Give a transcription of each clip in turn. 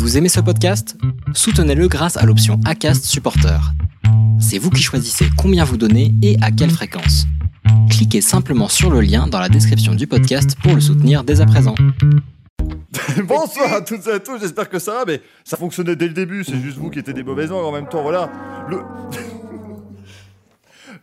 Vous aimez ce podcast? Soutenez-le grâce à l'option ACAST Supporter. C'est vous qui choisissez combien vous donnez et à quelle fréquence. Cliquez simplement sur le lien dans la description du podcast pour le soutenir dès à présent. Bonsoir à toutes et à tous, j'espère que ça va, mais ça fonctionnait dès le début, c'est juste vous qui étiez des mauvais langues en même temps, voilà. Le,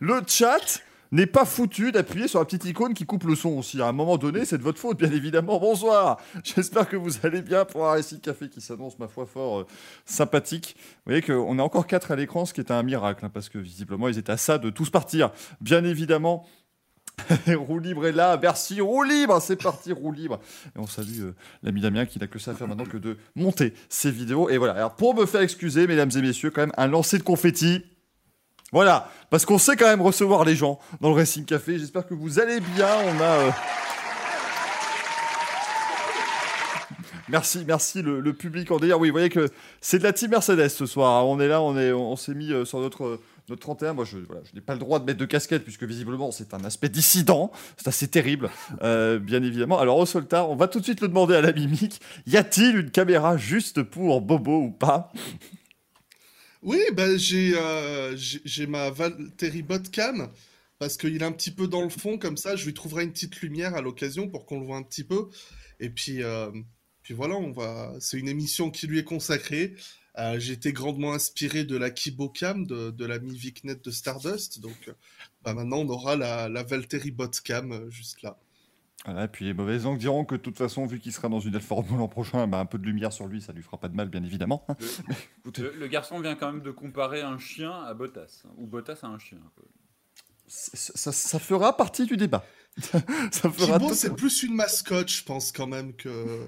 le chat n'est pas foutu d'appuyer sur la petite icône qui coupe le son aussi. À un moment donné, c'est de votre faute, bien évidemment. Bonsoir, j'espère que vous allez bien pour un récit de café qui s'annonce, ma foi, fort euh, sympathique. Vous voyez qu'on a encore quatre à l'écran, ce qui est un miracle, hein, parce que visiblement, ils étaient à ça de tous partir. Bien évidemment, roue libre est là, merci, roue libre, c'est parti, roue libre. Et on salue euh, l'ami Damien qui n'a que ça à faire maintenant que de monter ses vidéos. Et voilà, alors pour me faire excuser, mesdames et messieurs, quand même un lancer de confetti. Voilà, parce qu'on sait quand même recevoir les gens dans le Racing Café. J'espère que vous allez bien. On a. euh, Merci, merci le, public en délire. Oui, vous voyez que c'est de la team Mercedes ce soir. On est là, on est, on s'est mis euh, sur notre euh, notre 31. Moi, je, voilà, je n'ai pas le droit de mettre de casquette puisque visiblement c'est un aspect dissident. C'est assez terrible, bien évidemment. Alors au soldat, on va tout de suite le demander à la mimique. Y a-t-il une caméra juste pour Bobo ou pas? Oui, ben j'ai j'ai ma Valtteri Botcam parce qu'il est un petit peu dans le fond comme ça. Je lui trouverai une petite lumière à l'occasion pour qu'on le voit un petit peu. Et puis euh, puis voilà, on va. C'est une émission qui lui est consacrée. Euh, j'ai été grandement inspiré de la Kibocam de, de l'ami Vicnet de Stardust. Donc euh, bah, maintenant on aura la, la Valtteri Botcam juste là. Voilà, puis les mauvaises langues diront que de toute façon, vu qu'il sera dans une Alfa Romeo l'an prochain, bah, un peu de lumière sur lui, ça lui fera pas de mal, bien évidemment. Écoutez, Le, le garçon vient quand même de comparer un chien à Bottas, hein, ou Bottas à un chien. ça, ça fera partie du débat. ça fera c'est plus une mascotte, je pense quand même que.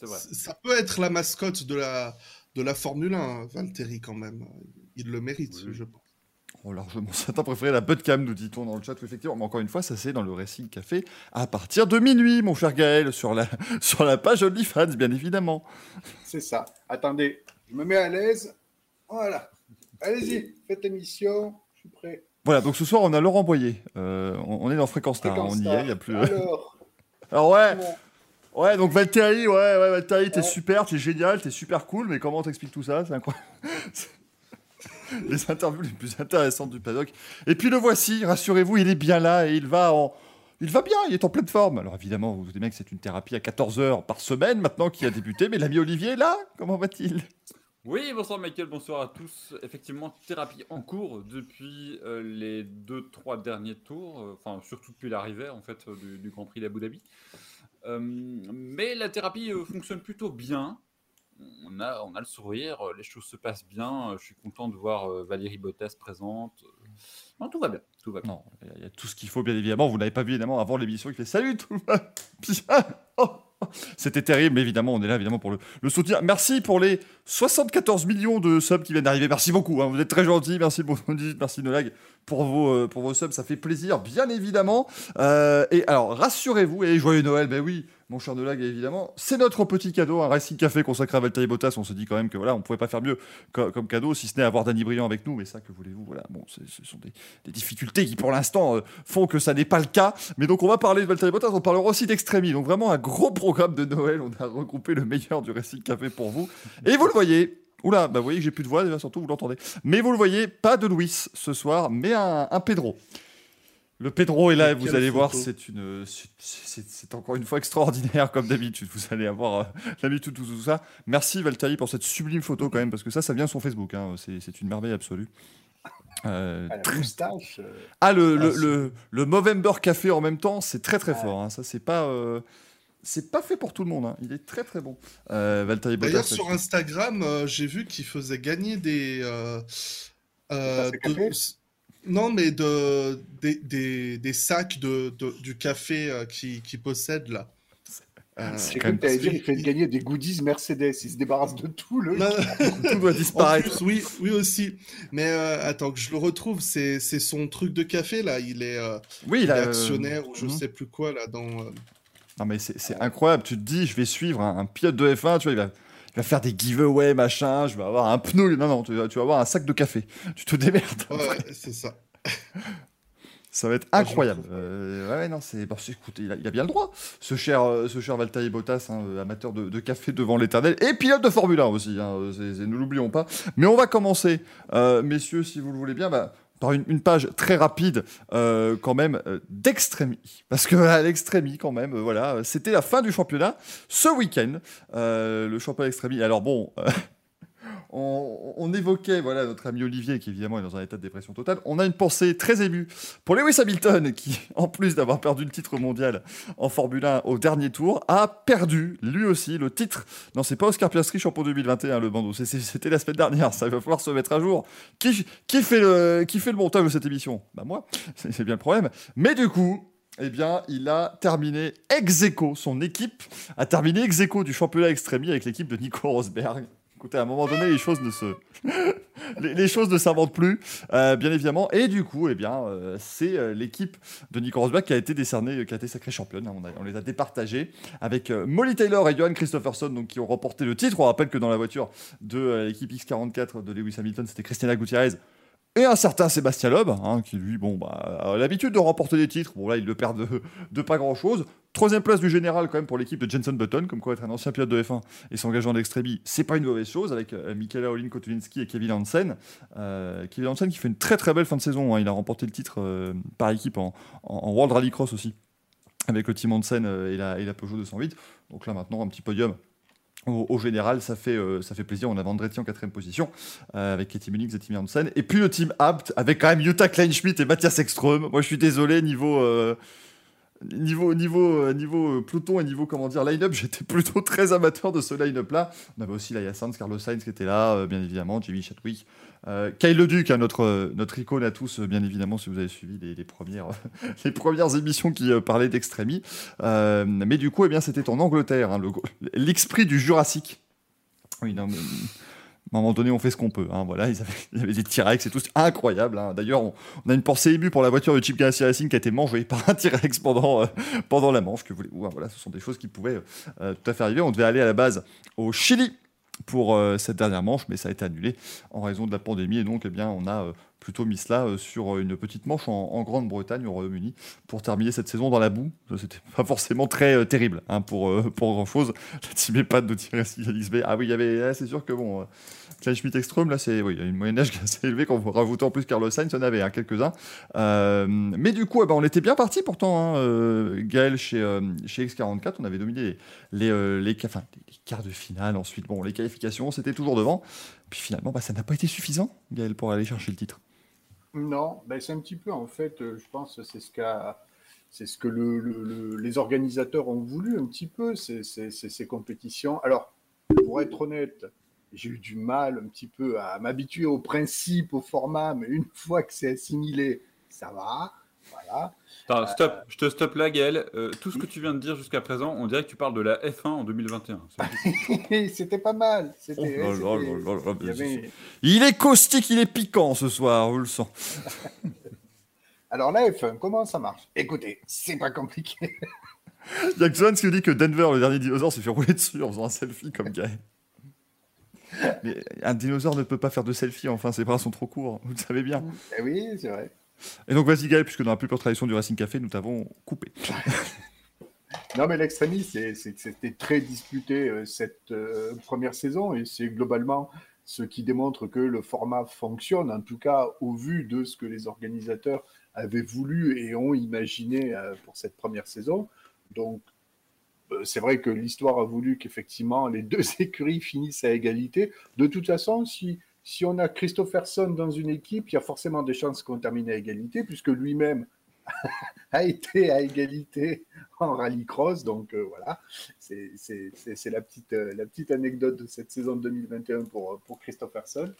Vrai. Ça peut être la mascotte de la, de la Formule 1, hein, Valtteri, quand même. Il le mérite, Oui. je pense. Oh, largement. Certains préféraient la Budcam, nous dit-on dans le chat. Effectivement, mais encore une fois, ça c'est dans le Racing Café à partir de minuit, mon cher Gaël, sur la, sur la page OnlyFans, bien évidemment. C'est ça. Attendez, je me mets à l'aise. Voilà. Allez-y, faites l'émission. Je suis prêt. Voilà, donc ce soir, on a Laurent Boyer. Euh, on, on est dans Fréquence Star, on y est, il n'y a plus. Alors, Alors, ouais, ouais, donc Valtteri, ouais, ouais, Valtteri, t'es Ouais. super, t'es génial, t'es super cool, mais comment t'expliques tout ça? C'est incroyable. les interviews les plus intéressantes du paddock. Et puis le voici, rassurez-vous, il est bien là et il va en. Il va bien, il est en pleine forme. Alors évidemment, vous doutez bien que c'est une thérapie à 14 heures par semaine maintenant qui a débuté, mais l'ami Olivier est là, comment va-t-il? Oui, bonsoir Michael, bonsoir à tous. Effectivement, thérapie en cours depuis euh, les deux, trois derniers tours, euh, enfin surtout depuis l'arrivée en fait euh, du, Grand Prix d'Abu Dhabi. Mais la thérapie fonctionne plutôt bien. On a, on a le sourire, euh, les choses se passent bien. euh, Je suis content de voir euh, Valérie Bottas présente. Non, tout va bien, tout va bien. Il y a- tout ce qu'il faut, bien évidemment. Vous n'avez pas vu, évidemment, avant l'émission, il fait Salut, tout va bien Oh. C'était terrible, mais évidemment, on est là, évidemment, pour le, soutien. Merci pour les 74 millions de subs qui viennent d'arriver. Merci beaucoup, hein. vous êtes très gentils. Merci, bon, merci Nolag, pour vos, pour vos subs. Ça fait plaisir, bien évidemment. Et alors, rassurez-vous, et joyeux Noël, ben oui, mon cher Nolag, évidemment. C'est notre petit cadeau, un Racing Café consacré à Valtteri Bottas. On se dit quand même que voilà, on pouvait pas faire mieux co- comme, cadeau, si ce n'est avoir Danny Briand avec nous. Mais ça, que voulez-vous Voilà, bon, ce sont des, difficultés qui, pour l'instant, euh, font que ça n'est pas le cas. Mais donc, on va parler de Valtteri Bottas, on parlera aussi d'Extremi. Donc, vraiment, un gros programme de Noël. On a regroupé le meilleur du Racing Café pour vous. Et vous le voyez. Oula, bah vous voyez que j'ai plus de voix, surtout vous l'entendez. Mais vous le voyez, pas de Luis ce soir, mais un Pedro. Le Pedro est là, et vous allez voir, c'est une, encore une fois extraordinaire comme d'habitude. Vous allez avoir euh, l'habitude de tout, tout ça. Merci Valtteri pour cette sublime photo quand même, parce que ça, ça vient de son Facebook. hein. C'est une merveille absolue. Euh, la moustache. euh, ah, le, Ah, le, c'est- le, le Movember Café en même temps, c'est très très Ouais. fort. hein. Ça, c'est pas, euh, c'est pas fait pour tout le monde. hein. Il est très très bon. Euh, D'ailleurs, sur. Instagram, euh, j'ai vu qu'il faisait gagner des. euh, euh, de- Non, mais de, des, des, des sacs de, de- du café euh, qu'il qui possède là. Euh, que t'allais dire parce il fait gagner des goodies Mercedes. Il se débarrasse de tout, le. non, tout doit en disparaître. plus, oui, oui aussi. Mais euh, attends que je le retrouve, c'est c'est son truc de café là. Il est, euh, Oui, il il est a, euh, actionnaire ou je mhm. sais plus quoi là dans. euh, Non mais c'est c'est incroyable, tu te dis je vais suivre un, un pilote de F1, tu vois, il va, il va faire des giveaways, machin, je vais avoir un pneu, non non, tu vas, tu vas avoir un sac de café, tu te démerdes. Ouais, c'est ça. Ça va être Ah, incroyable. Euh, ouais, non, c'est. Bah, écoutez, il a, il a bien le droit. Ce cher, euh, ce cher Valtteri Bottas, hein, euh, amateur de, de café devant l'éternel, et pilote de Formule 1 aussi. hein, euh, ne l'oublions pas. Mais on va commencer, euh, messieurs, si vous le voulez bien, bah, par une, page très rapide, euh, quand même, euh. Parce que à l'Extremi, quand même, euh, voilà, c'était la fin du championnat ce week-end. euh, le championnat Extremi. Alors bon. On, évoquait voilà notre ami Olivier qui évidemment est dans un état de dépression totale. On a une pensée très émue pour Lewis Hamilton qui, en plus d'avoir perdu le titre mondial en Formule 1 au dernier tour, a perdu lui aussi le titre. Non, c'est pas Oscar Piastri champion 2021 le bandeau. C'était la semaine dernière. Ça va falloir se mettre à jour. Qui, fait le qui fait le montage de cette émission? Bah moi. C'est bien le problème. Mais du coup. Eh bien, il a terminé ex aequo, son équipe a terminé ex aequo du championnat Extremi avec l'équipe de Nico Rosberg. Écoutez, à un moment donné, les choses ne se, les, choses ne s'inventent plus, euh, bien évidemment. Et du coup, eh bien, euh, c'est euh, l'équipe de Nico Rosberg qui a été décernée, qui a été sacrée championne. hein. On, les a départagés avec Molly Taylor et Johan Christopherson, qui ont remporté le titre. On rappelle que dans la voiture de l'équipe X44 de Lewis Hamilton, c'était Christina Gutiérrez. Et un certain Sébastien Loeb, hein, qui lui, bon, bah, a l'habitude de remporter des titres. Bon, là, il le perd de, pas grand chose. Troisième place du général, quand même, pour l'équipe de Jenson Button, comme quoi être un ancien pilote de F1 et s'engager en extrémie, c'est pas une mauvaise chose, avec euh, Michaela Olin Kotulinski et Kevin Hansen. Euh, Kevin Hansen qui fait une très très belle fin de saison. hein. Il a remporté le titre euh, par équipe en, World Rally Cross aussi, avec le team Hansen euh, et, la, et la Peugeot 208. Donc là, maintenant, un petit podium. Au, général, ça fait, euh, ça fait plaisir. On a Andretti en quatrième position euh, avec Katie Munich et Tim Hansen. Et puis le team Abt avec quand même Jutta Kleinschmidt et Mathias Ekström. Moi, je suis désolé, niveau. euh, Niveau, niveau, euh, niveau peloton et niveau comment dire line-up, j'étais plutôt très amateur de ce line-up là. On avait aussi Laia Sanz, Carlos Sainz qui était là, bien évidemment, Jimmy Chadwick, euh, Kyle Leduc, hein, notre, notre icône à tous, bien évidemment, si vous avez suivi les, premières, les premières émissions qui euh, parlaient d'Extremi. Euh, mais du coup, eh bien, c'était en Angleterre, hein, le- l'esprit du Jurassique. Oui, non, mais, à un moment donné, on fait ce qu'on peut. hein, voilà, ils avaient, des T-Rex et tout, incroyable. hein. D'ailleurs, on, a une pensée émue pour la voiture de Chip Ganassi Racing qui a été mangée par un T-Rex pendant, euh, pendant la manche. Hein, Voilà, ce sont des choses qui pouvaient tout à fait arriver. On devait aller à la base au Chili pour euh, cette dernière manche, mais ça a été annulé en raison de la pandémie. Et donc, eh bien, on a euh, plutôt mis cela euh, sur une petite manche en, Grande-Bretagne, au Royaume-Uni, pour terminer cette saison dans la boue. C'était pas forcément très terrible hein, pour, pour grand-chose. La team EHPAD de Thierry. Ah oui, il y avait, ah, c'est sûr que bon, euh, Klein Schmidt Extreme, là, c'est, oui, il y a une moyenne d'âge assez élevée. Quand vous rajoutez en plus Carlos Sainz, en avait hein, quelques-uns. Euh, mais du coup, eh ben, on était bien parti pourtant, hein, euh, Gaël, chez, euh, chez X44. On avait dominé les, les, quarts de finale. Ensuite, bon, les qualifications, c'était toujours devant. Puis finalement, bah, ça n'a pas été suffisant, Gaël, pour aller chercher le titre. Non, ben c'est un petit peu en fait, je pense c'est ce c'est ce que le- le- le- les organisateurs ont voulu un petit peu, ces compétitions. Alors, pour être honnête, j'ai eu du mal un petit peu à m'habituer au principe, au format, mais une fois que c'est assimilé, ça va. Voilà. Attends, stop, je te stoppe là, Gaël. Euh, tout ce que tu viens de dire jusqu'à présent, on dirait que tu parles de la F1 en 2021. C'est- C'était pas mal. Il est caustique, il est piquant ce soir, je le sens. Alors la F1, comment ça marche? Écoutez, c'est pas compliqué. Il y a Jones qui dit que Denver, le dernier dinosaure, s'est fait rouler dessus en faisant un selfie comme Gaël. Mais un dinosaure ne peut pas faire de selfie, enfin ses bras sont trop courts, vous le savez bien. Eh oui, c'est vrai. Et donc vas-y Gaël, puisque dans la plus pure tradition du Racing Café, nous t'avons coupé. Non, mais c'est- c'était très disputé euh, cette euh, première saison et c'est globalement ce qui démontre que le format fonctionne, en tout cas au vu de ce que les organisateurs avaient voulu et ont imaginé euh, pour cette première saison. Donc, c'est vrai que l'histoire a voulu qu'effectivement les deux écuries finissent à égalité. De toute façon, si, si on a Christopherson dans une équipe, il y a forcément des chances qu'on termine à égalité, puisque lui-même a été à égalité en rallycross. Donc euh, voilà, c'est la, petite, euh, la petite anecdote de cette saison de 2021 pour, pour Christopherson.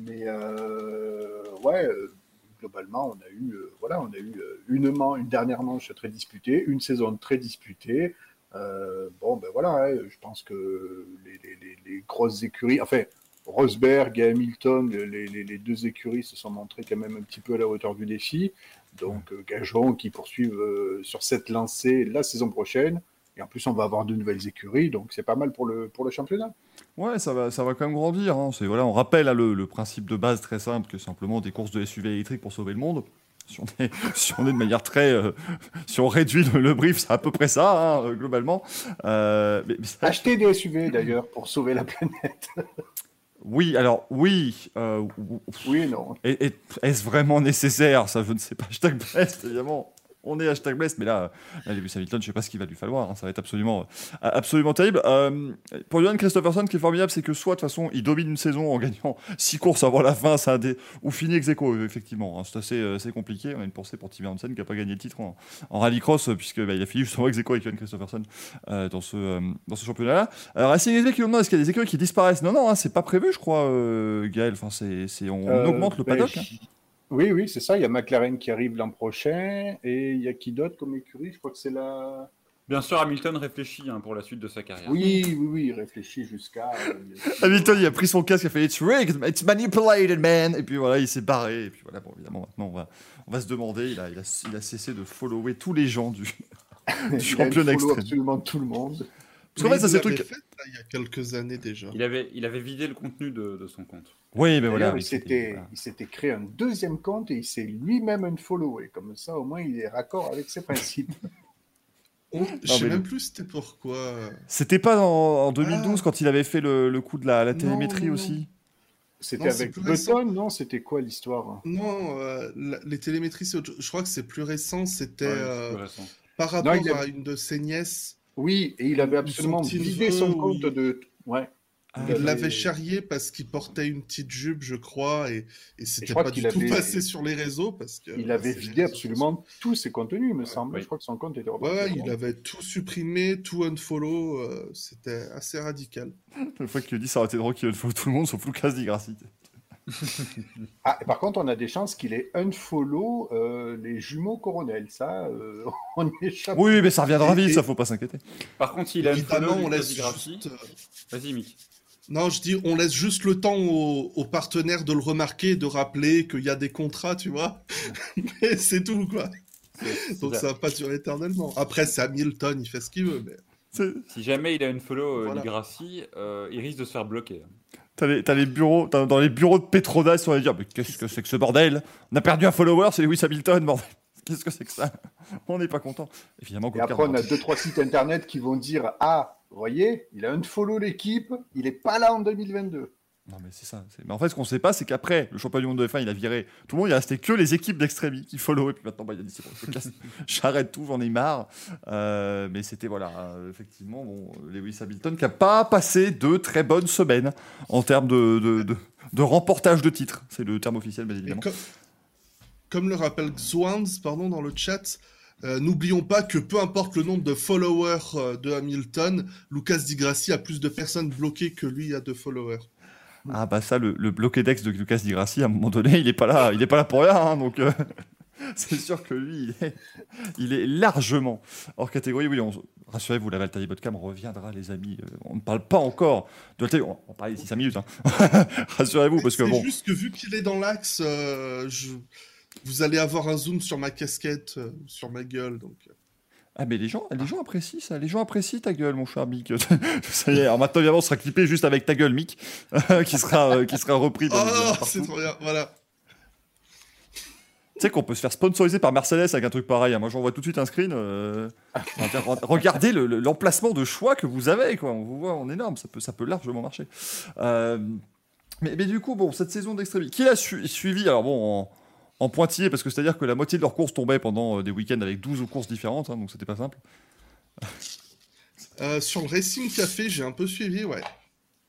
Mais euh, ouais, euh, globalement, on a eu, euh, voilà, on a eu euh, une, une dernière manche très disputée, une saison très disputée. Euh, bon, ben voilà, hein, je pense que les, les- les- les grosses écuries, enfin, Rosberg et Hamilton, les, deux écuries se sont montrées quand même un petit peu à la hauteur du défi. Donc, euh, gageons qu'ils poursuivent euh, sur cette lancée la saison prochaine. Et en plus, on va avoir de nouvelles écuries, donc c'est pas mal pour le, pour le championnat. Ouais, ça va, ça va quand même grandir. hein. Voilà, on rappelle hein, le, le principe de base très simple que simplement des courses de SUV électriques pour sauver le monde. Si on est, si on est de manière très. euh, si on réduit le, le brief, c'est à peu près ça, hein, euh, globalement. Euh, mais- mais ça- Achetez des SUV d'ailleurs pour sauver la planète. oui, alors, oui. euh, ou- Oui non. et- et- Est-ce vraiment nécessaire? Ça, je ne sais pas. Hashtag Blest, évidemment. On est hashtag Blest, mais là, là Lewis Hamilton, je ne sais pas ce qu'il va lui falloir. hein, Ça va être absolument, euh, absolument terrible. Euh, pour Johan Christopherson, ce qui est formidable, c'est que soit, de toute façon, il domine une saison en gagnant 6 courses avant la fin, ça des... ou finit ex aequo, effectivement. hein. c'est assez, euh, assez compliqué. On a une pensée pour Tim Hansen qui n'a pas gagné le titre en, en rallycross, euh, puisque bah, il a fini justement ex aequo avec Johan Christopherson euh, dans ce, euh, dans ce championnat-là. Alors, Racing Hexac qui nous demande est-ce qu'il y a des écuries qui disparaissent? Non, non, hein, c'est pas prévu, je crois, euh, Gaël. Enfin, c'est, c'est- on Euh, augmente le paddock. Oui, oui, c'est ça. Il y a McLaren qui arrive l'an prochain. Et il y a qui d'autre comme écurie? Je crois que c'est la. Bien sûr, Hamilton réfléchit hein, pour la suite de sa carrière. Oui, oui, oui, il réfléchit jusqu'à. euh, Hamilton, il a pris son casque, il a fait It's rigged, it's manipulated, man. Et puis voilà, il s'est barré. Et puis voilà, bon, évidemment, maintenant, on va, on va se demander. Il a, il, a, il a cessé de follower tous les gens du. a championnat extrême. absolument tout le monde. Parce qu'en fait, ça, c'est truc. fait, il y a quelques années déjà. Il avait, il avait vidé le contenu de, de son compte. Oui, mais voilà. D'ailleurs, oui, il s'était voilà. il s'était créé un deuxième compte et il s'est lui-même unfollowé. Comme ça, au moins, il est raccord avec ses principes. On- Je sais même le- plus c'était pourquoi. C'était pas en, en 2012 Ah. quand il avait fait le, le coup de la, la télémétrie non, non. aussi C'était Non, avec. Button, non C'était quoi l'histoire Non, euh, la- les télémétries, je crois que c'est plus récent. C'était Ouais, euh, par rapport il a- à une de ses nièces. Oui, et il avait absolument son vidé son compte il- de. Ouais. Ah, Il Il avait- l'avait charrié parce qu'il portait une petite jupe, je crois, et, et c'était pas du tout avait- passé sur les réseaux parce que. Il avait vidé absolument tous ses contenus, il me semble. oui. Je crois que son compte était. Ouais, il avait tout supprimé, tout unfollow. euh, c'était assez radical. Le fois qu'il dit ça aurait été drôle qu'il unfollow tout le monde sauf Lucas Di Grassi. Ah, par contre, on a des chances qu'il ait unfollow euh, les jumeaux Coronel. Ça, euh, on y échappe. Oui, mais ça reviendra vite, ça faut pas s'inquiéter. Par contre, il a Évidemment, follow on laisse juste. euh, Vas-y, Mick. Non, je dis, on laisse juste le temps aux, aux partenaires de le remarquer, de rappeler qu'il y a des contrats, tu vois. Mais c'est tout, quoi. C'est- Donc c'est ça va pas durer éternellement. Après, c'est Hamilton, il fait ce qu'il veut. Mais... Si jamais il a une follow euh, Voilà. Euh, il risque de se faire bloquer. T'as les, t'as les bureaux, t'as- dans les bureaux de Petronas, on va dire, mais qu'est-ce que c'est que ce bordel? On a perdu un follower, c'est Lewis Hamilton, bordel. Qu'est-ce que c'est que ça? On n'est pas content. Évidemment, Et après, on a deux, trois sites internet qui vont dire Ah, vous voyez, il a unfollow l'équipe, il est pas là en 2022. Non, mais c'est ça. Mais en fait, ce qu'on sait pas, c'est qu'après, le champion du monde de F1, il a viré tout le monde, il restait que les équipes d'Extremi qui follow. Et puis maintenant, bah, il a dit c'est bon, je casse. j'arrête tout, j'en ai marre. Euh, mais c'était, voilà, euh, effectivement, bon, Lewis Hamilton qui a pas passé de très bonnes semaines en termes de, de, de, de remportage de titres. C'est le terme officiel, bien évidemment. co- comme le rappelle Zwans pardon, dans le chat, euh, n'oublions pas que peu importe le nombre de followers euh, de Hamilton, Lucas Di Grassi a plus de personnes bloquées que lui a de followers. Ah, bah ça, le, le bloqué-dex de Lucas Di Grassi, à un moment donné, il est pas là, il est pas là pour rien. hein, donc. euh, C'est sûr que lui, il est, il est largement hors catégorie. Oui, rassurez-vous, la Valtteri Botcam reviendra, les amis. Euh, On ne parle pas encore de Valtteri. On, on parle ici 5 minutes. hein. rassurez-vous, parce que C'est bon. juste que vu qu'il est dans l'axe, euh, je- vous allez avoir un zoom sur ma casquette, euh, sur ma gueule. Donc... Ah, mais les gens, les gens apprécient ça. Les gens apprécient ta gueule, mon cher Mick. ça y est, alors maintenant, évidemment, on sera clippé juste avec ta gueule, Mick, qui, sera, euh, qui sera repris. dans les- Oh, c'est trop bien, voilà. Tu sais qu'on peut se faire sponsoriser par Mercedes avec un truc pareil. hein. Moi, j'envoie tout de suite un screen. euh, regardez le- le- l'emplacement de choix que vous avez. Quoi. On vous voit en énorme. Ça peut, ça peut largement marcher. Euh, mais, mais du coup, bon, cette saison d'Extremi, qui l'a su- suivi Alors bon, en, en pointillé, parce que c'est-à-dire que la moitié de leurs courses tombaient pendant euh, des week-ends avec 12 courses différentes. hein, donc c'était pas simple. Euh, sur le Racing Café, j'ai un peu suivi, ouais.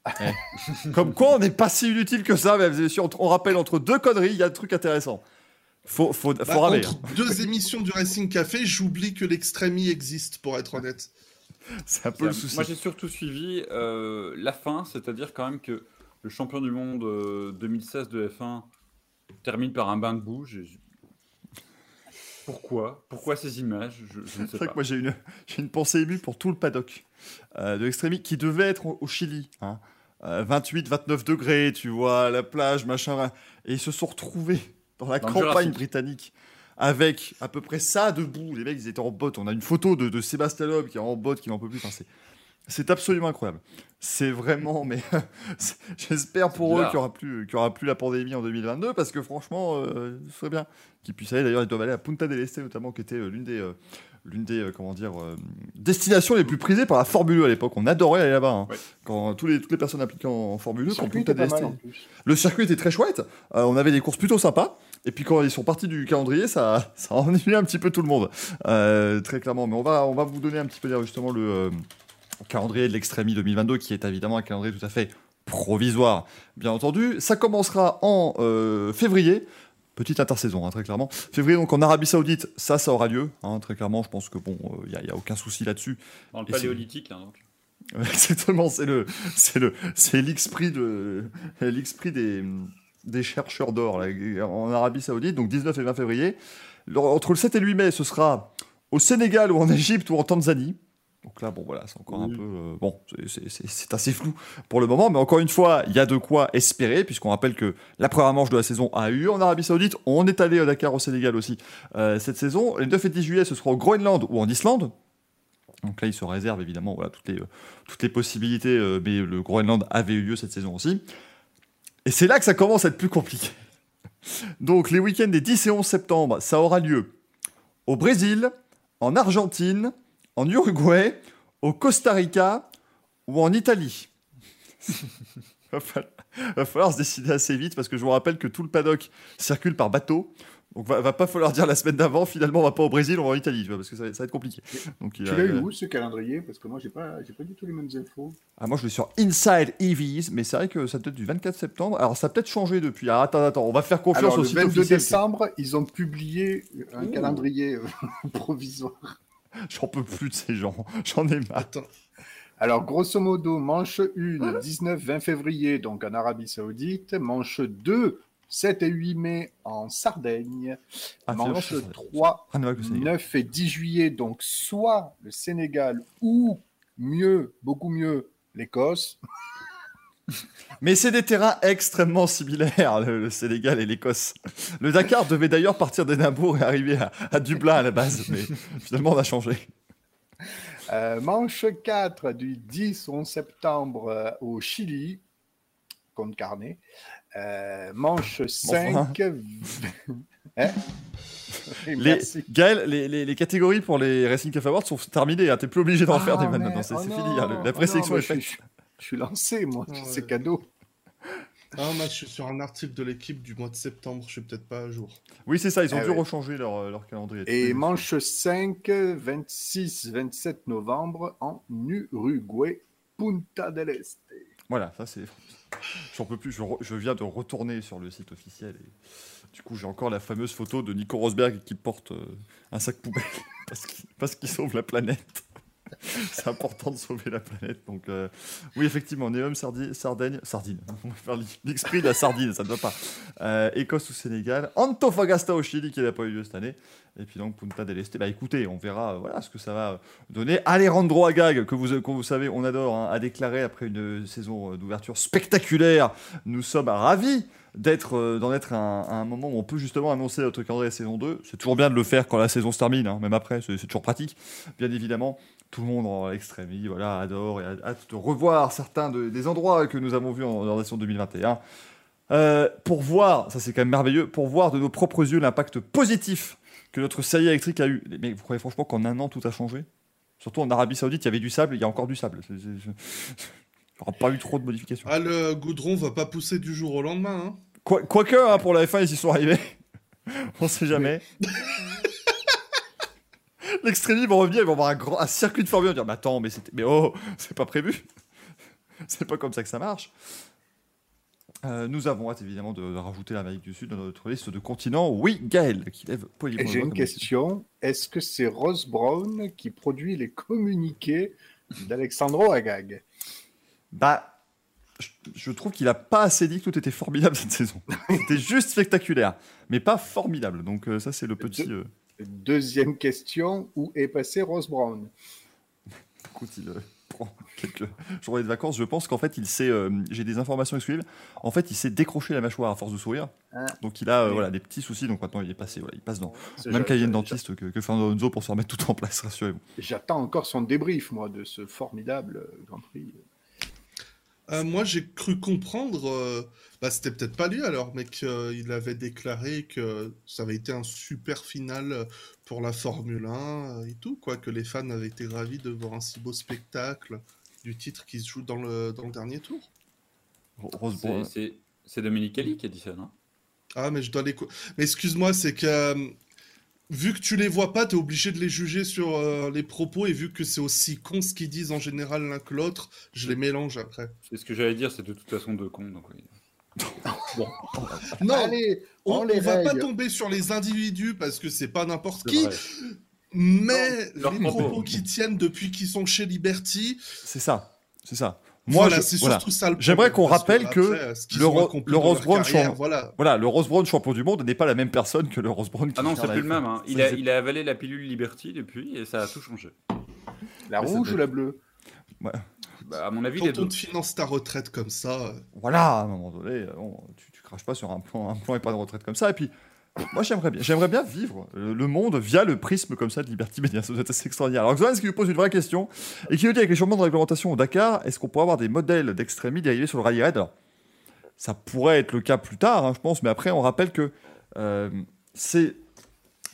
Comme quoi, on n'est pas si inutile que ça. Mais on, on rappelle, entre deux conneries, il y a un truc intéressant. Faut, faut, faut Bah, ramer. entre deux émissions du Racing Café, j'oublie que l'Extremi existe, pour être honnête. hein. C'est un peu le souci. Moi, j'ai surtout suivi euh, la fin, c'est-à-dire quand même que le champion du monde euh, 2016 de F1 termine par un bain de boue. Pourquoi? Pourquoi ces images? Je, je ne sais pas. que moi j'ai une, j'ai une pensée émue pour tout le paddock euh, de Extremi qui devait être au, au Chili. Hein. Euh, 28, 29 degrés, tu vois, la plage, machin. Et ils se sont retrouvés dans la Dans campagne britannique avec à peu près ça debout. Les mecs, ils étaient en botte. On a une photo de, de Sébastien Loeb qui est en botte, qui n'en peut plus. Enfin, c'est, absolument incroyable. C'est vraiment, mais j'espère pour eux qu'il n'y aura, plus, aura plus la pandémie en 2022 parce que franchement, euh, ce serait bien qu'ils puissent aller. D'ailleurs, ils doivent aller à Punta del Este notamment, qui était euh, l'une des, euh, l'une des comment dire, destinations les plus prisées par la Formule 1 à l'époque. On adorait aller là-bas. Hein. Quand tous les, toutes les personnes impliquées en Formule 1, quand Punta del Este. Le circuit était très chouette. on avait des courses plutôt sympas. Et puis quand ils sont partis du calendrier, ça, ça a ennuyé un petit peu tout le monde, très clairement. Mais on va, on va vous donner un petit peu justement le, calendrier de l'Extremi 2022, qui est évidemment un calendrier tout à fait provisoire, bien entendu. Ça commencera en euh, février. Petite intersaison, hein, très clairement. Février, donc en Arabie Saoudite, ça, ça aura lieu. Hein, très clairement, je pense que bon, il n'y a, aucun souci là-dessus. Dans le paléolithique, là, donc. Exactement, c'est le, c'est le, c'est l'esprit de, l'esprit des, des chercheurs d'or en Arabie Saoudite. Donc 19 et 20 février. Entre le 7 et le 8 mai, ce sera au Sénégal ou en Égypte ou en Tanzanie. Donc là, bon, voilà, c'est encore un peu. Euh, bon, c'est assez flou pour le moment, mais encore une fois, il y a de quoi espérer, puisqu'on rappelle que la première manche de la saison a eu en Arabie Saoudite. On est allé au Dakar, au Sénégal aussi euh, cette saison. Les 9 et 10 juillet, ce sera au Groenland ou en Islande. Donc là, il se réserve évidemment voilà, toutes, les, euh, toutes les possibilités, mais le Groenland avait eu lieu cette saison aussi. Et c'est là que ça commence à être plus compliqué. Donc les week-ends des 10 et 11 septembre, ça aura lieu au Brésil, en Argentine, en Uruguay, au Costa Rica ou en Italie. Il va falloir se décider assez vite parce que je vous rappelle que tout le paddock circule par bateau. Donc va, va pas falloir dire la semaine d'avant, finalement on va pas au Brésil, on va en Italie, parce que ça, va être compliqué. Donc, tu l'as eu où ce calendrier? Parce que moi j'ai pas, pas du tout les mêmes infos. Ah, moi je l'ai sur Inside EVs, mais c'est vrai que ça peut être du 24 septembre. Alors ça a peut-être changé depuis. Alors attends, attends, on va faire confiance Alors, au le site 22 décembre, ils ont publié un calendrier euh, provisoire. J'en peux plus de ces gens. J'en ai marre. Alors, grosso modo, manche 1, 19-20 février, donc en Arabie Saoudite. Manche 2, 7 et 8 mai en Sardaigne. Ah, manche 3, 9 et 10 juillet, donc soit le Sénégal ou mieux, beaucoup mieux, l'Écosse. Mais c'est des terrains extrêmement similaires, le, Sénégal et l'Écosse. Le Dakar devait d'ailleurs partir d'Édimbourg et arriver à, Dublin à la base, mais finalement on a changé. Euh, manche 4 du 10 au 11 septembre euh, au Chili, contre Carnet. Euh, manche 5. hein? Les, Gaël, les, les, catégories pour les Racing Cup Awards sont terminées. Hein. T'es plus obligé d'en ah, faire des maintenant. C'est oh fini. Hein. La oh présélection est faite. Je suis lancé, moi. C'est cadeau. Ah, moi, je suis sur un article de l'équipe du mois de septembre. Je suis peut-être pas à jour. Oui, c'est ça. Ils ont eh dû rechanger leur, euh, leur, calendrier. Et manche 5, 26, 27 novembre en Uruguay, Punta del Este. Voilà, ça c'est. J'en peux plus. Je, je, viens de retourner sur le site officiel et du coup j'ai encore la fameuse photo de Nico Rosberg qui porte euh, un sac poubelle parce qu'il sauve la planète. c'est important de sauver la planète. Donc, euh, oui, effectivement, Neum, Sardine, Sardaigne, Sardine. On va faire l'esprit de la sardine, ça ne va pas. Euh, Écosse ou Sénégal. Antofagasta au Chili, qui n'a pas eu lieu cette année. Et puis donc Punta del Este. Bah écoutez, on verra euh, voilà, ce que ça va donner. Alejandro Agag, que vous, que vous savez, on adore, hein, a déclaré après une saison d'ouverture spectaculaire. Nous sommes ravis d'être d'en être à un, moment où on peut justement annoncer notre calendrier saison 2. C'est toujours bien de le faire quand la saison se termine, hein, même après, c'est toujours pratique, bien évidemment tout le monde en extrémie voilà, adore et a hâte de revoir certains des endroits que nous avons vus en, en 2021. Euh, pour voir, ça c'est quand même merveilleux, pour voir de nos propres yeux l'impact positif que notre série électrique a eu. Mais vous croyez franchement qu'en un an tout a changé? Surtout en Arabie Saoudite, il y avait du sable, il y a encore du sable. Il n'y aura pas eu trop de modifications. Ah, le goudron va pas pousser du jour au lendemain. Hein Quoique, hein, pour la F1, ils y sont arrivés. On sait jamais. L'extrémie vont revenir, ils vont avoir un, grand, un circuit de Formule 1, dire mais attends, mais, mais oh, c'est pas prévu. c'est pas comme ça que ça marche. Euh, nous avons hâte évidemment de, rajouter l'Amérique du Sud dans notre liste de continents. Oui, Gaël, qui lève J'ai une question. Est-ce que c'est Rose Brown qui produit les communiqués d'Alexandro Agag? Bah, je, trouve qu'il a pas assez dit que tout était formidable cette saison. C'était juste spectaculaire, mais pas formidable. Donc euh, ça, c'est le petit. Euh, Deuxième question, où est passé Rose Brown? Écoute, il, prend quelques journées de vacances, je pense qu'en fait, il sait, euh, j'ai des informations exclusives, en fait, il s'est décroché la mâchoire à force de sourire. Ah. Donc il a euh, voilà, des petits soucis, donc maintenant il est passé, voilà, il passe dans C'est- même cahier de dentiste que, que Fernando Alonso pour se remettre tout en place, rassurez-vous. J'attends encore son débrief, moi, de ce formidable euh, Grand Prix. Euh, moi, j'ai cru comprendre, euh, bah, c'était peut-être pas lui alors, mais qu'il avait déclaré que ça avait été un super final euh, pour la Formule 1 euh, et tout, quoi, que les fans avaient été ravis de voir un si beau spectacle du titre qui se joue dans le, dans le dernier tour. Rose C'est- C'est c'est Dominique Ali qui a dit ça, non? Ah, mais je dois les. co- Mais excuse-moi, c'est que euh, vu que tu les vois pas, t'es obligé de les juger sur euh, les propos et vu que c'est aussi con ce qu'ils disent en général l'un que l'autre, je les mélange après. C'est ce que j'allais dire, c'est de toute façon deux cons. Donc, oui. Non, Allez, on, on les on va pas tomber sur les individus parce que c'est pas n'importe qui, vrai. mais Non, les propos. propos qui tiennent depuis qu'ils sont chez Liberty, C'est ça, c'est ça. Moi, voilà, je- voilà. surtout ça le J'aimerais qu'on rappelle que après, le Ro- le Rose Brown carrière, champ- voilà. Voilà, le Rose Brown champion du monde n'est pas la même personne que le Rose Brown qui Ah non, c'est plus le F1. même. hein. Il, a, il a avalé la pilule Liberty depuis et ça a tout changé. La Mais rouge ou la bleue Bah, à mon avis, Quand les on deux. te finance ta retraite comme ça, euh, Voilà, à un moment donné, euh, bon, tu, tu craches pas sur un plan, un plan et pas de retraite comme ça. Et puis, moi, j'aimerais bien, j'aimerais bien vivre le, le monde via le prisme comme ça de Liberty Media. Ça doit être assez extraordinaire. Alors, Xoan, ce qui lui pose une vraie question et qui nous dit avec les changements de réglementation au Dakar, est-ce qu'on pourrait avoir des modèles d'extrémie dérivés sur le rallye raid? Alors, ça pourrait être le cas plus tard, hein, je pense, mais après, on rappelle que euh, c'est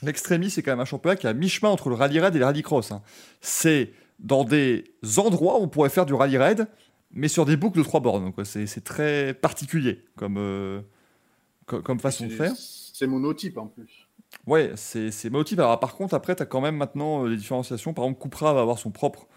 l'extrémie, c'est quand même un championnat qui est à mi-chemin entre le rallye raid et le rallye cross. hein. C'est dans des endroits où on pourrait faire du rallye raid, mais sur des boucles de trois bornes. C'est très particulier comme, euh, co- comme façon de faire. C'est monotype en plus. Ouais, c'est c'est motif. Alors par contre, après, tu as quand même maintenant euh, des différenciations. Par exemple, Cupra va avoir son propre,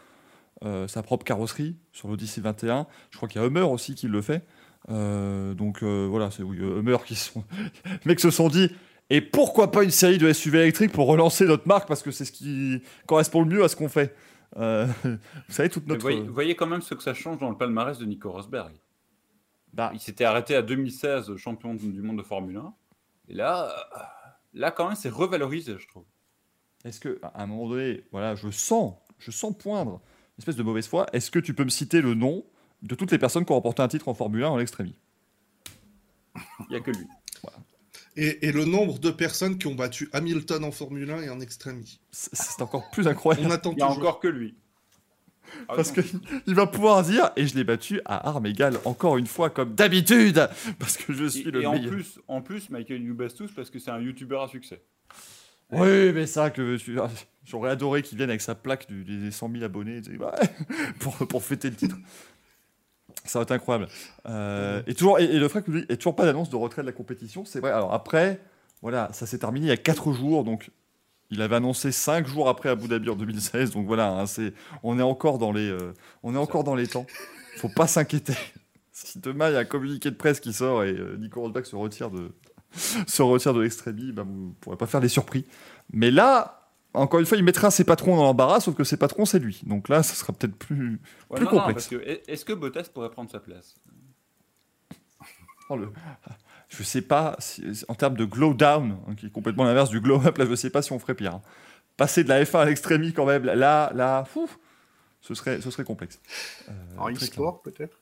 euh, sa propre carrosserie sur l'Odyssey 21. Je crois qu'il y a Hummer aussi qui le fait. Euh, donc euh, voilà, c'est oui, Hummer qui sont... Les mecs se sont dit, et pourquoi pas une série de SUV électriques pour relancer notre marque? Parce que c'est ce qui correspond le mieux à ce qu'on fait. Euh, vous savez, toute Mais notre... voyez, voyez quand même ce que ça change dans le palmarès de Nico Rosberg. Bah, Il s'était arrêté à 2016 champion du monde de Formule 1. Et là, là quand même, c'est revalorisé, je trouve. Est-ce que, à un moment donné, voilà, je sens, je sens poindre une espèce de mauvaise foi. Est-ce que tu peux me citer le nom de toutes les personnes qui ont remporté un titre en Formule 1 en extrémie Il n'y a que lui. et, et le nombre de personnes qui ont battu Hamilton en Formule 1 et en extrémie. C'est c'est encore plus incroyable. On attend Il n'y a toujours. encore que lui. Ah Parce qu'il va pouvoir dire, et je l'ai battu à armes égales encore une fois, comme d'habitude, parce que je suis Et, le et en meilleur. plus, en plus, Michael tous parce que c'est un youtubeur à succès. Oui, mais ça, que j'aurais adoré qu'il vienne avec sa plaque du- des 100 000 abonnés pour, pour fêter le titre. Ça va être incroyable. Euh, et, toujours, et, et le fait que lui, et toujours pas d'annonce de retrait de la compétition, c'est vrai. Alors après, voilà, ça s'est terminé il y a 4 jours, donc il avait annoncé 5 jours après Abu Dhabi en 2016, donc voilà, hein, c'est, on est encore dans les, euh, on est encore dans les temps. Faut pas s'inquiéter. Si demain il y a un communiqué de presse qui sort et euh, Nico Rosberg se retire de, se retire de l'extrémie, bah, vous ne pourrez pas faire les surpris. Mais là, encore une fois, il mettra ses patrons dans l'embarras, sauf que ses patrons, c'est lui. Donc là, ce sera peut-être plus. Ouais, Plus non, complexe. est-ce que Bottas pourrait prendre sa place? Oh, le- Je sais pas, si- en termes de glow down, hein, qui est complètement l'inverse du glow up, là, je sais pas si on ferait pire. hein. Passer de la F1 à l'extrémie, quand même, là, là, fou, ce serait, ce serait complexe. Euh, En e-sport peut-être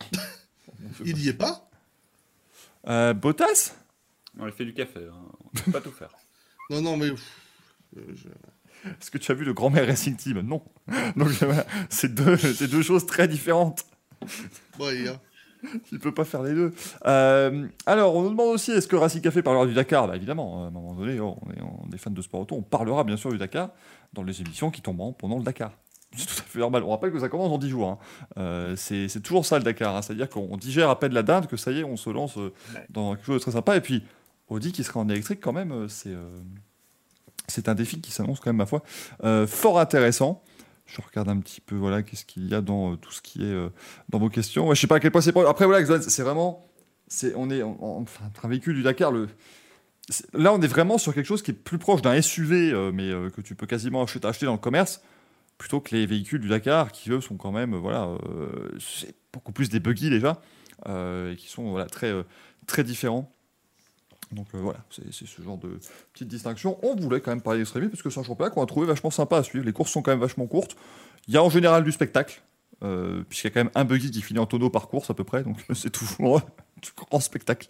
Il y est pas? Euh, Bottas? On lui fait du café, hein. on peut pas tout faire. Non, non, mais. euh, je- Est-ce que tu as vu le grand-mère Racing Team? Non. Donc, voilà, c'est deux, c'est deux choses très différentes. Bon, il y a- Il peut pas faire les deux. Euh, alors, on nous demande aussi est-ce que Racing Café parlera du Dakar Bah évidemment, à un moment donné, on, est, on est fan de sport auto, on parlera bien sûr du Dakar dans les émissions qui tomberont pendant le Dakar. C'est tout à fait normal. On rappelle que ça commence dans 10 jours. hein. Euh, c'est c'est toujours ça le Dakar. hein. C'est-à-dire qu'on digère à peine la dinde, que ça y est, on se lance euh, dans quelque chose de très sympa. Et puis, Audi qui sera en électrique, quand même, c'est c'est un défi qui s'annonce quand même, ma foi, fort intéressant. Je regarde un petit peu, voilà, qu'est-ce qu'il y a dans euh, tout ce qui est euh, dans vos questions. Ouais, je sais pas à quel point c'est. Après, voilà, c'est vraiment. c'est on est en, un véhicule du Dakar. Là, on est vraiment sur quelque chose qui est plus proche d'un SUV, euh, mais que tu peux quasiment acheter, dans le commerce, plutôt que les véhicules du Dakar, qui eux sont quand même, voilà, c'est beaucoup plus des buggy déjà, et qui sont voilà, très, très différents. Donc euh, voilà, c'est ce genre de petite distinction. On voulait quand même parler d'extrémie parce que c'est un championnat qu'on a trouvé vachement sympa à suivre. Les courses sont quand même vachement courtes. Il y a en général du spectacle. euh, puisqu'il y a quand même un buggy qui finit en tonneau par course à peu près, donc c'est toujours un grand spectacle.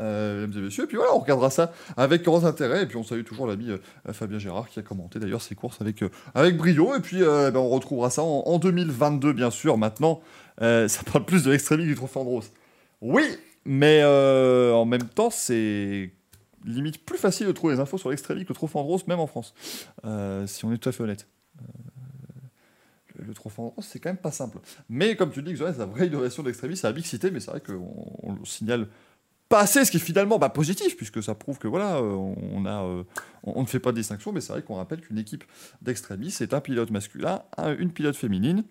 Euh, mesdames et messieurs, et puis voilà, on regardera ça avec grand intérêt, et puis on salue toujours l'ami Fabien Gérard qui a commenté d'ailleurs ses courses avec, avec brio, et puis ben, on retrouvera ça en, en 2022 bien sûr. Maintenant, ça parle plus de l'extrémie du Trophée Andros. Oui, mais euh, en même temps, c'est limite plus facile de trouver les infos sur l'extrémie que le Trophée Andros, même en France, euh, si on est tout à fait honnête. Euh, le- le Trophée Andros, c'est quand même pas simple. Mais comme tu dis, Xoès, la vraie innovation de l'extrémie, c'est la Big Cité, mais c'est vrai qu'on on le signale pas assez, ce qui est finalement bah, positif, puisque ça prouve que voilà, on, a, on, ne fait pas de distinction, mais c'est vrai qu'on rappelle qu'une équipe d'extrémie, c'est un pilote masculin, un- une pilote féminine,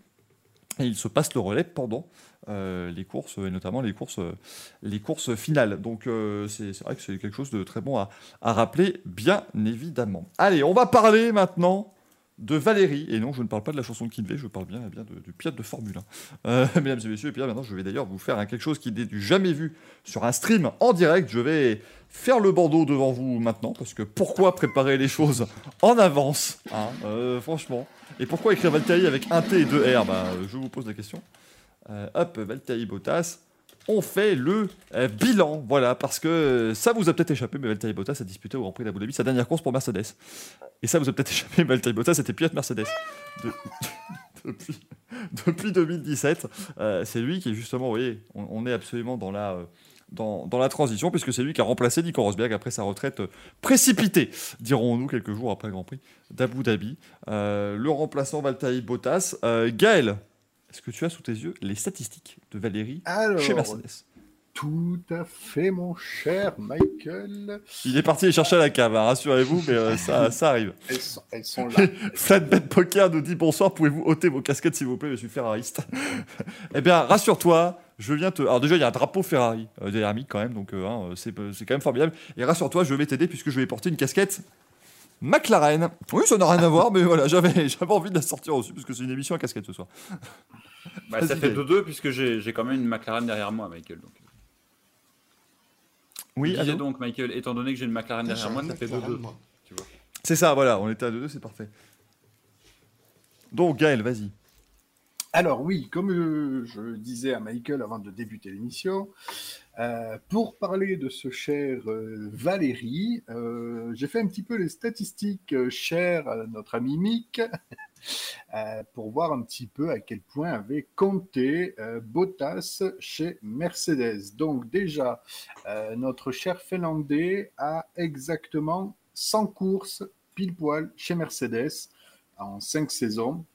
et ils se passent le relais pendant les courses, et notamment les courses, euh, les courses finales. Donc euh, c'est vrai que c'est quelque chose de très bon à, à rappeler, bien évidemment. Allez, on va parler maintenant de Valérie, et non, je ne parle pas de la chanson de Kinvey, je parle bien, bien du pilote de Formule 1. Euh, mesdames et messieurs, et puis maintenant, je vais d'ailleurs vous faire quelque chose qui n'est jamais vu sur un stream en direct. Je vais faire le bandeau devant vous maintenant, parce que pourquoi préparer les choses en avance, hein, euh, franchement? Et pourquoi écrire Valtteri avec un T et deux R? Bah, Je vous pose la question. Euh, hop, Valtteri Bottas, on fait le euh, bilan, voilà, parce que euh, ça vous a peut-être échappé, mais Valtteri Bottas a disputé au Grand Prix d'Abu Dhabi sa dernière course pour Mercedes. Et ça vous a peut-être échappé, Valtteri Bottas était pilote Mercedes. De- depuis, depuis 2017, Euh, c'est lui qui est justement, vous voyez, on, est absolument dans la, dans, dans la transition, puisque c'est lui qui a remplacé Nico Rosberg après sa retraite précipitée, dirons-nous, quelques jours après le Grand Prix d'Abu Dhabi. Le remplaçant Valtteri Bottas. Euh, Gaël, est-ce que tu as sous tes yeux les statistiques de Valérie Alors, chez Mercedes? tout à fait, mon cher Michael. Il est parti les chercher à la cave, hein, rassurez-vous, mais euh, ça, ça arrive. Elles sont, elles sont là. Flatbed Poker nous dit bonsoir, pouvez-vous ôter vos casquettes s'il vous plaît, je suis ferrariste. eh bien, rassure-toi, je viens te. Alors, déjà, il y a un drapeau Ferrari euh, derrière quand même, donc euh, hein, c'est c'est quand même formidable. Et rassure-toi, je vais t'aider puisque je vais porter une casquette McLaren. Oui, ça n'a rien à voir, mais voilà, j'avais j'avais envie de la sortir aussi parce que c'est une émission à casquette ce soir. Bah, ça fait Gaël. 2-2 puisque j'ai j'ai quand même une McLaren derrière moi, Michael. Donc. Oui, Je disais donc, Michael, étant donné que j'ai une McLaren derrière j'ai moi, ça fait McLaren, 2-2. moi. c'est ça, voilà, on était à 2-2, c'est parfait. Donc, Gaël, vas-y. Alors oui, comme euh, je disais à Michael avant de débuter l'émission, euh, pour parler de ce cher euh, Valérie, euh, j'ai fait un petit peu les statistiques chères à notre ami Mick pour voir un petit peu à quel point avait compté Bottas chez Mercedes. Donc déjà, notre cher Finlandais a exactement 100 courses pile poil chez Mercedes en 5 saisons.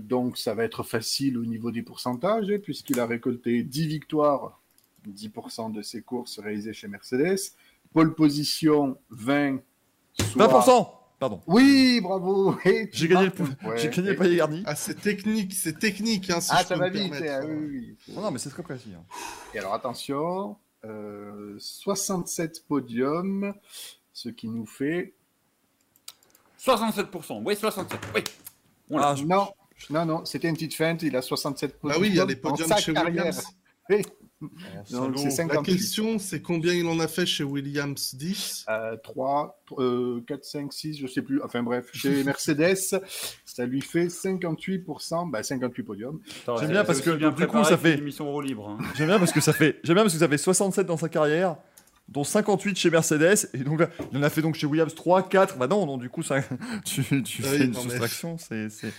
Donc ça va être facile au niveau des pourcentages, hein, puisqu'il a récolté 10 victoires, 10% de ses courses réalisées chez Mercedes. Pole position, 20. soit- 20% Pardon. Oui, bravo J'ai gagné le, j'ai gagné le garni. Ah, c'est technique, c'est technique, hein, si Ah, je ça va vite hein, oui, oui. Non, non, mais c'est très précis. hein. Et alors attention, euh, 67 podiums, ce qui nous fait... 67%, oui, 67, oui. On l'a. Ah, je- Non, non, non, c'était une petite feinte, il a 67 Bah podiums oui, il y a les podiums chez carrière. Williams. Oui, donc La 58. question, c'est combien il en a fait chez Williams 10 Euh, 3, 4, 5, 6, je sais plus. Enfin bref, chez Mercedes, ça lui fait 58%, bah 58 podiums. Putain, J'aime c'est- bien parce que, bien du coup, ça fait- émission libre. hein. J'aime bien parce que ça fait, j'aime bien parce que ça fait 67 dans sa carrière, dont 58 chez Mercedes, et donc là, il en a fait donc chez Williams 3, 4. Bah non, non, du coup, ça, tu, tu Oui, fais une soustraction, c'est, c'est-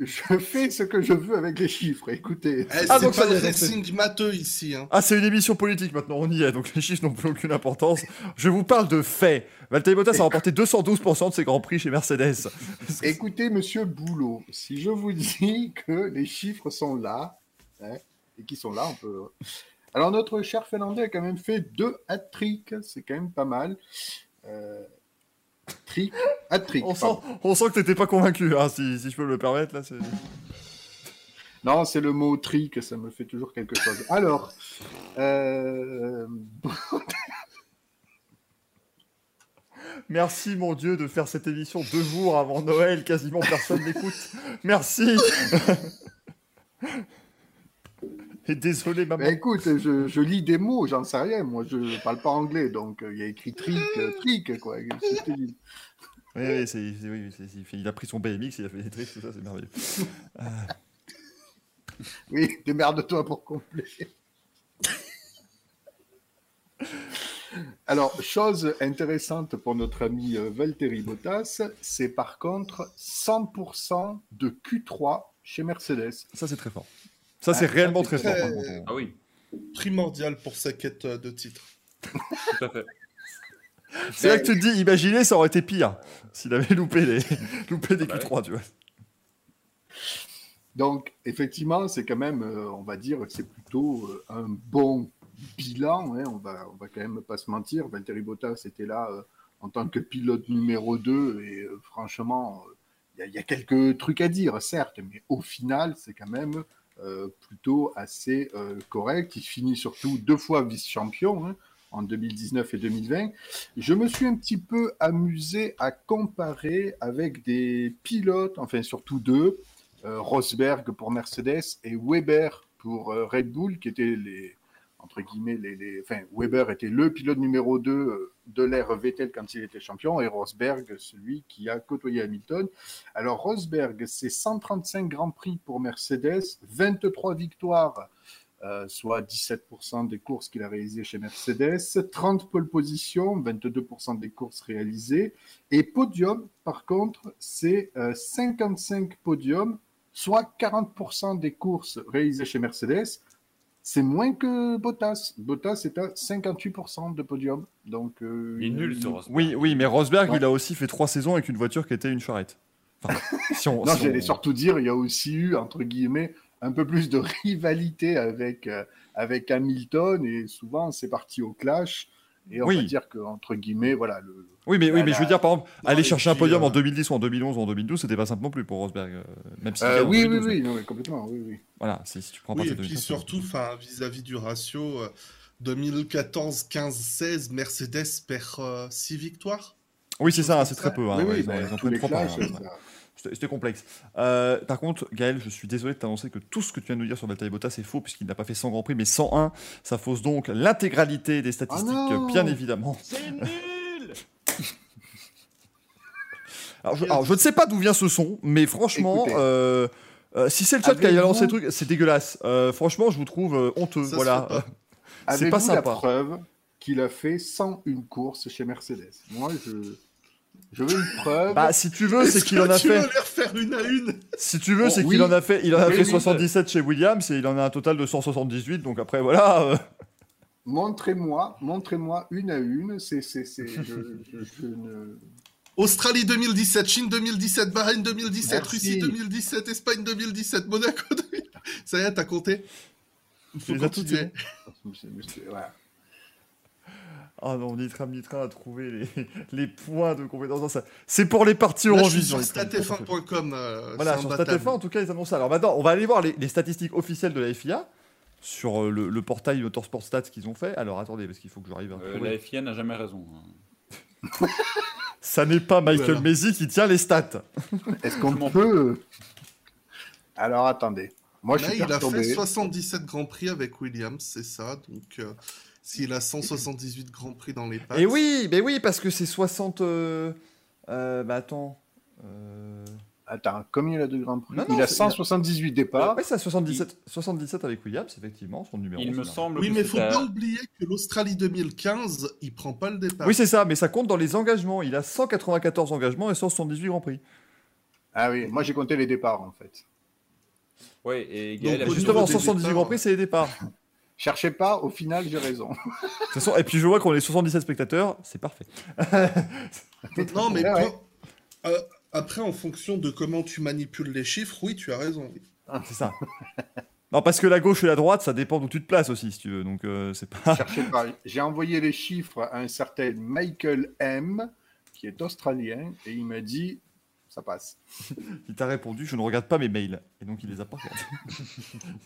Je fais ce que je veux avec les chiffres, écoutez. Eh, Ah, C'est donc ça pas le racing matheux ici. Hein. Ah, c'est une émission politique maintenant, on y est, donc les chiffres n'ont plus aucune importance. Je vous parle de faits. Valtteri Bottas a remporté 212% de ses grands prix chez Mercedes. Écoutez, monsieur Boulot, si je vous dis que les chiffres sont là, hein, et qui sont là, on peut. Alors, notre cher Finlandais a quand même fait deux hat-tricks, c'est quand même pas mal. Euh... Trick, hat-trick. On pardon. sent, on sent que t'étais pas convaincu, hein, si, si je peux me le permettre. Là. Non, c'est le mot trick, ça me fait toujours quelque chose. Alors, euh, Merci mon Dieu de faire cette émission deux jours avant Noël, quasiment personne n'écoute. Merci. Et désolé maman. bah, écoute, je, je lis des mots, j'en sais rien. Moi, je parle pas anglais, donc euh, il y a écrit trick, euh, trick, quoi. Oui, oui, c'est- oui, c'est- c'est- il a pris son BMX, il a fait des tricks, tout ça, c'est merveilleux. Euh, Oui, démerde-toi pour compléter. Alors, chose intéressante pour notre ami euh, Valtteri Bottas, c'est par contre 100% de Q3 chez Mercedes. Ça, c'est très fort. Ça, c'est Ah, réellement très fort. très-. Ah oui, Primordial pour sa quête euh, de titre. tout à fait. C'est là que tu te dis, imaginez, ça aurait été pire s'il avait loupé, les... loupé des Ouais. Q3, tu vois. Donc, effectivement, c'est quand même, euh, on va dire, que c'est plutôt euh, un bon bilan. hein, on va, on va quand même pas se mentir. Valtteri Bottas était là euh, en tant que pilote numéro 2 et euh, franchement, il y, y a quelques trucs à dire, certes, mais au final, c'est quand même euh, plutôt assez euh, correct. Il finit surtout deux fois vice-champion. hein, en 2019 et 2020. Je me suis un petit peu amusé à comparer avec des pilotes, enfin surtout deux, euh, Rosberg pour Mercedes et Weber pour euh, Red Bull, qui étaient les, entre guillemets, Weber était le pilote numéro 2 euh, de l'ère Vettel quand il était champion, et Rosberg, celui qui a côtoyé Hamilton. Alors, Rosberg, c'est 135 Grands Prix pour Mercedes, 23 victoires, euh, soit 17% des courses qu'il a réalisées chez Mercedes, 30 pole positions, 22% des courses réalisées, et podium, par contre, c'est euh, 55 podiums, soit 40% des courses réalisées chez Mercedes. C'est moins que Bottas. Bottas est à 58% de podium. Donc, euh, Il est nul ce Rosberg. Oui, oui, mais Rosberg, Ouais. il a aussi fait trois saisons avec une voiture qui était une charrette. Enfin, si on, Non, si j'allais on- surtout dire, il y a aussi eu, entre guillemets, un peu plus de rivalité avec, euh, avec Hamilton, et souvent, c'est parti au clash. Et on Oui. va dire que, entre guillemets, voilà, le, Oui, mais, oui, mais je veux dire, par exemple, Non, aller chercher un podium euh, en 2010 ou en 2011 ou en 2012, c'était pas simple non plus pour Rosberg. euh, même si Euh, oui, oui, 2012, oui, non, mais complètement, oui, oui. Voilà, si, si tu prends pas et puis 2013, surtout, enfin, vis-à-vis du ratio, euh, 2014, 15, 16, Mercedes perd 6 victoires? Oui, c'est ça, c'est très peu. hein, oui, ouais, oui, ils, en- bah, les trois par ça- C'était complexe. Euh, par contre, Gaël, je suis désolé de t'annoncer que tout ce que tu viens de nous dire sur Valtteri Bottas est faux, puisqu'il n'a pas fait 100 Grands Prix, mais 101. Ça fausse donc l'intégralité des statistiques, Ah non bien évidemment. Alors je, alors, je ne sais pas d'où vient ce son, mais franchement, euh, euh, si c'est le chat qui a lancé le truc, c'est dégueulasse. Euh, franchement, je vous trouve honteux. Ça voilà. pas. C'est pas la sympa. preuve qu'il a fait 101 courses chez Mercedes? Moi, je, je veux une preuve. Bah, si tu veux, c'est qu'il en a tu fait. veux les refaire une à une? Si tu veux, Oh, c'est oui. qu'il en a fait. Il en a Oui, fait oui. 77 chez Williams et il en a un total de 178. Donc après, voilà. Montrez-moi, montrez-moi une à une. C'est, c'est, c'est, je, je- je ne- Australie 2017, Chine 2017, Bahreïn 2017, Merci. Russie 2017, Espagne 2017, Monaco 2017. Ça y est, t'as compté Il faut continuer. voilà. Ah non, Nitram Nitram a trouvé les, les points de compétence. Ça- C'est pour les parties Eurovision. sur Nitram. statf1.com. euh, Voilà, sur imbattable. StatF1, en tout cas, ils annoncent ça. Alors maintenant, on va aller voir les, les statistiques officielles de la FIA sur euh, le, le portail Motorsport Stats qu'ils ont fait. Alors attendez, parce qu'il faut que j'arrive à Euh, la FIA n'a jamais raison. hein. Ça n'est pas Michael Voilà. Mesi qui tient les stats. Est-ce qu'on peut Alors attendez. Moi, je Là, suis il a fait 77 Grands Prix avec Williams, c'est ça. Donc, euh, s'il a 178 Grands Prix dans les pattes. Et oui, mais oui, parce que c'est 60. Euh, euh, bah attends. Attends, combien il a de Grands Prix Non, non, Il a c'est- 178 départs. Ouais, c'est à 77, 77 avec Williams, effectivement, son numéro. Il me semble Oui, mais c'est faut à- pas oublier que l'Australie 2015, il prend pas le départ. Oui, c'est ça, mais ça compte dans les engagements. Il a 194 engagements et 178 Grands Prix. Ah oui, moi j'ai compté les départs en fait. Ouais, et Donc, Gaël a au juste- Justement, niveau des 178 départs, Grands Prix, c'est les départs. Cherchez pas, au final j'ai raison. De toute façon, et puis je vois qu'on est 77 spectateurs, c'est parfait. Non, mais Ouais, ouais. quand- euh, après, en fonction de comment tu manipules les chiffres, oui, tu as raison. C'est ça. Non, parce que la gauche et la droite, ça dépend d'où tu te places aussi, si tu veux. Donc, euh, c'est pas. Cherchez pas. J'ai envoyé les chiffres à un certain Michael M, qui est australien, et il m'a dit ça passe. Il t'a répondu, je ne regarde pas mes mails. Et donc, il les a pas regardés.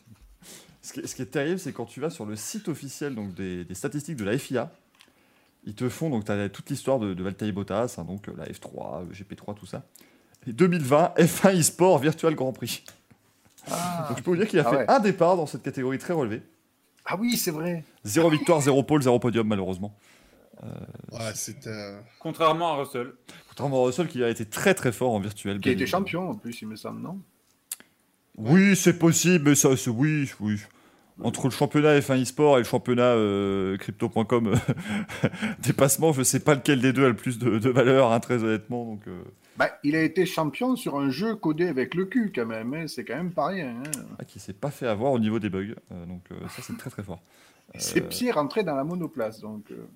ce, qui est, ce qui est terrible, c'est quand tu vas sur le site officiel donc, des, des statistiques de la FIA, ils te font, donc tu as toute l'histoire de, de Valtteri Bottas, hein, donc euh, la F3, le GP3, tout ça. Et 2020, F1 eSport Virtual Grand Prix. Donc, je peux vous dire qu'il a Ah fait ouais. un départ dans cette catégorie très relevée. Ah oui, c'est vrai. Zéro victoire, zéro pole, zéro podium, malheureusement. Ouais, c'était. euh, Contrairement à Russell. Contrairement à Russell, qui a été très très fort en virtuel. Qui a été champion en plus, il me semble, non? Oui, c'est possible, mais ça, c'est oui, oui. Entre le championnat F1 e-sport et le championnat euh, crypto.com euh, dépassement, je sais pas lequel des deux a le plus de, de valeur, hein, très honnêtement. Donc, euh. Bah, il a été champion sur un jeu codé avec le cul quand même, hein. c'est quand même pas rien. Hein. Ah, qui s'est pas fait avoir au niveau des bugs, donc ça c'est très très fort. C'est Pierre rentré dans la monoplace, donc. euh,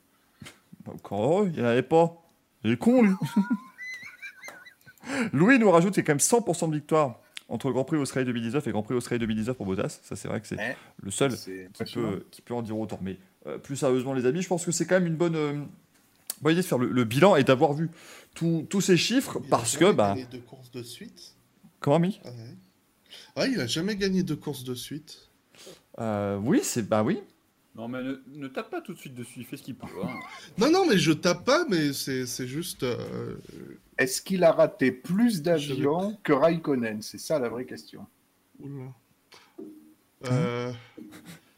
Encore heureux, il n'y en avait pas. Il est con, lui. Louis nous rajoute a quand même 100% de victoire entre le Grand Prix Australie 2019 et le Grand Prix Australie 2019 pour Bottas. Ça, c'est vrai que c'est le seul qui peut, qui peut en dire autant. Mais euh, plus sérieusement, les amis, je pense que c'est quand même une bonne, euh, bonne idée de faire le, le bilan et d'avoir vu tous tous ces chiffres Il parce jamais que, bah, deux courses de suite. comment, Mi Ouais. Ouais, il a jamais gagné deux courses de suite. Euh, Oui, c'est bah oui. Non, mais ne, ne tape pas tout de suite dessus, il fait ce qu'il peut. hein. Non, non, mais je tape pas, mais c'est c'est juste. Est-ce qu'il a raté plus d'avions que Raikkonen? C'est ça la vraie question. oula. Euh,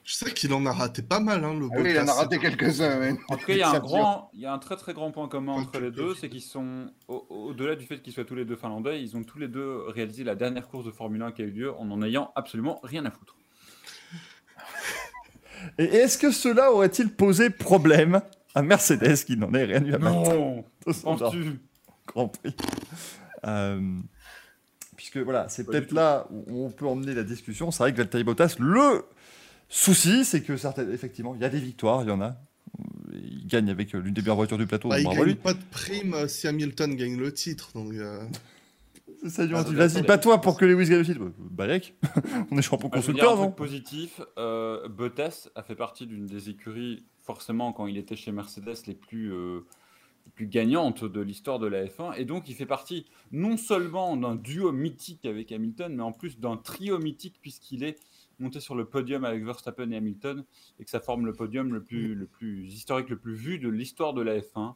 je sais qu'il en a raté pas mal, hein, le Ah oui, il en a raté quelques-uns. hein. En tout cas, il y, a un Ça dure. grand, il y a un très très grand point commun entre les le deux, c'est qu'ils sont, au- au-delà du fait qu'ils soient tous les deux finlandais, ils ont tous les deux réalisé la dernière course de Formule 1 qui a eu lieu en en ayant absolument rien à foutre. Et est-ce que cela aurait-il posé problème à Mercedes qui n'en ait rien eu à battre Non Penses-tu? Grand Prix. Euh, puisque voilà, c'est Pas peut-être là où on peut emmener la discussion. C'est vrai que Valtteri Bottas, le souci, c'est que certaines, effectivement, il y a des victoires, il y en a. Il gagne avec l'une des meilleures voitures du plateau, Bah, il gagne lui. pas de prime euh, si Hamilton gagne le titre. Donc, euh, ça, Ah, oui, Vas-y, attendez. bats-toi pour que Lewis gagne le titre. Bah, Balek, on est champion Bah, constructeur, un non positif, euh, Bottas a fait partie d'une des écuries, forcément, quand il était chez Mercedes, les plus, euh, plus gagnantes de l'histoire de la F1. Et donc, il fait partie non seulement d'un duo mythique avec Hamilton, mais en plus d'un trio mythique, puisqu'il est monté sur le podium avec Verstappen et Hamilton, et que ça forme le podium le plus, le plus historique, le plus vu de l'histoire de la F1.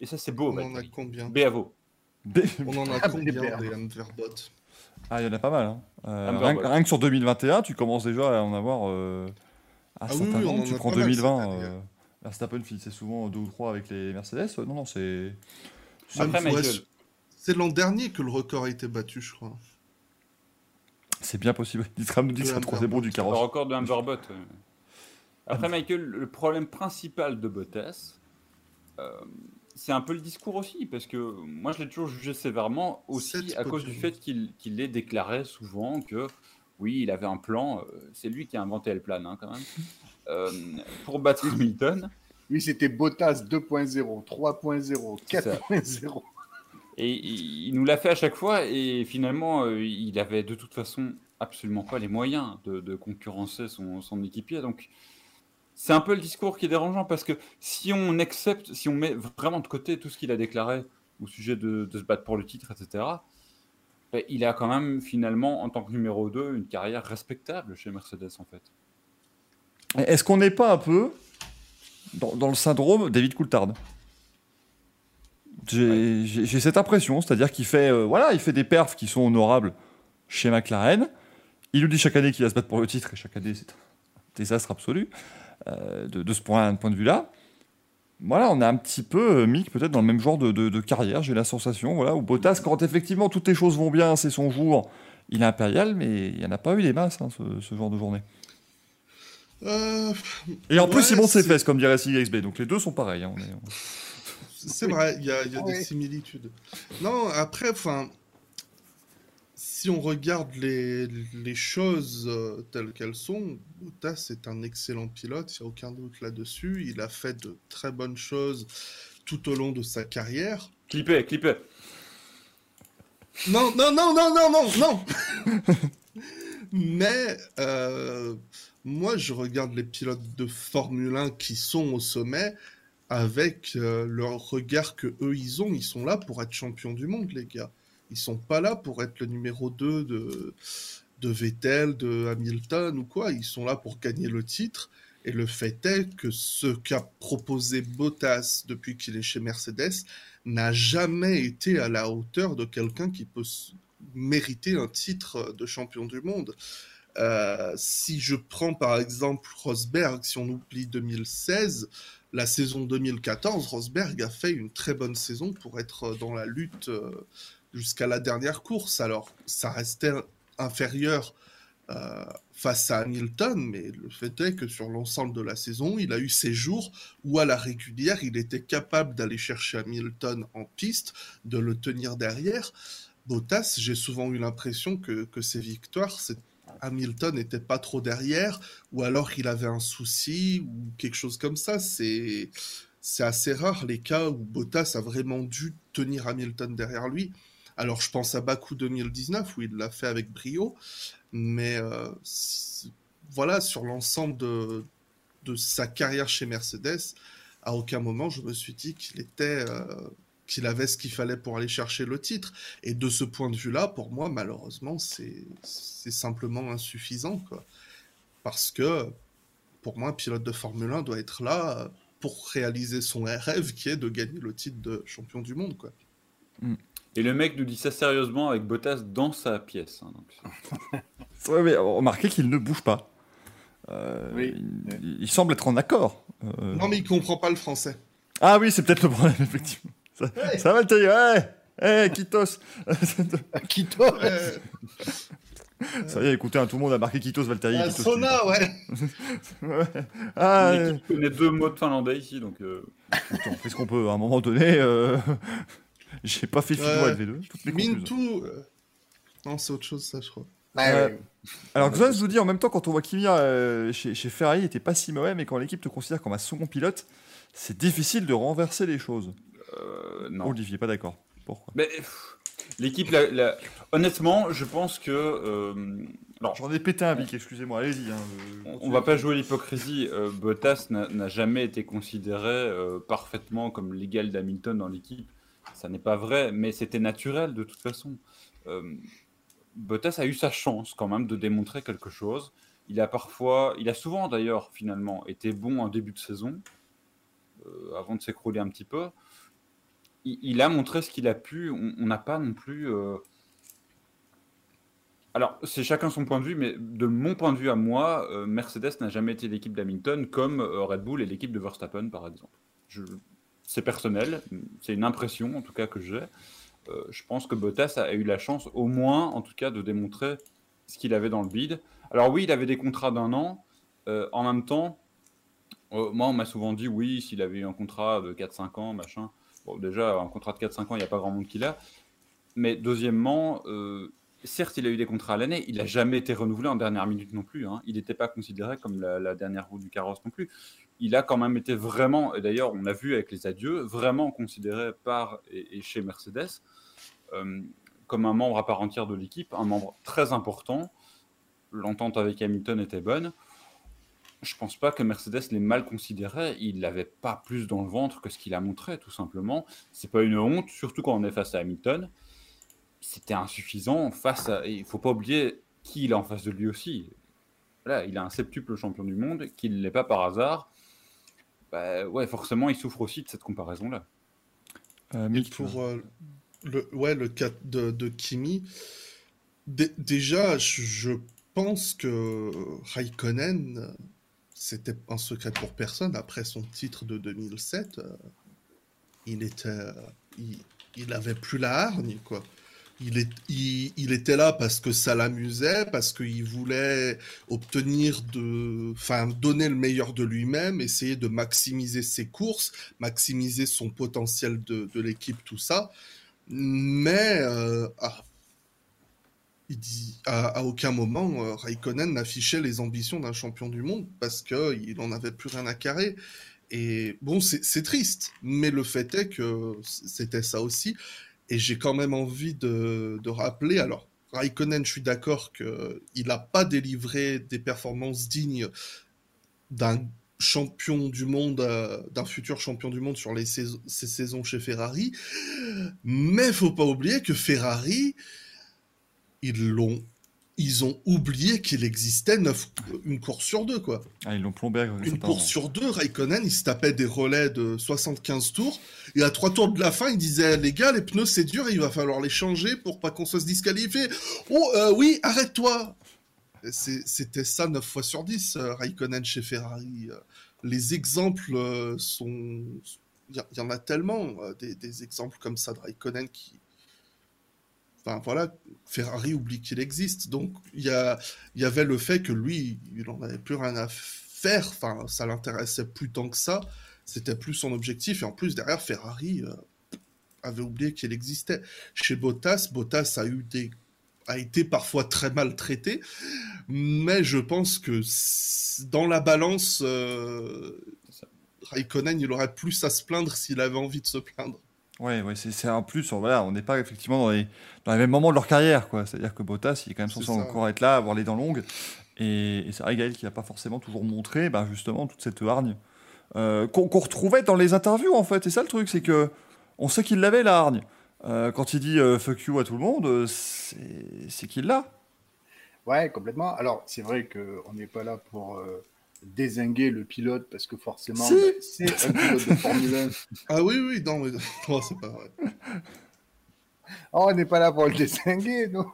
Et ça, c'est beau, on en a combien? Bravo. Des- On en a Ah, combien des Hamverbot Ah, il y en a pas mal. hein. Euh, rien, que sur 2021, tu commences déjà à en avoir euh, un Ah oui, certain oui, on nombre. en Tu prends pas mal, 2020, cette année. Verstappen finissait souvent deux ou trois avec les Mercedes. Non, non, c'est. c'est- l'an dernier que le record a été battu, je crois. C'est bien possible. Ditram nous dit que c'est un troisième bon du Bolt. Le carrosse. record de Humberbot. euh. Après, Michael, le problème principal de Bottas, euh, c'est un peu le discours aussi, parce que moi, je l'ai toujours jugé sévèrement aussi Sept à cause du fait qu'il qu'il ait déclaré souvent que oui, il avait un plan. euh, c'est lui qui a inventé le plan, hein, quand même, euh, pour battre Hamilton. Lui, c'était Bottas 2.0, 3.0, C'est ça. 4.0. Et il, nous l'a fait à chaque fois, et finalement, euh, il avait de toute façon absolument pas les moyens de, de concurrencer son, son équipier. Donc, c'est un peu le discours qui est dérangeant parce que si on accepte, si on met vraiment de côté tout ce qu'il a déclaré au sujet de, de se battre pour le titre, etc., ben, il a quand même finalement, en tant que numéro 2, une carrière respectable chez Mercedes en fait. Est-ce qu'on n'est pas un peu dans, dans le syndrome David Coulthard? J'ai cette impression, c'est-à-dire qu'il fait, euh, voilà, il fait des perfs qui sont honorables chez McLaren. Il nous dit chaque année qu'il va se battre pour le titre et chaque année c'est un désastre absolu euh, de, de ce point, point de vue-là. Voilà, on est un petit peu euh, mis peut-être dans le même genre de, de- de carrière, j'ai la sensation, voilà, où Bottas, quand effectivement toutes les choses vont bien, c'est son jour, il est impérial, mais il n'y en a pas eu des masses, hein, ce, ce genre de journée. Euh, Et en plus, Ouais, il monte ses fesses, comme dirait CXB. Donc les deux sont pareils. hein, est- C'est vrai, il y a, il y a des similitudes. Non, après, enfin, si on regarde les, les choses euh, telles qu'elles sont, Bottas est un excellent pilote, il n'y a aucun doute là-dessus. Il a fait de très bonnes choses tout au long de sa carrière. Clippé, clippé. Non, non, non, non, non, non, non Mais euh, moi, je regarde les pilotes de Formule 1 qui sont au sommet avec euh, le regard que eux ils ont. Ils sont là pour être champions du monde, les gars. Ils sont pas là pour être le numéro 2 de, de Vettel, de Hamilton ou quoi. Ils sont là pour gagner le titre. Et le fait est que ce qu'a proposé Bottas depuis qu'il est chez Mercedes n'a jamais été à la hauteur de quelqu'un qui peut mériter un titre de champion du monde. Euh, si je prends par exemple Rosberg, si on oublie 2016, la saison 2014, Rosberg a fait une très bonne saison pour être dans la lutte euh, jusqu'à la dernière course. Alors, ça restait inférieur euh, face à Hamilton, mais le fait est que sur l'ensemble de la saison, il a eu ses jours où à la régulière, il était capable d'aller chercher Hamilton en piste, de le tenir derrière. Bottas, j'ai souvent eu l'impression que, que ses victoires, Hamilton n'était pas trop derrière, ou alors il avait un souci, ou quelque chose comme ça. C'est assez rare les cas où Bottas a vraiment dû tenir Hamilton derrière lui. Alors je pense à Baku 2019 où il l'a fait avec brio, mais euh, voilà, sur l'ensemble de, de, sa carrière chez Mercedes, à aucun moment je me suis dit qu'il était... Euh, qu'il avait ce qu'il fallait pour aller chercher le titre. Et de ce point de vue-là, pour moi, malheureusement, c'est simplement insuffisant. Quoi. Parce que, pour moi, un pilote de Formule 1 doit être là pour réaliser son rêve qui est de gagner le titre de champion du monde. Quoi. Mm. Et le mec nous dit ça sérieusement avec Bottas dans sa pièce. Hein, donc... remarquez qu'il ne bouge pas. Euh, oui. il, semble être en accord. Euh. Non, mais il comprend pas le français. Ah oui, c'est peut-être le problème, effectivement. Ça, va le tailler, ouais Hey, Kitos Kitos Ça y est, écoutez, hein, tout le monde a marqué Kitos Valtteri. Ah, Sona, ouais. ouais. Ah, euh... connaît deux mots de finlandais ici, donc. Euh... on fait ce qu'on peut. À un moment donné, euh... j'ai pas fait Fido euh, V2. Mintu. Euh, non, c'est autre chose, ça, je crois. Euh, alors, Xon vous dit en même temps, quand on voit Kimi euh, chez, chez, Ferrari, il était pas si mauvais, mais quand l'équipe te considère comme un second pilote, c'est difficile de renverser les choses. Euh, non. Olivier, pas d'accord. Pourquoi Mais l'équipe, la, la... honnêtement, je pense que. Euh... J'en ai pété un bic, excusez-moi, allez-y. Hein, on, on va pas jouer l'hypocrisie. Euh, Bottas n'a jamais été considéré parfaitement comme l'égal d'Hamilton dans l'équipe. Ça n'est pas vrai, mais c'était naturel de toute façon. Bottas a eu sa chance quand même de démontrer quelque chose. Il a parfois, il a souvent d'ailleurs finalement été bon en début de saison, avant de s'écrouler un petit peu il, a montré ce qu'il a pu. On n'a pas non plus. Euh... Alors, c'est chacun son point de vue, mais de mon point de vue à moi, euh, Mercedes n'a jamais été l'équipe d'Hamilton comme euh, Red Bull est l'équipe de Verstappen, par exemple. C'est personnel, c'est une impression en tout cas que j'ai. Je pense que Bottas a eu la chance, au moins en tout cas, de démontrer ce qu'il avait dans le bide. Alors oui, il avait des contrats d'un an. en même temps, moi, on m'a souvent dit oui, s'il avait eu un contrat de 4-5 ans, machin. Déjà, un contrat de 4-5 ans, il n'y a pas grand monde qui l'a. Mais deuxièmement, euh, certes, il a eu des contrats à l'année, il n'a jamais été renouvelé en dernière minute non plus. Hein. Il n'était pas considéré comme la, la, dernière roue du carrosse non plus. Il a quand même été vraiment, et d'ailleurs, on a vu avec les adieux, vraiment considéré par et, et chez Mercedes euh, comme un membre à part entière de l'équipe, un membre très important. L'entente avec Hamilton était bonne je pense pas que Mercedes l'ait mal considéré. Il n'avait pas plus dans le ventre que ce qu'il a montré, tout simplement. C'est pas une honte, surtout quand on est face à Hamilton. C'était insuffisant face à. Il faut pas oublier qui il a en face de lui aussi. Là, il a un septuple champion du monde, qu'il ne l'est pas par hasard. Bah, ouais, forcément, il souffre aussi de cette comparaison-là. Euh, mais pour euh, le, ouais, le cas de, de Kimi, déjà, je, je pense que Raikkonen c'était un secret pour personne. Après son titre de 2007, euh, il était, euh, il, il, avait plus la hargne, quoi. Il, est, il, il était là parce que ça l'amusait, parce qu'il voulait obtenir de, enfin, donner le meilleur de lui-même, essayer de maximiser ses courses, maximiser son potentiel de, de l'équipe, tout ça. Mais euh, ah, il dit à, aucun moment euh, Raikkonen n'affichait les ambitions d'un champion du monde parce que il en avait plus rien à carrer. Et bon, c'est triste, mais le fait est que c'était ça aussi. Et j'ai quand même envie de, de rappeler, alors Raikkonen, je suis d'accord qu'il n'a pas délivré des performances dignes d'un champion du monde, euh, d'un futur champion du monde sur les saisons, ces saisons chez Ferrari. Mais faut pas oublier que Ferrari, ils l'ont ils ont oublié qu'il existait neuf, une course sur deux, quoi. Ah, ils l'ont plombé. Une course sur deux, Raikkonen, il se tapait des relais de 75 tours, et à trois tours de la fin, il disait, les gars, les pneus, c'est dur, il va falloir les changer pour pas qu'on se disqualifie. Oh, euh, oui, arrête-toi C'était ça 9 fois sur 10, euh, Raikkonen chez Ferrari. Les exemples euh, sont... Il y, y, en a tellement, des, des, exemples comme ça de Raikkonen qui, Enfin, voilà, Ferrari oublie qu'il existe. Donc, il y, a, il y avait le fait que lui, il n'en avait plus rien à faire. Enfin, ça l'intéressait plus tant que ça. C'était plus son objectif. Et en plus, derrière, Ferrari euh, avait oublié qu'il existait. Chez Bottas, Bottas a eu des a été parfois très maltraité, mais je pense que dans la balance, euh, Raikkonen, il aurait plus à se plaindre s'il avait envie de se plaindre. Ouais, ouais c'est un plus. Voilà, on n'est pas effectivement dans les, dans les mêmes moments de leur carrière. C'est-à-dire que Bottas, il est quand même censé encore être là, avoir les dents longues. Et, c'est vrai, Gaël, qui n'a pas forcément toujours montré bah, justement toute cette hargne euh, qu'on retrouvait dans les interviews, en fait. Et ça, le truc, c'est que on sait qu'il l'avait, la hargne. Euh, quand il dit euh, fuck you à tout le monde, c'est qu'il l'a. Ouais, complètement. Alors, c'est vrai qu'on n'est pas là pour désinguer le pilote parce que forcément, bah, c'est un pilote de Formule 1. Ah oui, oui, non, mais non, c'est pas vrai. Oh, on n'est pas là pour le désinguer, non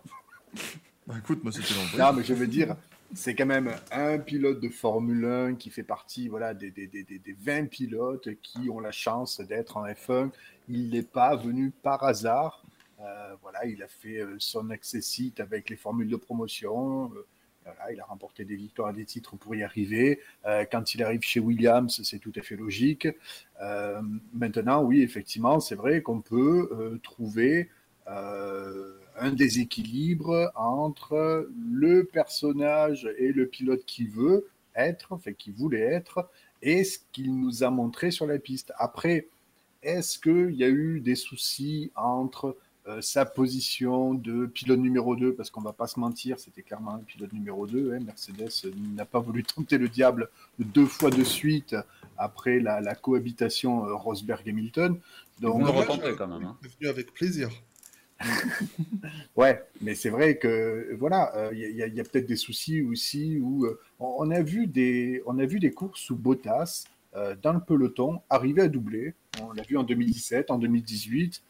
bah, Écoute, moi, c'était Non, mais je veux dire, c'est quand même un pilote de Formule 1 qui fait partie voilà, des, des, des, des 20 pilotes qui ont la chance d'être en F1. Il n'est pas venu par hasard. Euh, voilà, il a fait euh, son access avec les formules de promotion. Euh, il a remporté des victoires et des titres pour y arriver. Euh, quand il arrive chez Williams, c'est tout à fait logique. Euh, maintenant, oui, effectivement, c'est vrai qu'on peut euh, trouver un déséquilibre entre le personnage et le pilote qui veut être, enfin qui voulait être, et ce qu'il nous a montré sur la piste. Après, est-ce qu'il y a eu des soucis entre euh, sa position de pilote numéro 2, parce qu'on va pas se mentir, c'était clairement un pilote numéro 2. Hein. Mercedes n'a pas voulu tenter le diable deux fois de suite après la, cohabitation euh, Rosberg-Hamilton. Donc, on le quand même. Hein. Venu avec plaisir. ouais, mais c'est vrai que voilà, il euh, y a, peut-être des soucis aussi où on a vu des on a vu des courses sous Bottas dans le peloton arriver à doubler. On l'a vu en 2017, en 2018.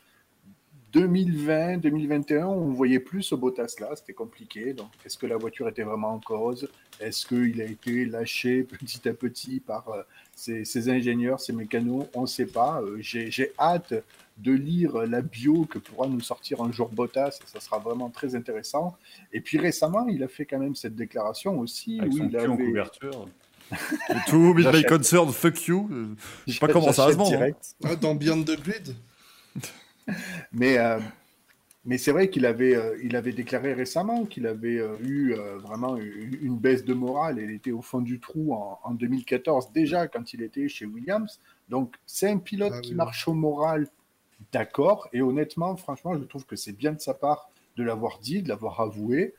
2020, 2021, on ne voyait plus ce Bottas là, c'était compliqué. Donc, est-ce que la voiture était vraiment en cause? Est-ce qu'il a été lâché petit à petit par euh, ses, ingénieurs, ses mécanos? On ne sait pas. Euh, j'ai hâte de lire la bio que pourra nous sortir un jour Bottas, ça sera vraiment très intéressant. Et puis récemment, il a fait quand même cette déclaration aussi. Avec où il avait... en couverture. tout, my concern, fuck you. Je sais pas comment ça va se vendre. Ah, dans Beyond the Grid? Mais euh, mais c'est vrai qu'il avait, euh, il avait déclaré récemment qu'il avait euh, eu vraiment une, baisse de morale. Il était au fond du trou en, 2014, déjà quand il était chez Williams. Donc c'est un pilote ah qui marche au moral, d'accord. Et honnêtement, franchement, je trouve que c'est bien de sa part de l'avoir dit, de l'avoir avoué.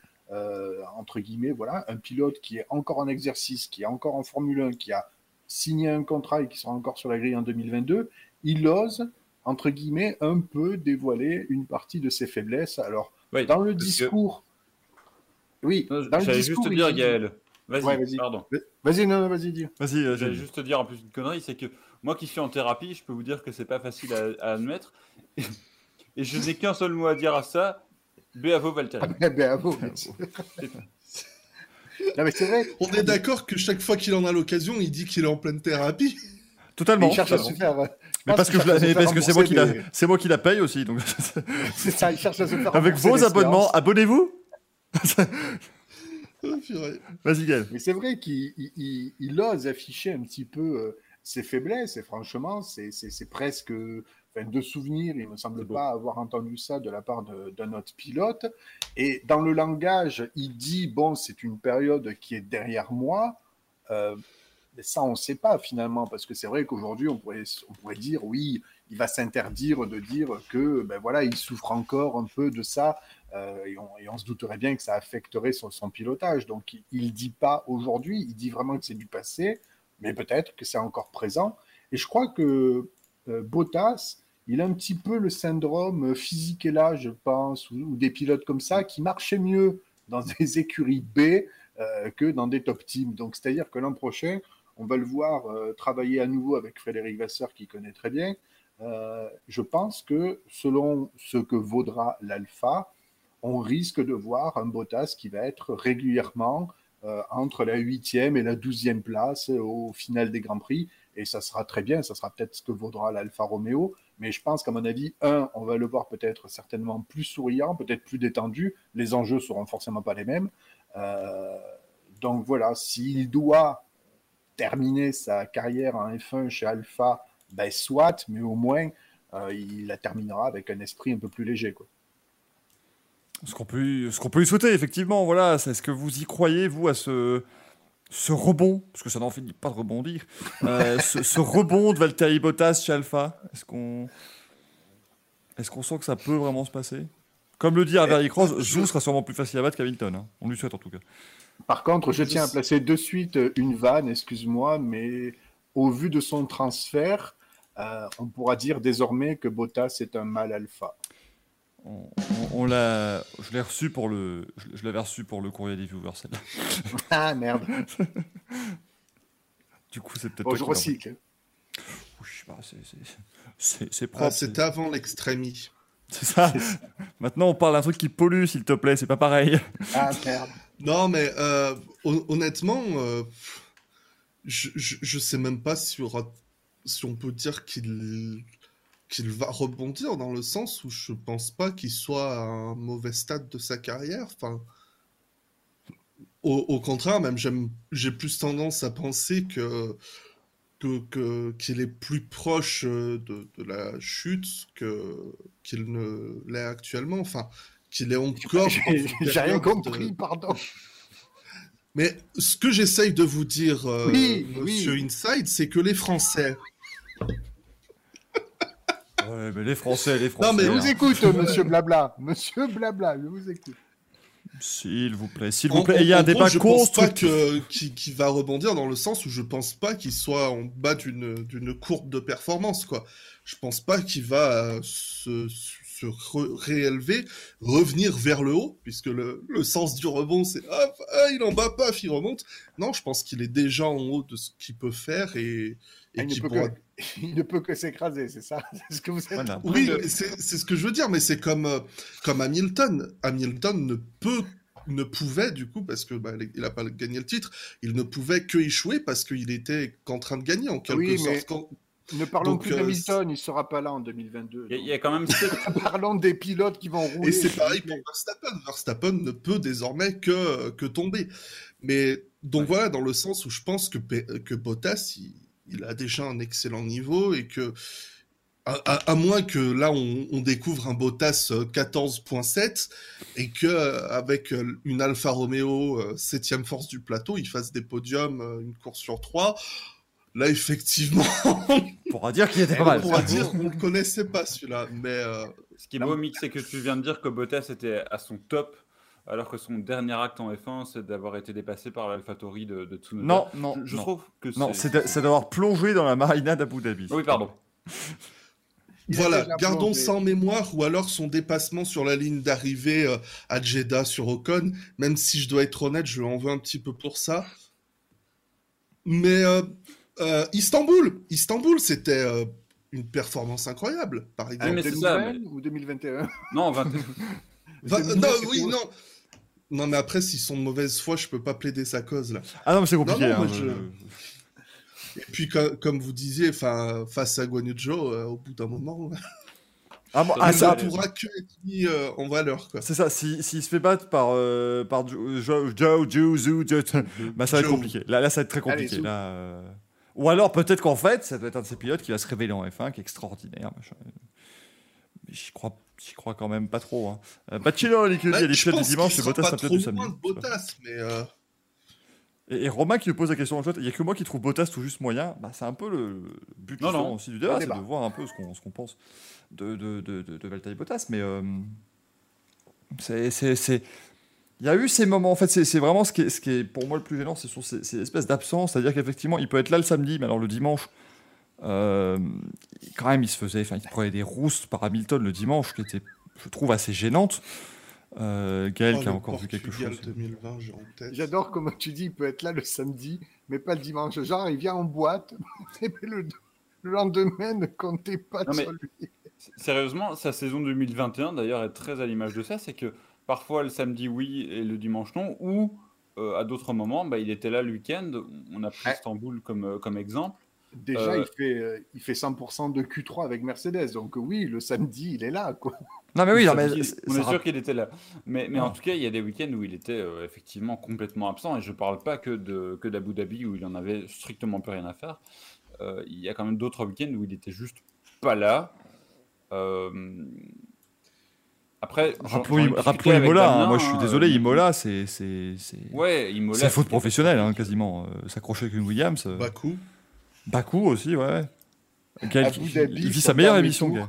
entre guillemets, voilà, un pilote qui est encore en exercice, qui est encore en Formule 1, qui a signé un contrat et qui sera encore sur la grille en 2022, il ose entre guillemets, un peu dévoiler une partie de ses faiblesses. Alors, dans le discours. Oui, dans le discours. juste dire, Gaël. Vas-y, pardon. Vas-y, non, vas-y, dis. Vas-y, euh, J'allais juste te dire en plus une connerie, c'est que moi qui suis en thérapie, je peux vous dire que c'est pas facile à, admettre. Et, je n'ai qu'un seul mot à dire à ça. Béavo Valtteri. Béavo. non, mais c'est vrai. On est d'accord que chaque fois qu'il en a l'occasion, il dit qu'il est en pleine thérapie. Totalement. Il cherche à se faire mais parce que, parce que c'est moi qui la, c'est moi qui la paye aussi, donc. c'est ça, il cherche à se faire. Avec vos abonnements, abonnez-vous. Oh, Vas-y, Gaël. Mais c'est vrai qu'il il, ose afficher un petit peu euh, ses faiblesses, et franchement, c'est presque. Enfin, de souvenir, il ne me semble pas avoir entendu ça de la part d'un autre pilote. Et dans le langage, il dit bon, c'est une période qui est derrière moi. Euh, mais ça, on ne sait pas finalement, parce que c'est vrai qu'aujourd'hui, on pourrait, dire, oui, il va s'interdire de dire que, ben voilà, il souffre encore un peu de ça, euh, et, on, se douterait bien que ça affecterait son, pilotage. Donc, il ne dit pas aujourd'hui, il dit vraiment que c'est du passé, mais peut-être que c'est encore présent. Et je crois que euh, Bottas, il a un petit peu le syndrome physique et là, je pense, ou, des pilotes comme ça qui marchaient mieux dans des écuries B euh, que dans des top teams. Donc, c'est-à-dire que l'an prochain, on va le voir euh, travailler à nouveau avec Frédéric Vasseur qui connaît très bien. Euh, je pense que selon ce que vaudra l'alpha, on risque de voir un Bottas qui va être régulièrement euh, entre la huitième et la douzième place au final des Grands Prix. Et ça sera très bien, ça sera peut-être ce que vaudra l'Alfa Romeo. Mais je pense qu'à mon avis, un, on va le voir peut-être certainement plus souriant, peut-être plus détendu. Les enjeux seront forcément pas les mêmes. Donc voilà, s'il doit terminer sa carrière en F1 chez Alpha, ben soit, mais au moins euh, il la terminera avec un esprit un peu plus léger. Quoi. Ce qu'on peut, ce qu'on peut lui souhaiter, effectivement, voilà, est-ce que vous y croyez, vous, à ce, ce rebond, parce que ça n'en finit pas de rebondir, euh, ce, rebond de Valtteri Bottas chez Alpha, est-ce qu'on est qu'on sent que ça peut vraiment se passer? Comme le dit Harvey Cross, Jou sera sûrement plus facile à battre qu'Hamilton. Hein. On lui souhaite en tout cas. Par contre, je tiens à placer de suite une vanne, excuse-moi, mais au vu de son transfert, euh, on pourra dire désormais que Bottas est un mal alpha. On, l'a, je l'ai reçu pour le, je, l'avais reçu pour le courrier des viewers celle-là. ah merde. du coup, c'est peut-être. Bon, je recycle. C'est, c'est, propre. Ah, c'était avant l'extrémie. C'est ça. Maintenant, on parle d'un truc qui pollue, s'il te plaît. C'est pas pareil. Ah merde. Non, mais euh, honnêtement, euh, je, je, sais même pas si, on peut dire qu'il va rebondir dans le sens où je pense pas qu'il soit à un mauvais stade de sa carrière. Enfin, au, contraire, même j'ai plus tendance à penser que qu'il est plus proche de, de la chute qu'il ne l'est actuellement. Enfin, qu'il est encore. J'ai rien compris, pardon. Mais ce que j'essaye de vous dire, euh, Monsieur Inside, c'est que les Français, Ouais, mais les Français, les Français. Non, mais je vous écoute, monsieur Blabla. Monsieur Blabla, je vous écoute. S'il vous plaît, s'il vous plaît. il y a un débat je pense pas qu'il va rebondir dans le sens où je pense pas qu'il soit en bas d'une courbe de performance, quoi. Je pense pas qu'il va se, se réélever, revenir vers le haut, puisque le, le sens du rebond, c'est ah, il en bas pas, il remonte. Non, je pense qu'il est déjà en haut de ce qu'il peut faire et, et il, ne pourra... que, il, ne peut que s'écraser, c'est ça? Ce que vous êtes... Oui, c'est ce que je veux dire, mais c'est comme, euh, comme Hamilton. Hamilton ne peut ne pouvait du coup parce que bah, il n'a pas gagné le titre, il ne pouvait que échouer parce qu'il était qu'en train de gagner en quelque oui, sorte. Ne parlons plus d'Hamilton, il ne sera pas là en 2022. Il y, a quand même. Parlons des pilotes qui vont rouler. Et c'est pareil pour Verstappen. Verstappen ne peut désormais que, que tomber. Mais donc voilà, dans le sens où je pense que, que Bottas, il, a déjà un excellent niveau et que. À, moins que là on, découvre un Bottas 14.7 euh, et que euh, avec euh, une Alfa Romeo septième force du plateau, il fasse des podiums une course sur trois Là, effectivement. on pourra dire qu'il était pas mal. On pourra dire qu'on ne connaissait pas celui-là. Mais euh, Ce qui est beau, Mick, c'est que tu viens de dire que Bottas était à son top, alors que son dernier acte en F1, c'est d'avoir été dépassé par l'AlphaTauri de, de Tsunoda. Non, non. Je, trouve que Non, c'est d'avoir plongé dans la marina d'Abu Dhabi. Oui, pardon. Voilà, gardons ça en mémoire, ou alors son dépassement sur la ligne d'arrivée euh, à Jeddah sur Ocon, même si je dois être honnête, je lui en veux un petit peu pour ça. Mais euh, euh, Istanbul, Istanbul, c'était euh, une performance incroyable, par exemple. Ah, mais 2020 ou 2021 Non, 20... non, oui, non. Non, mais après, s'ils sont de mauvaise foi, je peux pas plaider sa cause là. Ah non, mais c'est compliqué. hein, Et puis, comme vous disiez, face à Guanyujo, euh, au bout d'un moment. Ah, ah, ça pourra que être mis en valeur. C'est ça, s'il si, se fait battre par, par Joe, Joe, Joe, Joe, bah, ça va être compliqué. Là, là, ça va être très compliqué. là, ou alors peut-être qu'en fait, ça doit être un de ces pilotes qui va se révéler en F1, qui est extraordinaire. Mais j'y crois, j'y crois quand même pas trop. Hein. Euh, Bachelor, il y a des pilotes du dimanche, c'est Bottas, peut-être du samedi. Bottas, mais euh... et, et, Romain qui me pose la question en fait, il n'y a que moi qui trouve Bottas tout juste moyen. Bah, c'est un peu le but non, non. aussi du débat, c'est de voir un peu ce qu'on, ce qu'on pense de, de, de, de, de Valtteri Bottas. Mais euh, c'est, c'est il y a eu ces moments, en fait, c'est vraiment ce qui, est, ce qui est pour moi le plus gênant, c'est sur ces, espèces d'absence, c'est-à-dire qu'effectivement, il peut être là le samedi, mais alors le dimanche, euh, quand même, il se faisait, enfin, il prenait des roustes par Hamilton le dimanche, qui était, je trouve, assez gênante. Euh, Gaël oh, qui a encore vu quelque chose. J'adore comment tu dis, il peut être là le samedi, mais pas le dimanche. Genre, il vient en boîte, et le, lendemain, ne comptez pas sur lui. Sérieusement, sa saison 2021, d'ailleurs, est très à l'image de ça, c'est que parfois le samedi oui et le dimanche non, ou euh, à d'autres moments, bah, il était là le week-end. On a pris Ouais. Istanbul comme, euh, comme exemple. Déjà, Euh, il, fait, euh, il fait 100% de Q3 avec Mercedes. Donc oui, le samedi, il est là. Quoi. Non, mais oui, non, mais on est sûr qu'il était là. Mais, mais en tout cas, il y a des week-ends où il était euh, effectivement complètement absent. Et je parle pas que de que d'Abu Dhabi où il en avait strictement plus rien à faire. Euh, il y a quand même d'autres week-ends où il était juste pas là. Après, Rappelons, Imola, hein. Damien, moi je suis désolé, euh, Imola, c'est c'est c'est Ouais, Imola. c'est faute professionnelle hein, quasiment. Euh, S'accrocher avec une Williams. euh, Bakou. Bakou aussi, ouais. Gaël, Abu qui- Dhabi, il vit sa meilleure dernier émission, tour.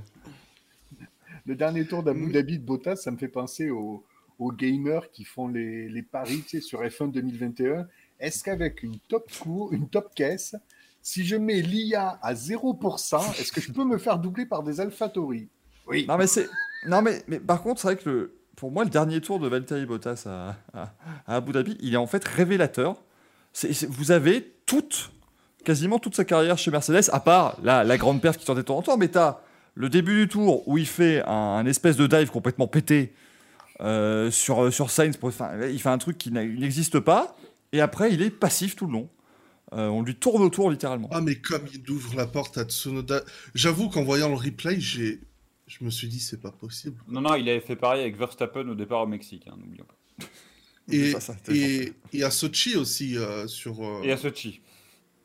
Le dernier tour d'Abu Mm. Dhabi de Bottas, ça me fait penser aux, aux gamers qui font les, les paris tu sais, sur F1 2021. Est-ce qu'avec une top cour, une top caisse, si je mets l'IA à 0%, est-ce que je peux me faire doubler par des AlphaTauri Oui. Non mais c'est non mais, mais par contre c'est vrai que pour moi le dernier tour de Valtteri Bottas à, Abu Dhabi il est en fait révélateur. Vous avez toute quasiment toute sa carrière chez Mercedes à part la, grande perf qui sortait de temps en temps mais t'as le début du tour où il fait un, espèce de dive complètement pété euh, sur sur Sainz il fait un truc qui n'existe pas et après il est passif tout le long. Euh, on lui tourne autour littéralement. Ah, mais comme il ouvre la porte à Tsunoda. J'avoue qu'en voyant le replay, j'ai. Je me suis dit, c'est pas possible. Non, non, il avait fait pareil avec Verstappen au départ au Mexique, hein, n'oublions pas. Et, Ça, ça a été et, et à Sochi aussi, euh, sur. euh, Et à Sochi.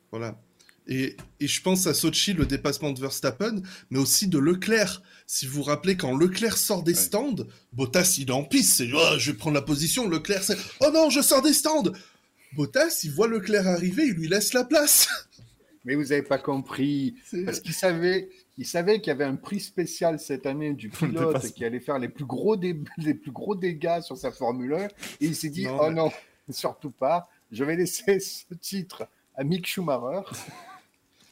Voilà. Et, et je pense à Sochi, le dépassement de Verstappen, mais aussi de Leclerc. Si vous vous rappelez, quand Leclerc sort des Ouais. stands, Bottas, il est en piste. C'est oh, je vais prendre la position. Leclerc, c'est Oh non, je sors des stands Bottas, il voit Leclerc arriver, il lui laisse la place. Mais vous n'avez pas compris. C'est- Parce qu'il savait, il savait qu'il y avait un prix spécial cette année du pilote qui allait faire les plus gros, dé- les plus gros dégâts sur sa Formule 1. Et il s'est dit, Non, oh mais- non, surtout pas. Je vais laisser ce titre à Mick Schumacher.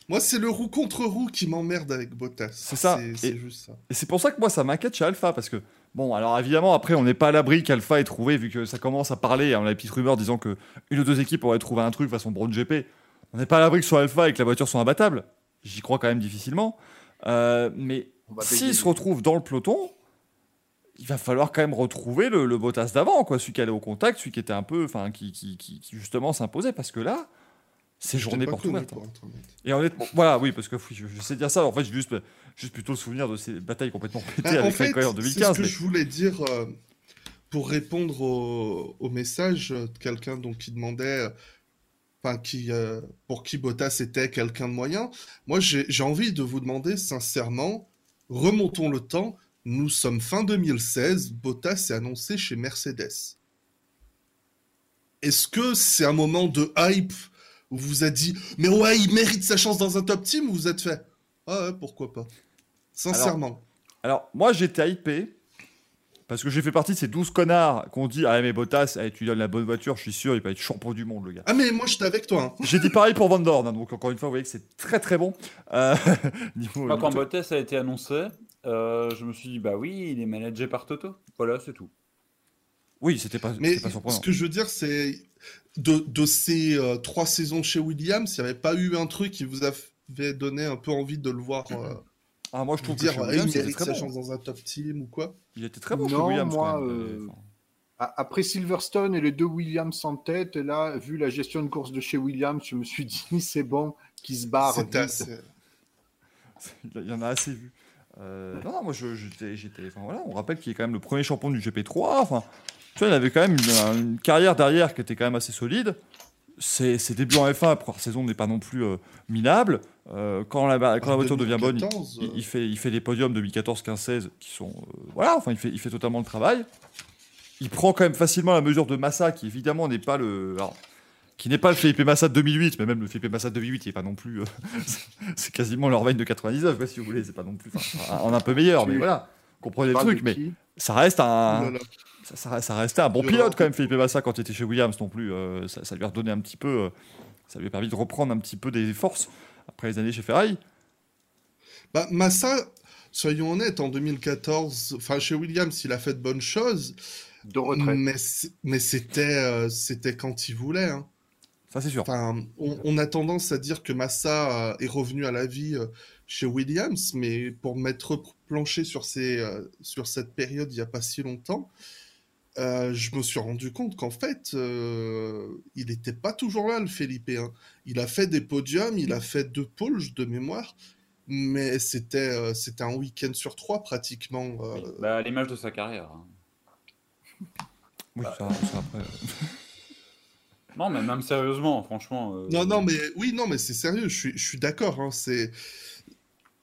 Moi, c'est le roue contre roue qui m'emmerde avec Bottas. C'est ça. C'est Et- c'est juste ça. Et c'est pour ça que moi, ça m'inquiète chez Alpha, parce que, bon, alors évidemment, après, on n'est pas à l'abri qu'Alpha ait trouvé, vu que ça commence à parler, on a des petites rumeurs disant que une ou deux équipes auraient trouvé un truc façon Brown GP. On n'est pas à l'abri que soit Alpha et que la voiture soit imbattable. J'y crois quand même difficilement. Euh, mais s'il se retrouve dans le peloton, il va falloir quand même retrouver le, le Bottas d'avant, quoi, celui qui allait au contact, celui qui était un peu, enfin, qui, qui, qui- qui, justement s'imposait, parce que là, c'est journée pour hein. être honnête. Et honnêtement, voilà, oui, parce que je, je sais dire ça. En fait, j'ai juste, juste plutôt le souvenir de ces batailles complètement pétées Bah, en avec fait, Raikkonen en c'est 2015. ce que mais- je voulais dire euh, pour répondre au, au message de quelqu'un donc qui demandait, euh, enfin euh, pour qui Bottas était quelqu'un de moyen. Moi, j'ai envie de vous demander sincèrement, remontons le temps. Nous sommes fin 2016. Bottas est annoncé chez Mercedes. Est-ce que c'est un moment de hype où vous vous êtes dit, mais ouais, il mérite sa chance dans un top team ou vous êtes fait, ah ouais, pourquoi pas, sincèrement. Alors, moi, j'étais hypé parce que j'ai fait partie de ces 12 connards qu'on dit Ah, mais Bottas, eh, tu lui donnes la bonne voiture, je suis sûr, il va être champion du monde, le gars. Ah mais moi j'étais avec toi. hein. J'ai dit pareil pour Van Dorn, hein, donc encore une fois, vous voyez que c'est très très bon. Euh, niveau- Moi, quand Bottas a été annoncé, euh, je me suis dit, bah oui, il est managé par Toto. Voilà, c'est tout. Oui, c'était pas, Mais pas surprenant. ce que je veux dire c'est de, de ces euh, trois saisons chez Williams, il n'y avait pas eu un truc qui vous avait donné un peu envie de le voir euh, Ah, moi, je trouve dire que ouais, Williams, il mérite très sa bon. chance dans un top team ou quoi. Il était très bon chez Non, Williams. moi, quand même. euh, Enfin, Après Silverstone et les deux Williams en tête, là, vu la gestion de course de chez Williams, je me suis dit, c'est bon, qu'il se barre. Assez- Il y en a assez vu. Euh, non, non, moi j'étais, j'étais- enfin, voilà, on rappelle qu'il est quand même le premier champion du GP3. Enfin, tu vois, il avait quand même une, une carrière derrière qui était quand même assez solide. Ses, ses débuts en F1 première saison n'est pas non plus euh, minable. Euh, quand la, quand la voiture devient bonne, il, 2014, il- il fait, il fait des podiums 2014, 15, 16 qui sont, euh, voilà, enfin il fait, il fait totalement le travail. Il prend quand même facilement la mesure de Massa, qui évidemment n'est pas le, alors, qui n'est pas le Felipe Massa de 2008, mais même le Felipe Massa de 2008, il est pas non plus, euh, c'est quasiment leur veine de 99, quoi, si vous voulez, c'est pas non plus, en un peu meilleur, mais voilà, comprenez le truc, mais ça reste un, ça, ça- ça restait un bon pilote quand même, Felipe Massa, quand il était chez Williams non plus. euh, ça, ça lui a redonné un petit peu. euh, ça lui a permis de reprendre un petit peu des forces après les années chez Ferrari. Bah, Massa, soyons honnêtes, en 2014, enfin chez Williams, il a fait de bonnes choses, De retraite. mais c'est- mais c'était euh, c'était quand il voulait. hein. Ça, c'est sûr. Enfin, on, on a tendance à dire que Massa euh, est revenu à la vie euh, chez Williams, mais pour m'être planché sur, ces, euh, sur cette période il n'y a pas si longtemps, euh, je me suis rendu compte qu'en fait, euh, il n'était pas toujours là, le Felipe. hein. Il a fait des podiums, il a fait deux pôles de mémoire, mais c'était euh, c'était un week-end sur trois pratiquement. euh. Bah, à l'image de sa carrière. hein. Oui, Bah, ça, ça après. Non, mais même sérieusement, franchement. euh, Non, non, mais oui, non, mais c'est sérieux, je suis, je suis d'accord. hein, c'est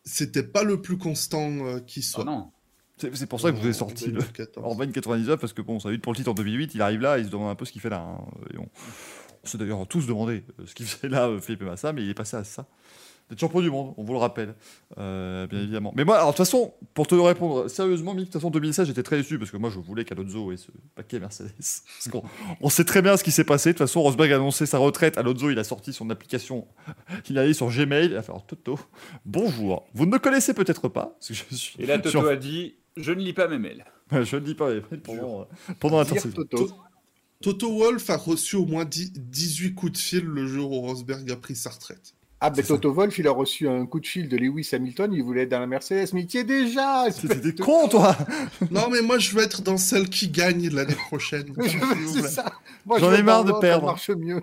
c'était pas le plus constant euh, qui Ah soit. non. C'est c'est pour ça que je vous ai sorti le, 2014. Orban 99 parce que bon, ça a eu pour le titre en 2008, il arrive là, il se demande un peu ce qu'il fait là. hein. Et on on s'est d'ailleurs tous demandé euh, ce qu'il faisait là, euh, Philippe Massa, mais il est passé à ça. D'être champion du monde, on vous le rappelle, euh, bien évidemment. Mais moi, alors de toute façon, pour te répondre sérieusement, Mick, de toute façon, 2016, j'étais très déçu parce que moi, je voulais qu'Alonso ait ce paquet Mercedes. Parce qu'on on sait très bien ce qui s'est passé. De toute façon, Rosberg a annoncé sa retraite. Alonso, il a sorti son application. Il est allé sur Gmail. Il a fait alors, Toto, bonjour. Vous ne me connaissez peut-être pas. Parce que je suis, Et là, Toto a dit Je ne lis pas mes mails. je ne dis pas, mais pendant, euh, pendant l'intersaison. Toto. Toto Wolff a reçu au moins 10 18 coups de fil le jour où Rosberg a pris sa retraite. Ah, ben. Toto Wolff, il a reçu un coup de fil de Lewis Hamilton, il voulait être dans la Mercedes, mais il y est déjà C'était cons, toi Non, mais moi, je veux être dans celle qui gagne l'année prochaine. C'est ça Moi, J'en je ai marre de perdre. marche mieux.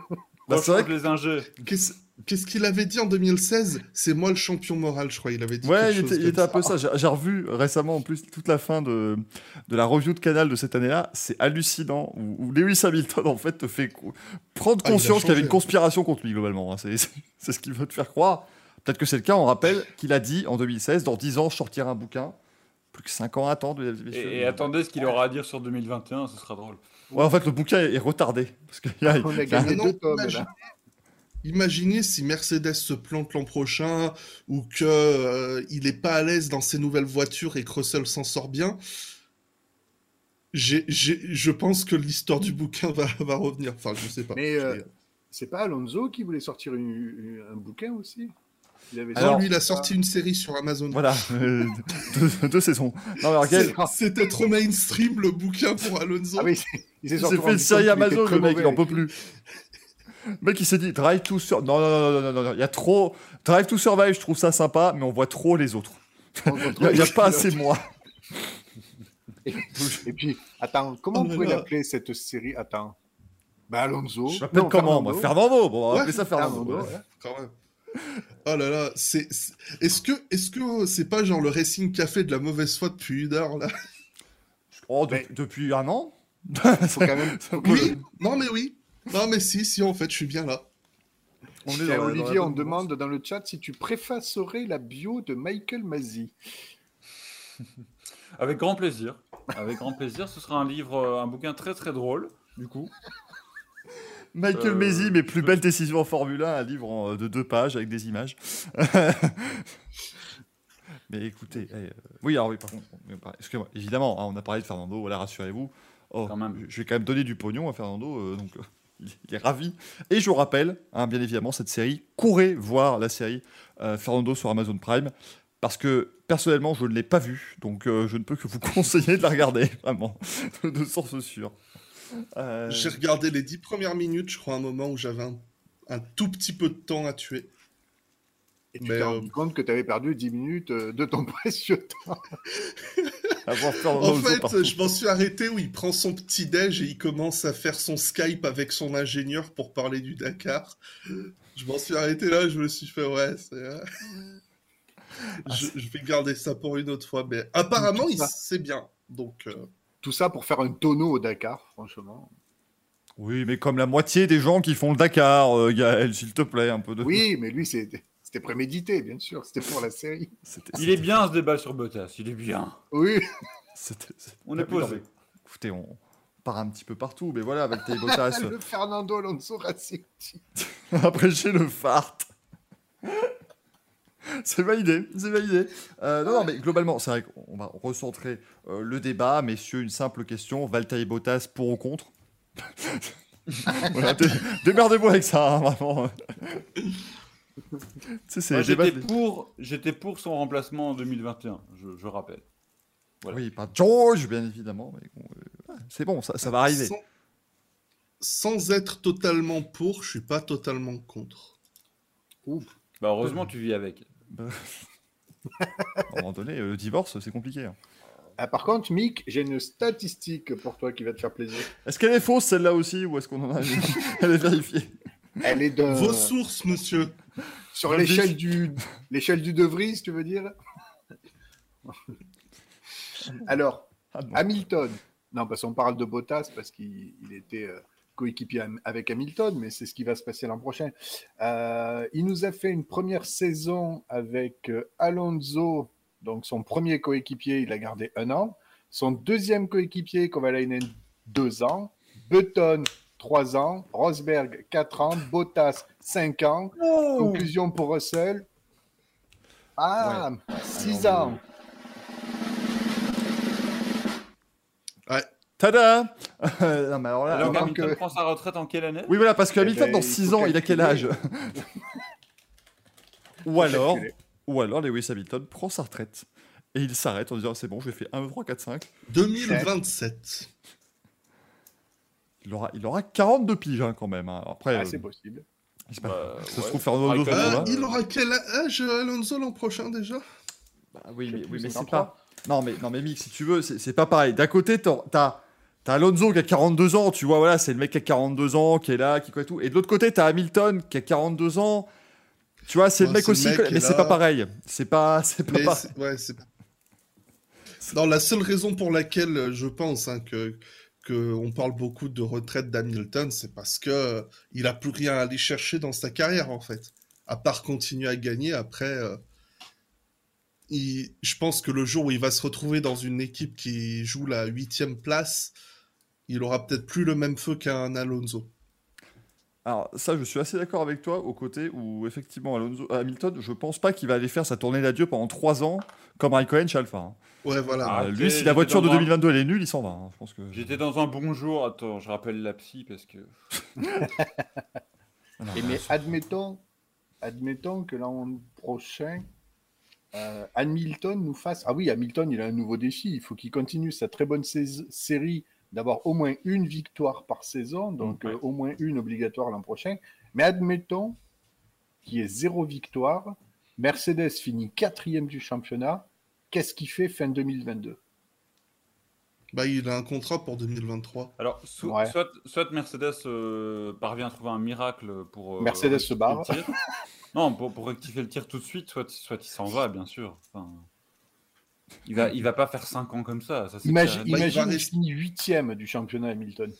Bah, c'est vrai les ingés. Qu'est-ce qu'est-ce qu'il avait dit en 2016 C'est moi le champion moral, je crois. Il avait dit Ouais, quelque il chose était, il comme était un peu ça. J'ai revu récemment en plus toute la fin de, de la review de Canal de cette année-là. C'est hallucinant. Où, où Lewis Hamilton, en fait, te fait prendre Ah, conscience qu'il y avait une conspiration contre lui, globalement. hein. C'est ce qu'il veut te faire croire. Peut-être que c'est le cas. On rappelle qu'il a dit en 2016 dans 10 ans, je sortirai un bouquin. Plus que 5 ans à attendre, et. Et, et attendez ce qu'il aura à dire sur 2021, ce sera drôle. Ouais, en fait, le bouquin est, retardé. Parce qu'il y a, On a il y a- gagné non, deux tomes, là. Imaginez si Mercedes se plante l'an prochain ou que euh, il est pas à l'aise dans ses nouvelles voitures et que Russell s'en sort bien. Je pense que l'histoire du bouquin va, va revenir. Enfin, je sais pas. Mais euh, c'est pas Alonso qui voulait sortir une- une- un bouquin aussi? Il avait Alors- lui, il a sorti une série sur Amazon. Voilà, euh, deux, deux saisons. Non, mais regarde, C'est- C'était trop mainstream le bouquin pour Alonso. Ah oui, c'est- il s'est fait une série Amazon, le mec, il en mauvais. peut plus. Le mec, il s'est dit Drive to Survive. Non, non, non, non, non, non, non, il y a trop. Drive to Survive, je trouve ça sympa, mais on voit trop les autres. Il n'y a, il y a pas assez moi. Et puis, attends, comment Oh on là pourrait là. l'appeler cette série Attends? Bah Alonso. Je comment moi? Fernando. Bon, on va Ouais, appeler ça Fernando. Fernando, ouais. Quand même. Oh là là, c'est, c'est- est-ce que, est-ce que c'est pas genre le Racing Café de la mauvaise foi depuis une heure là? Oh, de- Mais- depuis un an? Faut quand même. faut que- Oui, non mais oui, non mais si, si en fait, je suis bien là. On est dans Olivier, on demande dans le chat si tu préfacerais la bio de Michael Mazzi. Avec grand plaisir. Avec grand plaisir. Ce sera un livre, euh, un bouquin très très drôle, du coup. Michael Euh, Maisie, mes plus belles décisions en Formule 1, un livre en- de deux pages avec des images. Mais écoutez, euh, oui, alors oui, par contre, on- on- excusez-moi, évidemment, hein, on a parlé de Fernando, voilà, rassurez-vous. Oh. Je vais quand même donner du pognon à Fernando, euh, donc euh, il, est ravi. Et je vous rappelle, hein, bien évidemment, cette série, courez voir la série euh, Fernando sur Amazon Prime, parce que personnellement, je ne l'ai pas vue, donc euh, je ne peux que vous conseiller de la regarder, vraiment, de source sûre. Euh, J'ai regardé les dix premières minutes, je crois, un moment où j'avais un, un tout petit peu de temps à tuer. Et tu t'es euh, rendu compte que tu avais perdu 10 minutes euh, de ton précieux temps. avoir En fait, partout. je m'en suis arrêté où il prend son petit déj et il commence à faire son Skype avec son ingénieur pour parler du Dakar. Je m'en suis arrêté là, je me suis fait ouais, c'est. euh, je, je vais garder ça pour une autre fois, mais apparemment, il Ça. c'est bien. Donc, euh, Tout ça pour faire un tonneau au Dakar, franchement. Oui, mais comme la moitié des gens qui font le Dakar, euh, Gaël, s'il te plaît, un peu de. Oui, mais lui, c'était c'était prémédité, bien sûr. C'était pour la série. C'était- Il est bien ce débat sur Bottas, il est bien. Oui. c'était- c'était- On est posé. mais Écoutez, on part un petit peu partout, mais voilà, avec tes Bottas, le Fernando Alonso Racing. après j'ai le fart. C'est validé, c'est validé. Euh, non, non, mais globalement, c'est vrai qu'on va recentrer euh, le débat. Messieurs, une simple question. Valtteri Bottas, pour ou contre? Voilà, dé- Démerdez-vous avec ça, hein, vraiment. J'étais pour, j'étais pour son remplacement en 2021, je, je rappelle. Voilà. Oui, par George, bien évidemment. mais bon, euh, c'est bon, ça, ça va arriver. sans, sans être totalement pour, je suis pas totalement contre. Bah, heureusement, tu vis avec. Bah, à un moment donné, le divorce, c'est compliqué. hein. Ah, par contre, Mick, j'ai une statistique pour toi qui va te faire plaisir. Est-ce qu'elle est fausse celle-là aussi ou est-ce qu'on en a Elle est vérifiée. Elle est de Vos sources, monsieur. sur l'échelle du l'échelle du De Vries, tu veux dire? Alors, Ah bon. Hamilton. Non, parce qu'on parle de Bottas parce qu'il il était euh, coéquipier avec Hamilton, mais c'est ce qui va se passer l'an prochain. Euh, il nous a fait une première saison avec euh, Alonso, donc son premier coéquipier, il a gardé un an. Son deuxième coéquipier, Kovalainen, deux ans. Button, trois ans. Rosberg, quatre ans. Bottas, cinq ans. Conclusion pour Russell. Ah, six Alors, ans. Tada Non mais alors là. Alors, Hamilton euh, prend sa retraite en quelle année? Oui voilà parce que Eh Hamilton ben, dans il 6 faut ans il a quel âge? Ou alors, ou alors Lewis Hamilton prend sa retraite et il s'arrête en disant c'est bon je vais faire 1, 2, 3, 4, 5. 2027. Il aura, il aura 42 piges hein, quand même. hein. Après, Ah, euh, c'est possible. je sais pas, Bah, ça se trouve. Euh, il aura quel âge, Alonso, l'an prochain déjà? Bah oui, mais, plus, oui, mais c'est 53. pas. Non, mais, non, mais Mick, si tu veux, c'est pas pareil. D'un côté, t'as t'as- Alonso qui a 42 ans, tu vois, voilà, c'est le mec qui a 42 ans, qui est là, qui quoi et tout. Et de l'autre côté, t'as Hamilton qui a 42 ans. Tu vois, c'est le mec le aussi, mec mais c'est pas pareil. C'est pas, c'est pas Mais pareil. c'est- ouais, c'est Non, la seule raison pour laquelle euh, je pense hein, que, que on parle beaucoup de retraite d'Hamilton, c'est parce que euh, il a plus rien à aller chercher dans sa carrière en fait, à part continuer à gagner. Après, euh, je pense que le jour où il va se retrouver dans une équipe qui joue la huitième place, il aura peut-être plus le même feu qu'un Alonso. Alors, ça, je suis assez d'accord avec toi, au côté où, effectivement, Alonso, Hamilton, je pense pas qu'il va aller faire sa tournée d'adieu pendant 3 ans, comme Raikkonen chez Alpha. hein. Ouais, voilà. Ah, Euh, lui, si la voiture de dans un- 2022 elle est nulle, il s'en va. hein. Je pense que. J'étais dans un bon jour. Attends, je rappelle la psy parce que. Non, Et mais admettons, admettons que l'an prochain, euh, Hamilton nous fasse. Ah oui, Hamilton, il a un nouveau défi. Il faut qu'il continue sa très bonne série d'avoir au moins une victoire par saison, donc Ouais. euh, au moins une obligatoire l'an prochain. Mais admettons qu'il y ait zéro victoire. Mercedes finit quatrième du championnat. Qu'est-ce qu'il fait fin 2022 Bah, il a un contrat pour 2023. Alors, so- Ouais. soit, soit Mercedes euh, parvient à trouver un miracle pour. euh, Mercedes se rectifier barre. le tir. non, pour, pour rectifier le tir tout de suite, soit, soit il s'en va, bien sûr. Enfin, il va, il va pas faire 5 ans comme ça. ça Imagine, net. Bah, il imagine rester- finit huitième du championnat Hamilton.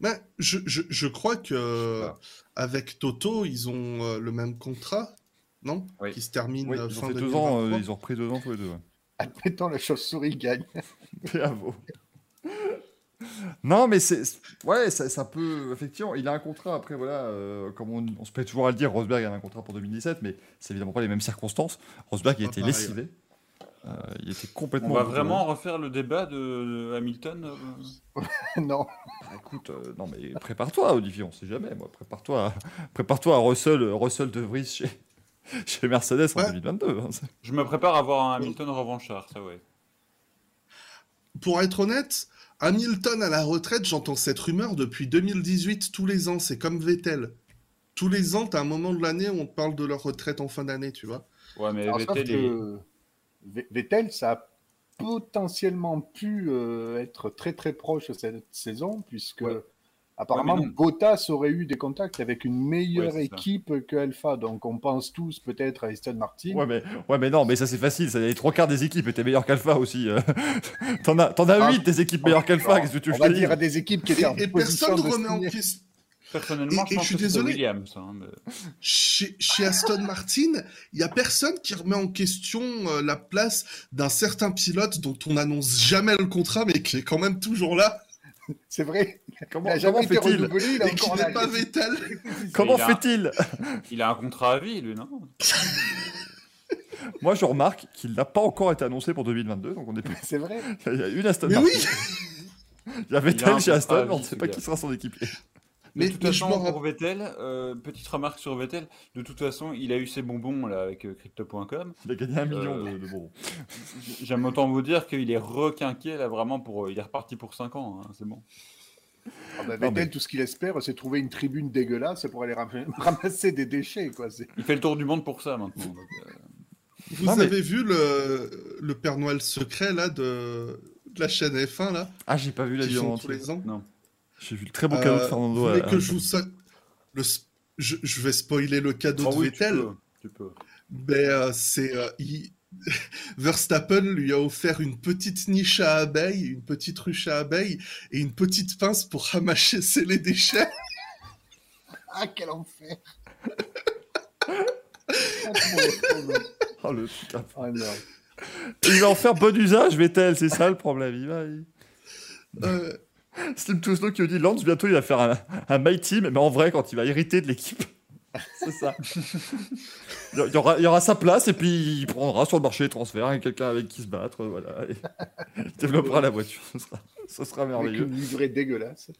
Ben, je, je, je crois que avec Toto, ils ont euh, le même contrat, non? Oui. Qui se termine Oui, euh, ils ont fin deux ans, euh, 2023. ils ont repris deux ans tous les deux. ouais. Admettons la chauve-souris gagne. Bravo. Non, mais c'est. Ouais, ça, ça peut. Effectivement, il a un contrat. Après, voilà, euh, comme on, on se plaît toujours à le dire, Rosberg a un contrat pour 2017, mais c'est évidemment pas les mêmes circonstances. Rosberg, il a été pareil, lessivé. Euh, il était On complètement. va bout de vraiment refaire le débat de, Hamilton euh, non. Bah, écoute, euh, non, mais prépare-toi, Olivier, on sait jamais. Moi, prépare-toi à, prépare-toi à Russell, Russell de Vries chez, chez Mercedes en Ouais. 2022. hein. Je me prépare à avoir un Hamilton revanchard, ça ouais. Pour être honnête, Hamilton à la retraite, j'entends cette rumeur depuis 2018 tous les ans. C'est comme Vettel. Tous les ans, t'as un moment de l'année où on te parle de leur retraite en fin d'année, tu vois. Ouais, mais Alors, Vettel, que Vettel, ça a potentiellement pu euh, être très très proche cette saison, puisque Ouais. apparemment Ouais. Bottas aurait eu des contacts avec une meilleure Ouais, c'est ça. équipe que Alpha. Donc on pense tous peut-être à Aston Martin. Ouais mais, ouais, mais non, mais ça c'est facile. Ça, les trois quarts des équipes étaient meilleures qu'Alpha aussi. euh. T'en as, t'en as Ah, 8 des équipes meilleures qu'Alpha. Alors, Qu'est-ce que tu veux te dire à des équipes qui Et, étaient en et position personne de remet en question. Personnellement, et- je et pense je suis que c'est désolé. Williams. hein, mais- Chez, chez Aston Martin, il y a personne qui remet en question euh, la place d'un certain pilote dont on n'annonce jamais le contrat, mais qui est quand même toujours là, C'est vrai. Comment, il fait-il et qui n'est pas Vettel. Comment fait-il Il a un contrat à vie, lui, non? Moi, je remarque qu'il n'a pas encore été annoncé pour 2022. Donc, on est plus. C'est vrai. Il y a une Aston Mais Martin. oui Il y a tel un chez Aston, mais on ne sait pas qui sera son équipier. Mais- de toute mais façon, pour Vettel, euh, petite remarque sur Vettel, de toute façon, il a eu ses bonbons là avec euh, Crypto.com. Il a gagné un million Euh, de, de bonbons. J'aime autant vous dire qu'il est requinqué là vraiment pour. Il est reparti pour 5 ans, hein, c'est bon. Ah bah, Non, Vettel, mais- tout ce qu'il espère, c'est trouver une tribune dégueulasse pour aller ram- ramasser des déchets. Quoi. Il fait le tour du monde pour ça maintenant. donc, euh, Vous Non, mais- avez vu le, le Père Noël secret là de, de la chaîne F1 là, Ah, j'ai pas vu la vidéo tous les ans? Non. J'ai vu le très beau cadeau de Euh, Fernando. vous voulez à- que je vous so- le je, je vais spoiler le cadeau Ah de oui, tu Vettel. peux, tu peux. Mais euh, c'est euh, il- Verstappen lui a offert une petite niche à abeilles, une petite ruche à abeilles et une petite pince pour ramasser les déchets. Ah, quel enfer Oh, le truc. à- non. Il va en faire bon usage, Vettel, c'est ça le problème. Il va. il- Euh, Steve Toussaint qui dit Lance, bientôt il va faire un, un My Team, mais en vrai, quand il va hériter de l'équipe. C'est ça. Il y, aura, il y aura sa place et puis il prendra sur le marché des transferts quelqu'un avec qui se battre. Voilà, et il développera la voiture. Ce sera, ce sera Avec merveilleux. une livrée dégueulasse.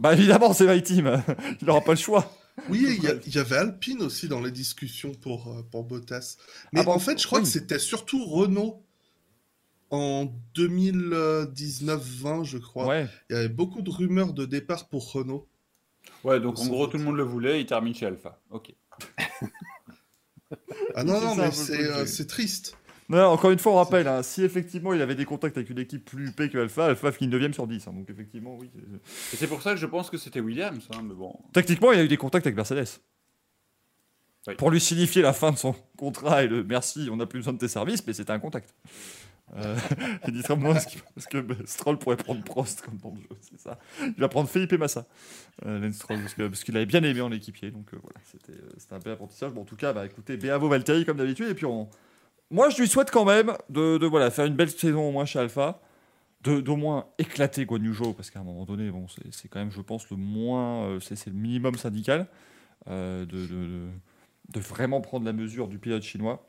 Bah évidemment, c'est My Team. Il n'aura pas le chois. oui, il y, avait Alpine aussi dans les discussions pour, euh, pour Bottas. Mais Ah bon, en fait, je crois oui. que c'était surtout Renault en 2019-20, je crois. Ouais. Il y avait beaucoup de rumeurs de départ pour Renault. Ouais, donc en gros, tout le monde le voulait, il termine chez Alpha. Ok. Ah non, C'est non, ça mais c'est euh, c'est- triste. Non, non, encore une fois, on rappelle, hein, si effectivement il avait des contacts avec une équipe plus huppée que Alpha, Alpha finit 9ème sur 10. hein, donc effectivement, oui. c'est- Et c'est pour ça que je pense que c'était Williams, hein, mais bon. Techniquement, il a eu des contacts avec Mercedes. Oui. Pour lui signifier la fin de son contrat et le merci, on n'a plus besoin de tes services, mais c'était un contact. Euh, il dit très parce que bah, Stroll pourrait prendre Prost comme dans le jeu, c'est ça. Il va prendre Felipe Massa, euh, Stroll, parce qu'il avait bien aimé en équipier, donc euh, voilà, c'était euh, un bel apprentissage. Bon, en tout cas, bah, écoutez, bravo Valtteri comme d'habitude, et puis on... moi je lui souhaite quand même de, voilà, faire une belle saison au moins chez Alpha, d'au moins éclater Guan Yu Zhou, parce qu'à un moment donné, bon, c'est quand même, je pense, le moins, euh, c'est le minimum syndical, de vraiment prendre la mesure du pilote chinois.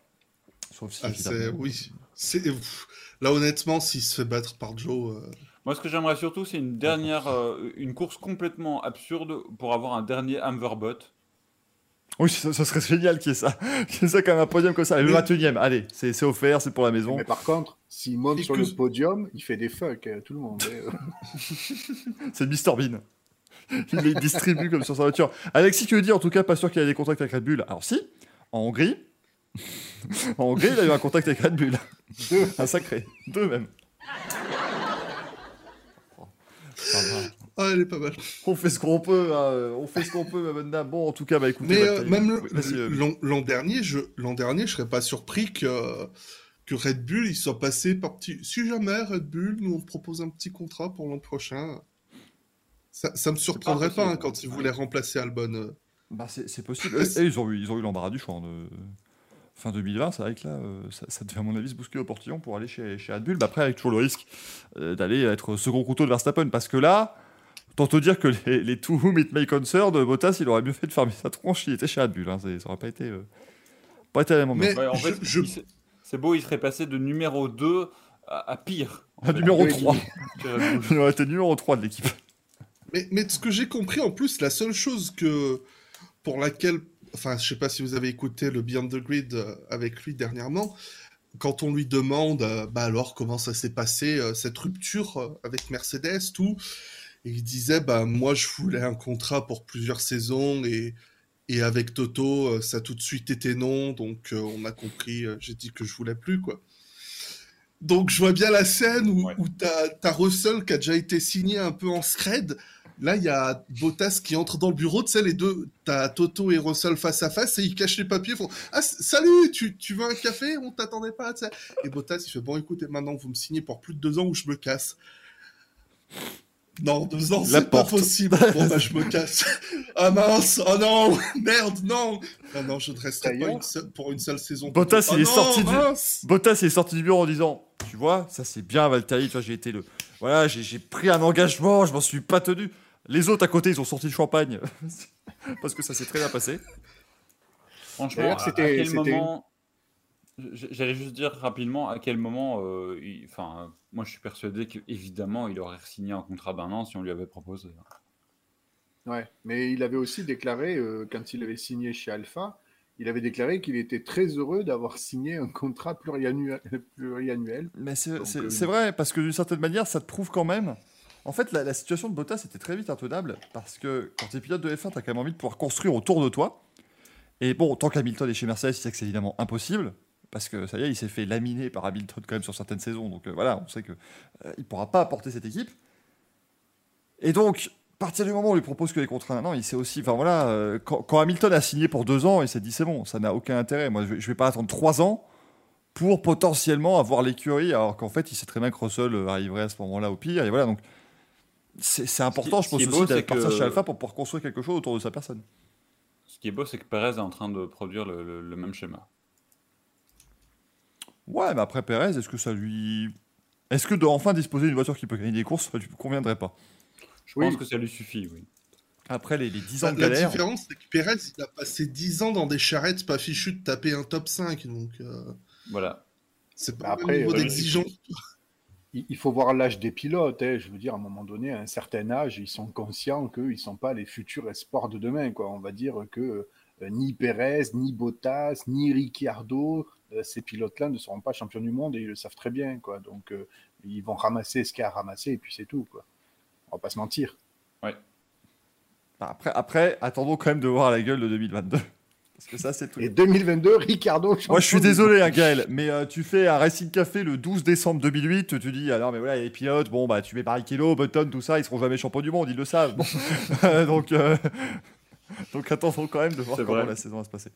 Sauf si, Ah, c'est- évidemment, oui. C'est- pff, Là, honnêtement, s'il se fait battre par Joe. euh, Moi, ce que j'aimerais surtout, c'est une dernière, euh, une course complètement absurde pour avoir un dernier Amverbot. Oui, ça, ça serait génial qu'il y ait ça. Qu'il y ait ça comme un podium comme ça. Le Mais- 21ème, allez, c'est c'est offert, c'est pour la maison. Mais par contre, s'il monte Et sur que- le podium, il fait des fucks à tout le monde. hein. C'est Mr Bean. Il les distribue comme sur sa voiture. Alexis qui dit en tout cas, pas sûr qu'il ait des contacts avec Red Bull. Alors si, en Hongrie. en Hongrie, il a eu un contact avec Red Bull. Deux. Un sacré. Deux même. Ah, elle est pas mal. On fait ce qu'on peut, hein, on fait ce qu'on peut, ma bonne dame. Bon, en tout cas, bah écoutez. Mais bah, euh, même oui, euh, l'an dernier, je l'an dernier, je serais pas surpris que que Red Bull il soit passé par petit. Si jamais Red Bull nous on propose un petit contrat pour l'an prochain, ça, ça me surprendrait pas, hein, quand ils voulaient remplacer Albon. euh. Bah, c'est c'est possible. Et, et ils ont eu, ils ont eu l'embarras du choix. hein, de... Fin 2020, c'est vrai que là, euh, ça, ça devait à mon avis se bousculer au portillon pour aller chez, chez Red Bull. Mais après, avec toujours le risque euh, d'aller être second couteau de Verstappen. Parce que là, tant te dire que les, les To Whom It May Concern de Bottas, il aurait mieux fait de fermer sa tronche. Il était chez Red Bull. Hein, ça aurait pas été, euh, pas été la même Mais-. Ouais, en fait, je- c'est beau, il serait passé de numéro 2 à, à pire. en fait, numéro oui, 3. chez Red Bull. Il aurait été numéro 3 de l'équipe. Mais, mais de ce que j'ai compris, en plus, la seule chose que pour laquelle, enfin, je sais pas si vous avez écouté le Beyond the Grid euh, avec lui dernièrement, quand on lui demande, euh, bah alors comment ça s'est passé euh, cette rupture avec Mercedes, tout, et il disait, bah moi je voulais un contrat pour plusieurs saisons et et avec Toto, ça a tout de suite été non, donc euh, on a compris, euh, j'ai dit que je voulais plus quoi. Donc je vois bien la scène où, Ouais. où t'as t'as Russell qui a déjà été signé un peu en scred. Là, il y a Bottas qui entre dans le bureau, tu sais, les deux, t'as Toto et Russell face à face et ils cachent les papiers, ils font Ah, salut, tu, tu veux un café? On t'attendait pas, tu sais. Et Bottas, il fait Bon, écoutez, maintenant, vous me signez pour plus de deux ans ou je me casse. Non, deux ans, c'est pas possible. Bon, bah, je me casse. Ah mince, oh non, merde, non. Ah non, je ne resterai pas D'ailleurs- une seule- pour une seule saison. Bottas, il est non, sorti du-. Bottas il est sorti du bureau en disant Tu vois, ça c'est bien, Valtteri. Tu vois, j'ai été le. Voilà, j'ai j'ai pris un engagement, je m'en suis pas tenu. Les autres à côté, ils ont sorti le champagne. Parce que ça s'est très bien passé. Franchement, D'ailleurs, à, c'était- quel c'était moment. J'allais juste dire rapidement à quel moment. euh, il- Enfin, moi je suis persuadé qu'évidemment il aurait signé un contrat d'un an si on lui avait proposé. Ouais, mais il avait aussi déclaré, euh, quand il avait signé chez Alpha, il avait déclaré qu'il était très heureux d'avoir signé un contrat pluriannuel. pluriannuel. Mais c'est euh, c'est vrai, parce que d'une certaine manière, ça te prouve quand même. En fait, la, situation de Bottas était très vite intenable, parce que quand tu es pilote de F1, tu as quand même envie de pouvoir construire autour de toi. Et bon, tant qu'Hamilton est chez Mercedes, c'est évidemment impossible. parce que ça y est, il s'est fait laminer par Hamilton quand même sur certaines saisons. Donc euh, voilà, on sait que euh, il pourra pas apporter cette équipe. Et donc, à partir du moment où on lui propose que les contrats d'un il sait aussi. Enfin voilà, euh, quand, quand Hamilton a signé pour deux ans, il s'est dit c'est bon, ça n'a aucun intérêt. Moi, je je vais pas attendre trois ans pour potentiellement avoir l'écurie, alors qu'en fait, il sait très bien que Russell euh, arriverait à ce moment-là au pire. Et voilà, donc c'est c'est important, je ce pense aussi, d'être que- chez Alpha pour pouvoir construire quelque chose autour de sa personne. Ce qui est beau, c'est que Perez est en train de produire le, le- le même schéma. Ouais, mais après Perez, est-ce que ça lui. Est-ce que de enfin disposer d'une voiture qui peut gagner des courses, ça lui conviendrait pas? Je Oui. pense que ça lui suffit, oui. Après les, les 10 ans La, de la galère. différence, c'est que Perez, il a passé 10 ans dans des charrettes pas fichues de taper un top 5. Donc, euh, Voilà. c'est pas Bah le après, niveau euh, d'exigence. Il faut voir l'âge des pilotes. hein. Je veux dire, à un moment donné, à un certain âge, ils sont conscients qu'ils ne sont pas les futurs espoirs de demain. Quoi. On va dire que euh, ni Perez, ni Bottas, ni Ricciardo, euh, ces pilotes-là ne seront pas champions du monde et ils le savent très bien. Quoi. Donc, euh, ils vont ramasser ce qu'il y a à ramasser et puis c'est tout. Quoi. On va pas se mentir. Bah, Après, après, attendons quand même de voir la gueule de 2022. Parce que ça, c'est tout. Et 2022, Ricardo. Moi, je suis désolé, hein, Gaël, mais euh, tu fais un Racing Café le 12 décembre 2008, tu dis, alors, mais voilà, les pilotes, bon, bah, tu mets Barrichello, Button, tout ça, ils seront jamais champions du monde, ils le savent. Bon. donc, euh, donc, attendons quand même de voir comment vrai. la saison va se passer.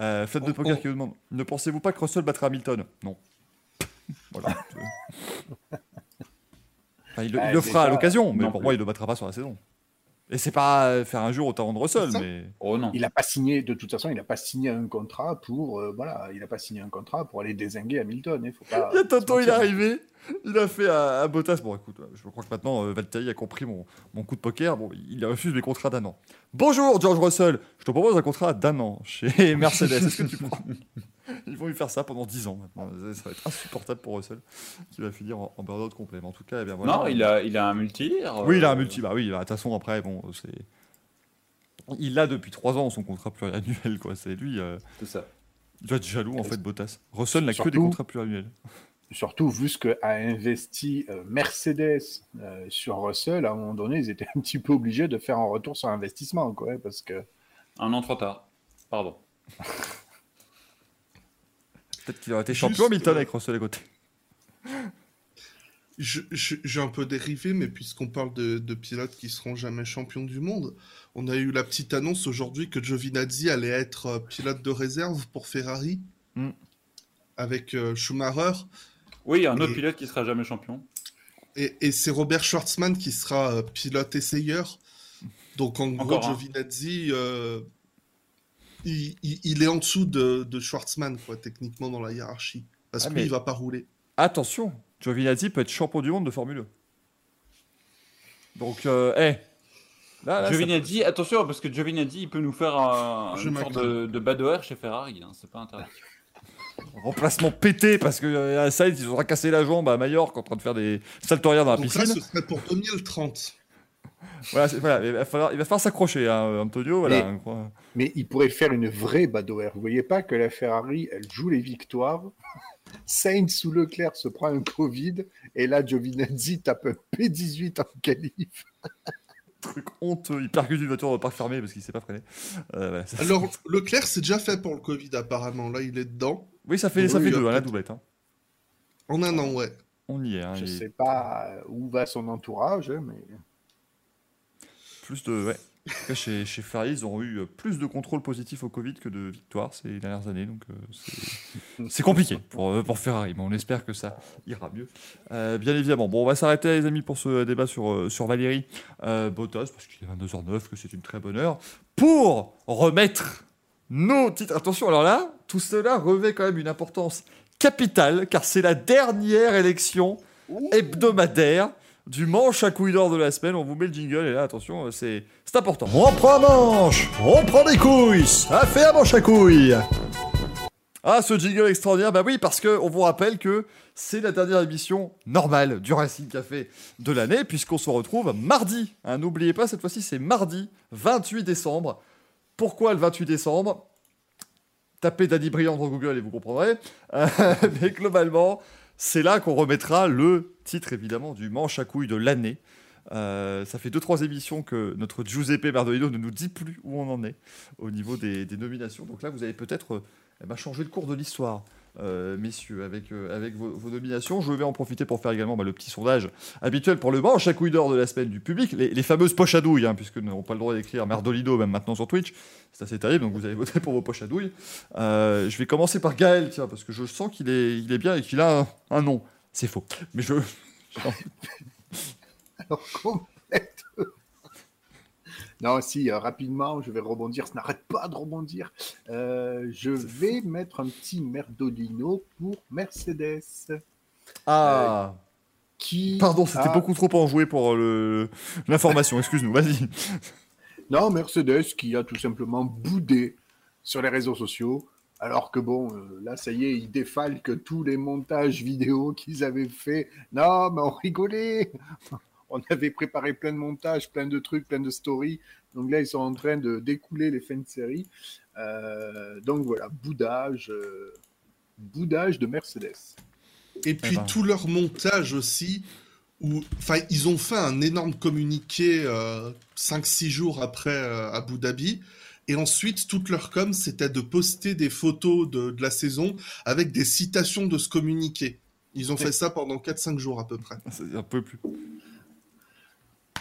Euh, Fête de On- poker on- qui vous demande, ne pensez-vous pas que Russell battra Hamilton? Non. voilà. Enfin, il, le- il le fera à l'occasion, mais non pour plus. moi, il le battra pas sur la saison. Et c'est pas euh, faire un jour au talent de Russell, C'est ça. mais. Oh non. Il n'a pas signé, de toute façon, il n'a pas signé un contrat pour, euh, voilà, il n'a pas signé un contrat pour aller désinguer Hamilton. Il faut pas. Il a se il est arrivé, il a fait à, à Bottas. Bon, écoute, je crois que maintenant euh, Valtteri a compris mon, mon coup de poker. Bon, il refuse les contrats d'un an. Bonjour, George Russell. Je te propose un contrat d'un an chez Mercedes. Est-ce que tu prends? Vont lui faire ça pendant 10 ans maintenant. Ça va être insupportable pour Russell, qui va finir en, en burn-out complet. Mais en tout cas, eh bien voilà. Non, il a, il a un multi. Oui, il a un multi. Bah oui, bah, de toute façon, après, bon, c'est. Il a depuis 3 ans son contrat pluriannuel, quoi. C'est lui. euh, C'est ça. Il doit être jaloux, en fait, Bottas. Russell n'a que des contrats pluriannuels. Surtout vu ce qu'a investi euh, Mercedes euh, sur Russell, à un moment donné, ils étaient un petit peu obligés de faire un retour sur investissement, quoi, parce que Un an trop tard. Pardon. Peut-être qu'il aurait été champion Hamilton euh, avec Russell à côté. Je- je- J'ai un peu dérivé, mais puisqu'on parle de, de pilotes qui seront jamais champions du monde, on a eu la petite annonce aujourd'hui que Giovinazzi allait être euh, pilote de réserve pour Ferrari Mm. avec euh, Schumacher. Oui, un autre Et- pilote qui sera jamais champion. Et, et c'est Robert Schwartzmann qui sera euh, pilote essayeur. Donc en gros, un. Giovinazzi, euh, il, il- il est en dessous de, de Schwartzmann, quoi, techniquement, dans la hiérarchie. Parce Ah, que lui, il va pas rouler. Attention, Giovinazzi peut être champion du monde de Formule 1. Donc, euh, eh. Là, là, ça- Giovinazzi, attention, parce que Giovinazzi, il peut nous faire un, Je une sorte de, de badoer chez Ferrari. hein, c'est pas interdit. remplacement pété parce que euh, à Sainz, ils aura cassé la jambe à Majorque en train de faire des saltorières dans la Donc piscine. là, ce serait pour 2030. Voilà, voilà, il va falloir, il va falloir s'accrocher, hein, Antonio. Voilà, Mais-. Mais il pourrait faire une vraie Badoer. Vous voyez pas que la Ferrari, elle joue les victoires. Sainz sous Leclerc se prend un Covid. Et là, Giovinazzi tape un P18 en qualif. truc honteux. Il percute une voiture le parc fermé parce qu'il s'est pas freiné. Euh, voilà, ça- Alors, Leclerc, c'est déjà fait pour le Covid, apparemment. Là, il est dedans. oui, ça fait, Oui, ça fait deux, hein, la doublette. hein. En un an, ouais. On y est. hein, Je il- sais pas où va son entourage, hein, mais Plus de. Ouais. En cas, chez, chez Ferrari, ils ont eu euh, plus de contrôle positif au Covid que de victoires ces dernières années. Donc, euh, c'est- compliqué pour, euh, pour Ferrari, mais on espère que ça ira mieux. Bien évidemment. Bon, on va s'arrêter, les amis, pour ce débat sur, sur Valérie euh, Bottas, parce qu'il est 22h09, que c'est une très bonne heure, pour remettre nos titres. Attention, alors là, tout cela revêt quand même une importance capitale, car c'est la dernière élection hebdomadaire du manche à couilles d'or de la semaine. On vous met le jingle et là, attention, euh, c'est important. On prend un manche, on prend des couilles, ça fait un manche à couilles. Ah, ce jingle extraordinaire, bah oui, parce que on vous rappelle que c'est la dernière émission normale du Racing Café de l'année, puisqu'on se retrouve mardi. Hein, N'oubliez pas, cette fois-ci, c'est mardi 28 décembre. Pourquoi le 28 décembre? Tapez Danny Briand dans Google et vous comprendrez. Euh, mais globalement, c'est là qu'on remettra le titre, évidemment, du manche à couilles de l'année. Euh, ça fait 2-3 émissions que notre Giuseppe Bardolino ne nous dit plus où on en est au niveau des, nominations. Donc là, vous allez peut-être euh, eh ben, changer le cours de l'histoire euh, messieurs, avec, avec vos, nominations. Je vais en profiter pour faire également bah, le petit sondage habituel pour le manche à couille d'or de la semaine du public, les, fameuses poches à douille, hein, puisque nous n'avons pas le droit d'écrire Merdolido même maintenant sur Twitch. C'est assez terrible, donc vous avez voté pour vos poches à douille. Je vais commencer par Gaël, tiens, parce que je sens qu'il est, il est bien et qu'il a un nom. C'est faux. Mais je. Alors, complète. Non, si, euh, rapidement, je vais rebondir. Ça n'arrête pas de rebondir. Euh, je vais mettre un petit merdolino pour Mercedes. Ah Qui Pardon, c'était a- beaucoup trop enjoué pour le- l'information, excuse-nous, vas-y. Non, Mercedes qui a tout simplement boudé sur les réseaux sociaux. Alors que bon, euh, là, ça y est, ils défalquent tous les montages vidéo qu'ils avaient fait. Non, mais on rigolait. On avait préparé plein de montages, plein de trucs, plein de stories. Donc là, ils sont en train de découler les fins de série. Euh, donc voilà, boudage, euh, boudage de Mercedes. Et puis ben. tout leur montage aussi, où, enfin, ils ont fait un énorme communiqué euh, 5-6 jours après euh, Abu Dhabi. Et ensuite, toute leur com, c'était de poster des photos de, de la saison avec des citations de ce communiqué. Ils ont fait ça pendant 4-5 jours à peu près. C'est un peu plus.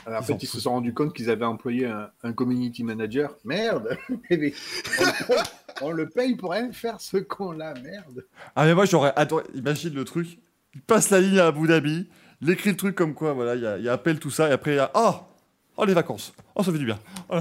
Alors, en fait, ils se sont rendus compte qu'ils avaient employé un, un community manager. Merde Eh bien, on, le paye- on le paye pour rien faire ce con-là, merde Ah, mais moi, j'aurais adoré. Imagine le truc. Il passe la ligne à Abu Dhabi. Il écrit le truc comme quoi, voilà, il y y a appel, tout ça. Et après, il y a. Oh Oh, les vacances. Oh, ça fait du bien. Oh,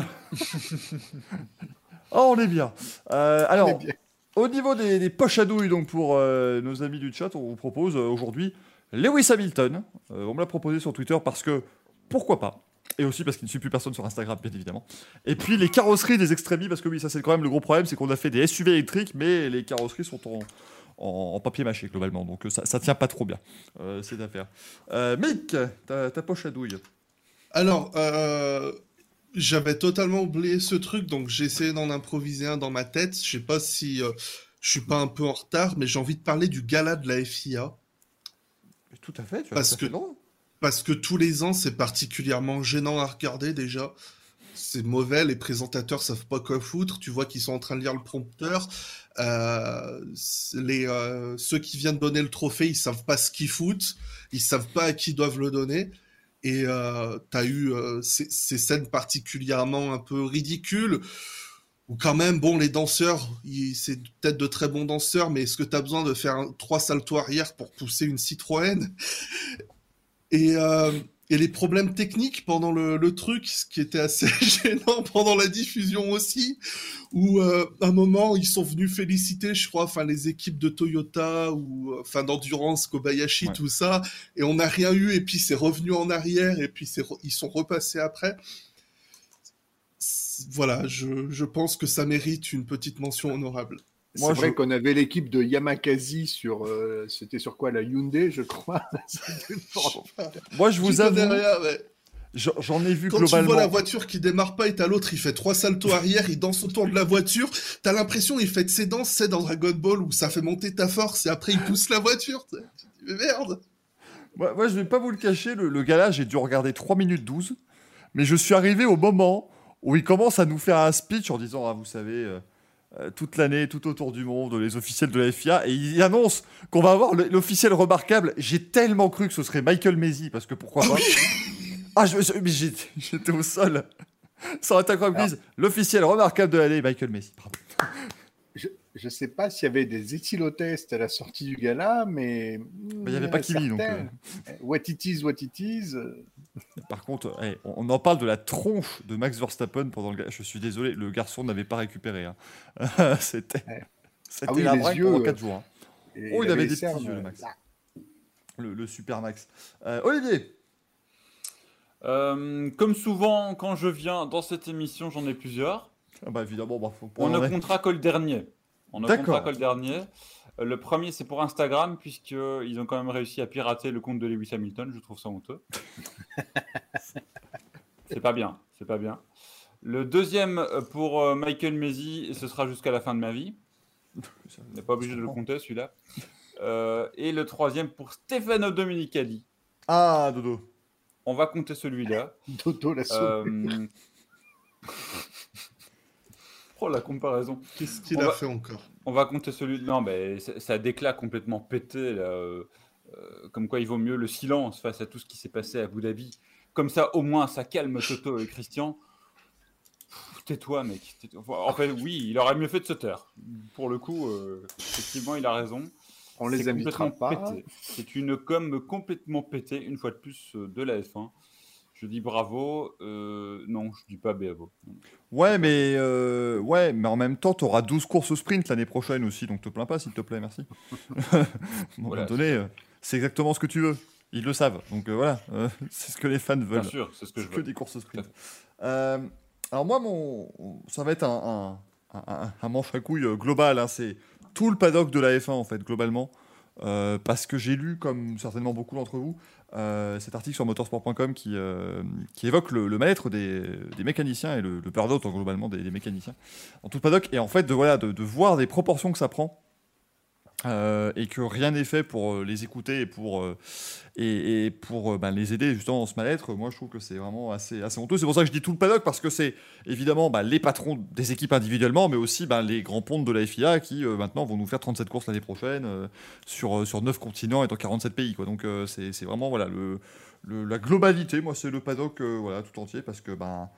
Oh, on est bien. Euh, alors, bien. au niveau des, des poches à douille, donc pour euh, nos amis du chat, on vous propose euh, aujourd'hui Lewis Hamilton. On me l'a proposé sur Twitter parce que pourquoi pas et aussi parce qu'il ne suit plus personne sur Instagram, bien évidemment. Et puis les carrosseries des extrémis, parce que oui, ça c'est quand même le gros problème, c'est qu'on a fait des SUV électriques, mais les carrosseries sont en, en, en papier mâché globalement, donc ça, ça tient pas trop bien, cette affaire. Mick, ta poche à douille. Alors, euh, j'avais totalement oublié ce truc, donc j'ai essayé d'en improviser un dans ma tête. Je sais pas si euh, je suis pas un peu en retard, mais j'ai envie de parler du gala de la FIA. Tout à fait, tu Parce que-. Parce que tous les ans, c'est particulièrement gênant à regarder déjà. C'est mauvais, les présentateurs savent pas quoi foutre. Tu vois qu'ils sont en train de lire le prompteur. Euh, les, euh, ceux qui viennent donner le trophée, ils savent pas ce qu'ils foutent. Ils savent pas à qui doivent le donner. Et euh, tu as eu euh, ces, scènes particulièrement un peu ridicules. Ou quand même, bon, les danseurs, c'est peut-être de très bons danseurs, mais est-ce que tu as besoin de faire trois saltos arrière pour pousser une Citroën? Et, euh, et les problèmes techniques pendant le, le truc, ce qui était assez gênant pendant la diffusion aussi, où euh, à un moment ils sont venus féliciter, je crois, enfin les équipes de Toyota ou euh, enfin d'endurance, Kobayashi, Ouais. tout ça, et on n'a rien eu, et puis c'est revenu en arrière, et puis ils sont repassés après. Voilà, je, je pense que ça mérite une petite mention honorable. C'est Moi, vrai je- qu'on avait l'équipe de Yamakasi sur. euh, C'était sur quoi La Hyundai, je crois? Moi, je vous avoue, j'en ai vu Quand tu globalement. vois la voiture qui démarre pas et t'as l'autre, il fait trois saltos arrière, il danse autour de la voiture, t'as l'impression il fait de ses danses, c'est dans Dragon Ball où ça fait monter ta force et après il pousse la voiture. Tu dis, merde Moi, moi, je vais pas vous le cacher, le, le gala, j'ai dû regarder 3 minutes 12, mais je suis arrivé au moment où il commence à nous faire un speech en disant, ah, vous savez, euh, toute l'année, tout autour du monde, les officiels de la FIA, et il annonce qu'on va avoir l'officiel remarquable. J'ai tellement cru que ce serait Michael Maisy, parce que pourquoi pas Ah, j'étais au sol. Ça aurait été incroyable. L'officiel remarquable de l'année, Michael Maisy. Je ne sais pas s'il y avait des éthylotests à la sortie du gala, mais. il y avait pas Kimi, donc, euh. What it is, what it is. euh, Par contre, eh, on en parle de la tronche de Max Verstappen pendant le gala. Je suis désolé, le garçon n'avait pas récupéré. hein. C'était Ouais. c'était Ah oui, la yeux, pendant euh, 4 jours. hein. et Oh, il avait des petits yeux, le Max. Le, le super Max. Euh, Olivier Euh, comme souvent, quand je viens dans cette émission, j'en ai plusieurs. ah bah évidemment, bah, faut pas On ne comptera que le dernier. On ne comptera que le dernier. Euh, le premier, c'est pour Instagram, puisqu'ils ont quand même réussi à pirater le compte de Lewis Hamilton. Je trouve ça honteux. c'est pas bien. C'est pas bien. Le deuxième, euh, pour euh, Michael et ce sera jusqu'à la fin de ma vie. On n'est pas obligé de le compter, celui-là. Euh, et le troisième, pour Stefano Domenicali. Ah, Dodo. On va compter celui-là. Dodo la. Euh, Oh, la comparaison. Qu'est-ce qu'il On a va- fait encore? On va compter celui de. Non, mais ça, déclat complètement pété. là, euh, euh, comme quoi, il vaut mieux le silence face à tout ce qui s'est passé à Abu Dhabi. Comme ça, au moins, ça calme Toto et Christian. Tais-toi, mec. En fait, oui, il aurait mieux fait de se taire. Pour le coup, euh, effectivement, il a raison. On les C'est invitera complètement pas. pété. C'est une com complètement pétée, une fois de plus, de la F1. Je dis bravo. euh, non, je dis pas bravo. Ouais, mais, euh, ouais, mais en même temps, tu auras 12 courses au sprint l'année prochaine aussi, donc te plains pas, s'il te plaît, merci. Voilà. donné, euh, c'est exactement ce que tu veux. Ils le savent, donc euh, voilà, c'est ce que les fans Bien veulent. sûr, c'est ce que je que veux. des courses sprint. alors moi, mon, ça va être un, un, un- un manche à couilles global. hein, c'est tout le paddock de la F1 en fait, globalement, Euh, parce que j'ai lu, comme certainement beaucoup d'entre vous, euh, cet article sur motorsport.com qui, euh, qui évoque le, le mal-être des, mécaniciens et le, le burn-out hein, globalement des, mécaniciens en tout le paddock. Et en fait, de, voilà, de voir des proportions que ça prend. Euh, et que rien n'est fait pour euh, les écouter et pour, euh, et, pour ben, les aider justement dans ce mal-être, moi je trouve que c'est vraiment assez, assez honteux. C'est pour ça que je dis tout le paddock, parce que c'est évidemment ben, les patrons des équipes individuellement, mais aussi ben, les grands pontes de la FIA qui maintenant vont nous faire 37 courses l'année prochaine sur, sur 9 continents et dans 47 pays. Donc c'est vraiment voilà, le, la globalité, moi c'est le paddock voilà, tout entier, parce que ben,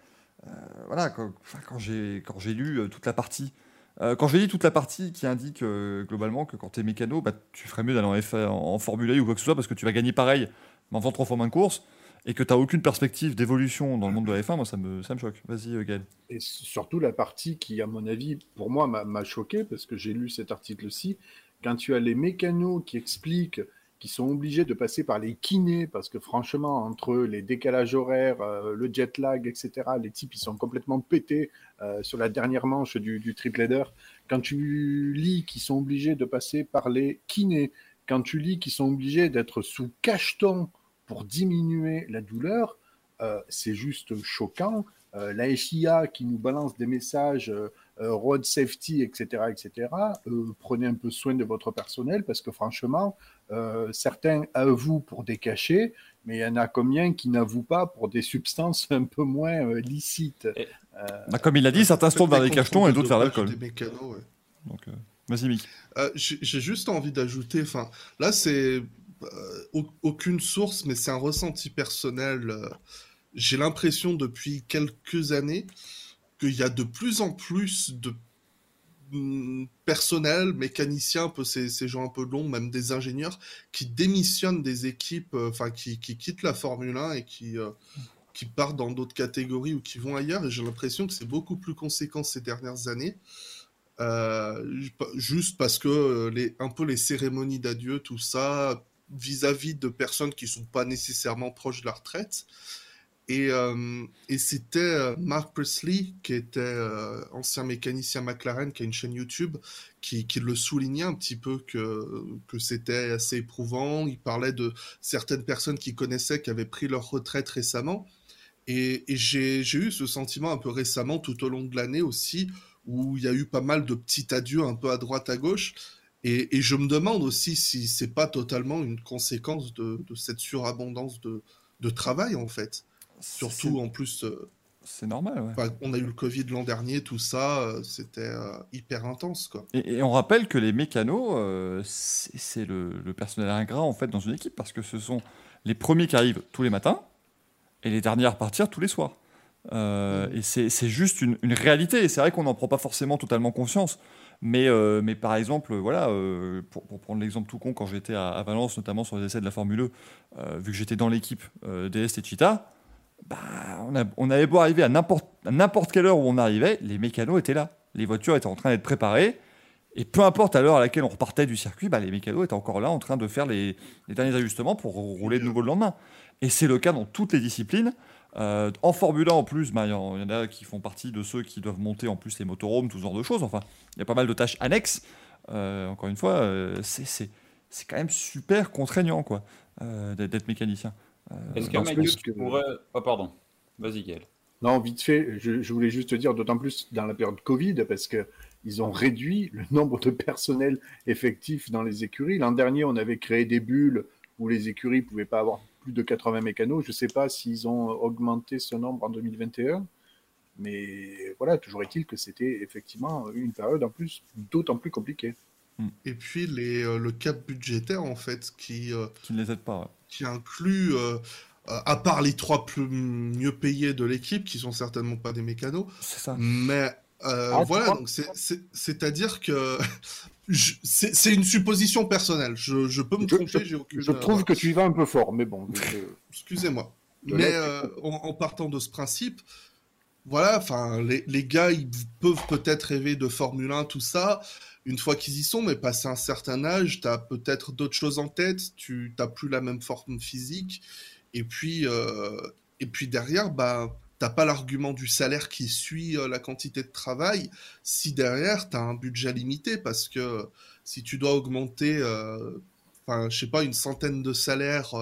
voilà, quand, quand j'ai lu toute la partie euh, quand j'ai lu toute la partie qui indique euh, globalement que quand tu es mécano, bah, tu ferais mieux d'aller en, F1 en Formule 1 ou quoi que ce soit parce que tu vas gagner pareil mais en faisant trois fois moins de courses et que tu n'as aucune perspective d'évolution dans le monde de la F1, moi ça me, ça me choque. Vas-y, euh, Gaël. Et surtout la partie qui, à mon avis, pour moi, m'a choqué, parce que j'ai lu cet article-ci, quand tu as les mécanos qui expliquent qu'ils sont obligés de passer par les kinés, parce que franchement, entre les décalages horaires, euh, le jet lag, etc., les types, ils sont complètement pétés euh, sur la dernière manche du, du triple header. Quand tu lis qu'ils sont obligés de passer par les kinés, quand tu lis qu'ils sont obligés d'être sous cacheton pour diminuer la douleur, euh, c'est juste choquant. Euh, la FIA qui nous balance des messages euh, euh, road safety, etc., etc. euh, prenez un peu soin de votre personnel parce que franchement, euh, certains avouent pour des cachets, mais il y en a combien qui n'avouent pas pour des substances un peu moins euh, licites. Et- Euh, Bah, comme il l'a dit, certains se tournent vers les cachetons et d'autres vers l'alcool. Donc, euh, vas-y, Mick. Euh, J'ai juste envie d'ajouter, enfin, là c'est euh, au- aucune source, mais c'est un ressenti personnel. J'ai l'impression depuis quelques années qu'il y a de plus en plus de mm, personnel, mécaniciens, peu ces, ces gens un peu longs, même des ingénieurs, qui démissionnent des équipes, euh, enfin qui, qui quittent la Formule 1 et qui, euh, qui partent dans d'autres catégories ou qui vont ailleurs. Et j'ai l'impression que c'est beaucoup plus conséquent ces dernières années. Euh, juste parce que les, un peu les cérémonies d'adieu, tout ça, vis-à-vis de personnes qui sont pas nécessairement proches de la retraite. Et, euh, et c'était euh, Mark Presley, qui était euh, ancien mécanicien McLaren, qui a une chaîne YouTube, qui, le soulignait un petit peu que, c'était assez éprouvant. Il parlait de certaines personnes qu'il connaissait qui avaient pris leur retraite récemment. Et, j'ai eu ce sentiment un peu récemment, tout au long de l'année aussi, où il y a eu pas mal de petits adieux un peu à droite à gauche. Et, je me demande aussi si c'est pas totalement une conséquence de, cette surabondance de travail en fait. Surtout en plus, euh, C'est normal, ouais. on a eu le Covid l'an dernier, tout ça, euh, c'était euh, hyper intense quoi. Et, et on rappelle que les mécanos, c'est le, le personnel ingrat en fait dans une équipe parce que ce sont les premiers qui arrivent tous les matins et les derniers à repartir tous les soirs. Euh, Et c'est juste une, une réalité. Et c'est vrai qu'on n'en prend pas forcément totalement conscience. Mais, euh, mais par exemple, voilà, euh, pour, pour prendre l'exemple tout con, quand j'étais à, à Valence, notamment sur les essais de la Formule 1, euh, vu que j'étais dans l'équipe DS et Cheetah, bah, on, avait beau arriver à n'importe quelle heure où on arrivait, les mécanos étaient là. Les voitures étaient en train d'être préparées. Et peu importe à l'heure à laquelle on repartait du circuit, bah, les mécanos étaient encore là en train de faire les, derniers ajustements pour rouler de nouveau le lendemain. Et c'est le cas dans toutes les disciplines. Euh, en Formule 1 en plus, bah, il y, en a qui font partie de ceux qui doivent monter en plus les motorhomes, tout ce genre de choses. Enfin, il y a pas mal de tâches annexes. Euh, encore une fois, euh, c'est- quand même super contraignant quoi, d'être mécanicien. Euh, Est-ce que Michael, que- pourrais. Oh, pardon. Vas-y, Gaël. Non, vite fait, je, je voulais juste te dire, d'autant plus dans la période Covid, parce que ils ont réduit le nombre de personnel effectif dans les écuries. L'an dernier, on avait créé des bulles où les écuries ne pouvaient pas avoir plus de 80 mécanos. Je ne sais pas s'ils ont augmenté ce nombre en 2021. Mais voilà, toujours est-il que c'était effectivement une période en plus d'autant plus compliquée. Et puis les, euh, le cap budgétaire, en fait, qui, euh, Qui ne les aide pas. ouais. Qui inclut, euh, euh, à part les trois plus mieux payés de l'équipe, qui sont certainement pas des mécanos, C'est ça. mais euh, Ah, voilà, crois donc c'est- c'est- c'est-à-dire que je- c'est c'est une supposition personnelle. Je, je peux me Je- tromper, j'ai aucune. Je trouve euh, que tu y vas un peu fort, mais bon. je- Excusez-moi. Mais euh, en partant de ce principe, voilà, enfin, les, gars, ils peuvent peut-être rêver de Formule 1, tout ça, une fois qu'ils y sont, mais passé un certain âge, tu as peut-être d'autres choses en tête, tu n'as plus la même forme physique, et puis, euh, et puis derrière, bah, t'as pas l'argument du salaire qui suit euh, la quantité de travail, si derrière, tu as un budget limité, parce que si tu dois augmenter, euh, enfin, je sais pas, une centaine de salaires...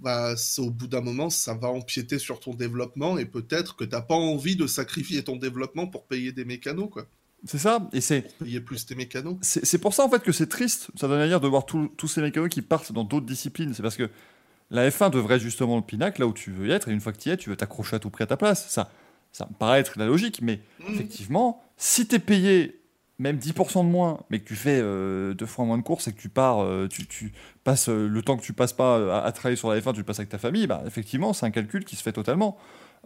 bah, au bout d'un moment, ça va empiéter sur ton développement et peut-être que t'as pas envie de sacrifier ton développement pour payer des mécanos, quoi. C'est ça. Et c'est Payer plus tes mécanos. c'est pour ça en fait que c'est triste, ça donne à dire de voir tous ces mécanos qui partent dans d'autres disciplines. C'est parce que la F1 devrait être justement le pinacle, là où tu veux y être, et une fois que tu y es, tu veux t'accrocher à tout prix à ta place. Ça, ça me paraît être la logique, mais Mmh. effectivement, si tu es payé même 10% de moins, mais que tu fais euh, deux fois moins de courses et que tu pars, euh, tu, passes euh, le temps que tu passes pas à, travailler sur la F1, tu le passes avec ta famille, bah, effectivement, c'est un calcul qui se fait totalement.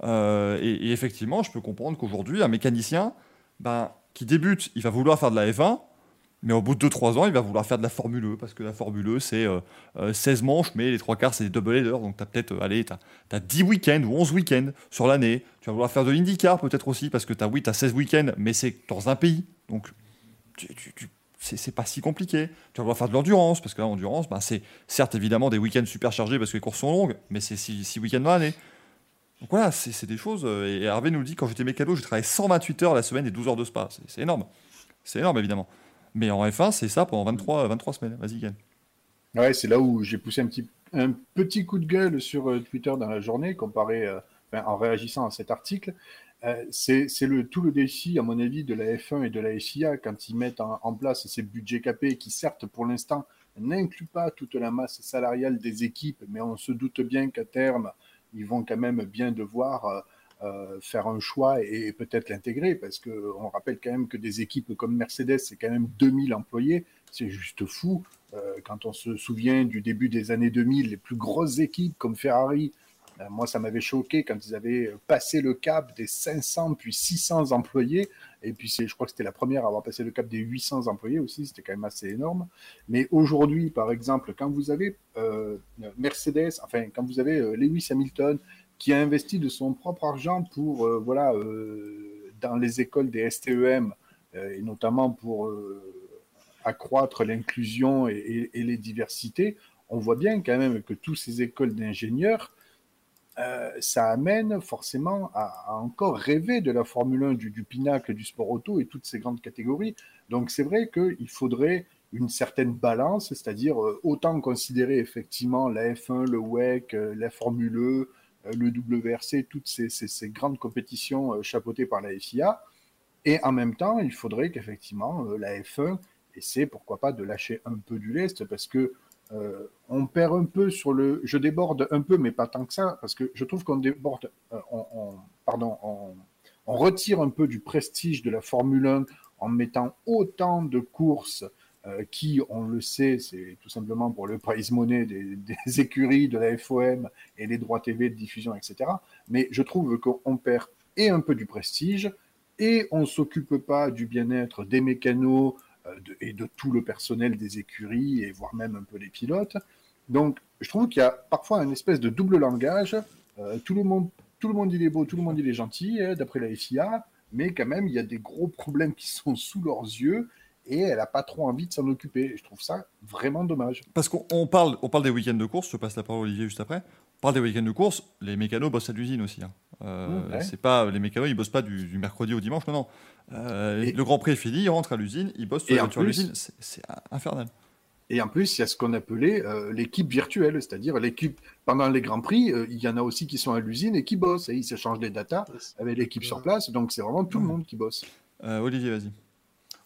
Et, effectivement, je peux comprendre qu'aujourd'hui, un mécanicien bah, qui débute, il va vouloir faire de la F1, mais au bout de 2-3 ans, il va vouloir faire de la Formule E, parce que la Formule E, c'est euh, euh, 16 manches, mais les trois quarts, c'est des double headers. Donc, tu as peut-être, allez, tu as, 10 week-ends ou 11 week-ends sur l'année. Tu vas vouloir faire de l'IndyCar, peut-être aussi, parce que tu as, oui, tu as 16 week-ends, mais c'est dans un pays. Donc, c'est pas si compliqué. Tu vas faire de l'endurance, parce que l'endurance, bah, c'est certes évidemment des week-ends super chargés parce que les courses sont longues, mais c'est 6 week-ends dans l'année. Donc voilà, c'est des choses. euh, Et Hervé nous dit, quand j'étais mécano, j'ai travaillé 128 heures la semaine et 12 heures de spa. C'est- énorme. C'est énorme, évidemment. Mais en F1, c'est ça pendant 23, 23 semaines. Vas-y, Yann. Ouais, c'est là où j'ai poussé un petit, un petit coup de gueule sur euh, Twitter dans la journée, comparé, euh, en réagissant à cet article. Euh, c'est le, tout le défi, à mon avis, de la F1 et de la FIA quand ils mettent en, place ces budgets capés qui, certes, pour l'instant, n'incluent pas toute la masse salariale des équipes, mais on se doute bien qu'à terme, ils vont quand même bien devoir euh, euh, faire un choix et, peut-être l'intégrer, parce qu'on rappelle quand même que des équipes comme Mercedes, c'est quand même 2000 employés, c'est juste fou. Quand on se souvient du début des années 2000, les plus grosses équipes comme Ferrari, moi ça m'avait choqué quand ils avaient passé le cap des 500 puis 600 employés. Et puis je crois que c'était la première à avoir passé le cap des 800 employés aussi, c'était quand même assez énorme. Mais aujourd'hui, par exemple, quand vous avez euh, Mercedes, enfin quand vous avez euh, Lewis Hamilton qui a investi de son propre argent pour euh, voilà euh, dans les écoles des STEM euh, et notamment pour euh, accroître l'inclusion et, et- et les diversités, on voit bien quand même que toutes ces écoles d'ingénieurs, euh, ça amène forcément à, encore rêver de la Formule 1, du, pinacle du sport auto et toutes ces grandes catégories. Donc c'est vrai qu'il faudrait une certaine balance, c'est-à-dire euh, autant considérer effectivement la F1, le WEC, euh, la Formule E, le WRC, toutes ces, ces- grandes compétitions chapeautées par la FIA. Et en même temps, il faudrait qu'effectivement la F1 essaie, pourquoi pas, de lâcher un peu du lest, parce que euh, on perd un peu sur le. Je déborde un peu, mais pas tant que ça, parce que je trouve qu'on déborde. euh, on, on- pardon, on, retire un peu du prestige de la Formule 1 en mettant autant de courses euh, qui, on le sait, c'est tout simplement pour le prize money des, des écuries, de la FOM et les droits TV de diffusion, etc. Mais je trouve qu'on perd et un peu du prestige et on s'occupe pas du bien-être des mécanos et de tout le personnel des écuries et voire même un peu des pilotes. Donc, je trouve qu'il y a parfois une espèce de double langage. Euh, tout le monde, tout le monde il est beau, tout le monde il est gentil, hein, d'après la FIA, mais quand même il y a des gros problèmes qui sont sous leurs yeux et elle n'a pas trop envie de s'en occuper. Je trouve ça vraiment dommage. Parce qu'on on parle, on parle des week-ends de course, je passe la parole Olivier juste après. Parle des week-ends de course, les mécanos bossent à l'usine aussi. hein. Euh, Mmh, ouais. C'est pas les mécanos, ils bossent pas du, du mercredi au dimanche, non, non. Euh, Et- le Grand Prix est fini, ils rentrent à l'usine, ils bossent sur Et la en voiture à l'usine, c'est- infernal. Et en plus, il y a ce qu'on appelait euh, l'équipe virtuelle, c'est-à-dire l'équipe pendant les grands prix, euh, il y en a aussi qui sont à l'usine et qui bossent et ils s'échangent des datas avec l'équipe sur place. Donc c'est vraiment tout le monde qui bosse. Euh, Olivier, vas-y.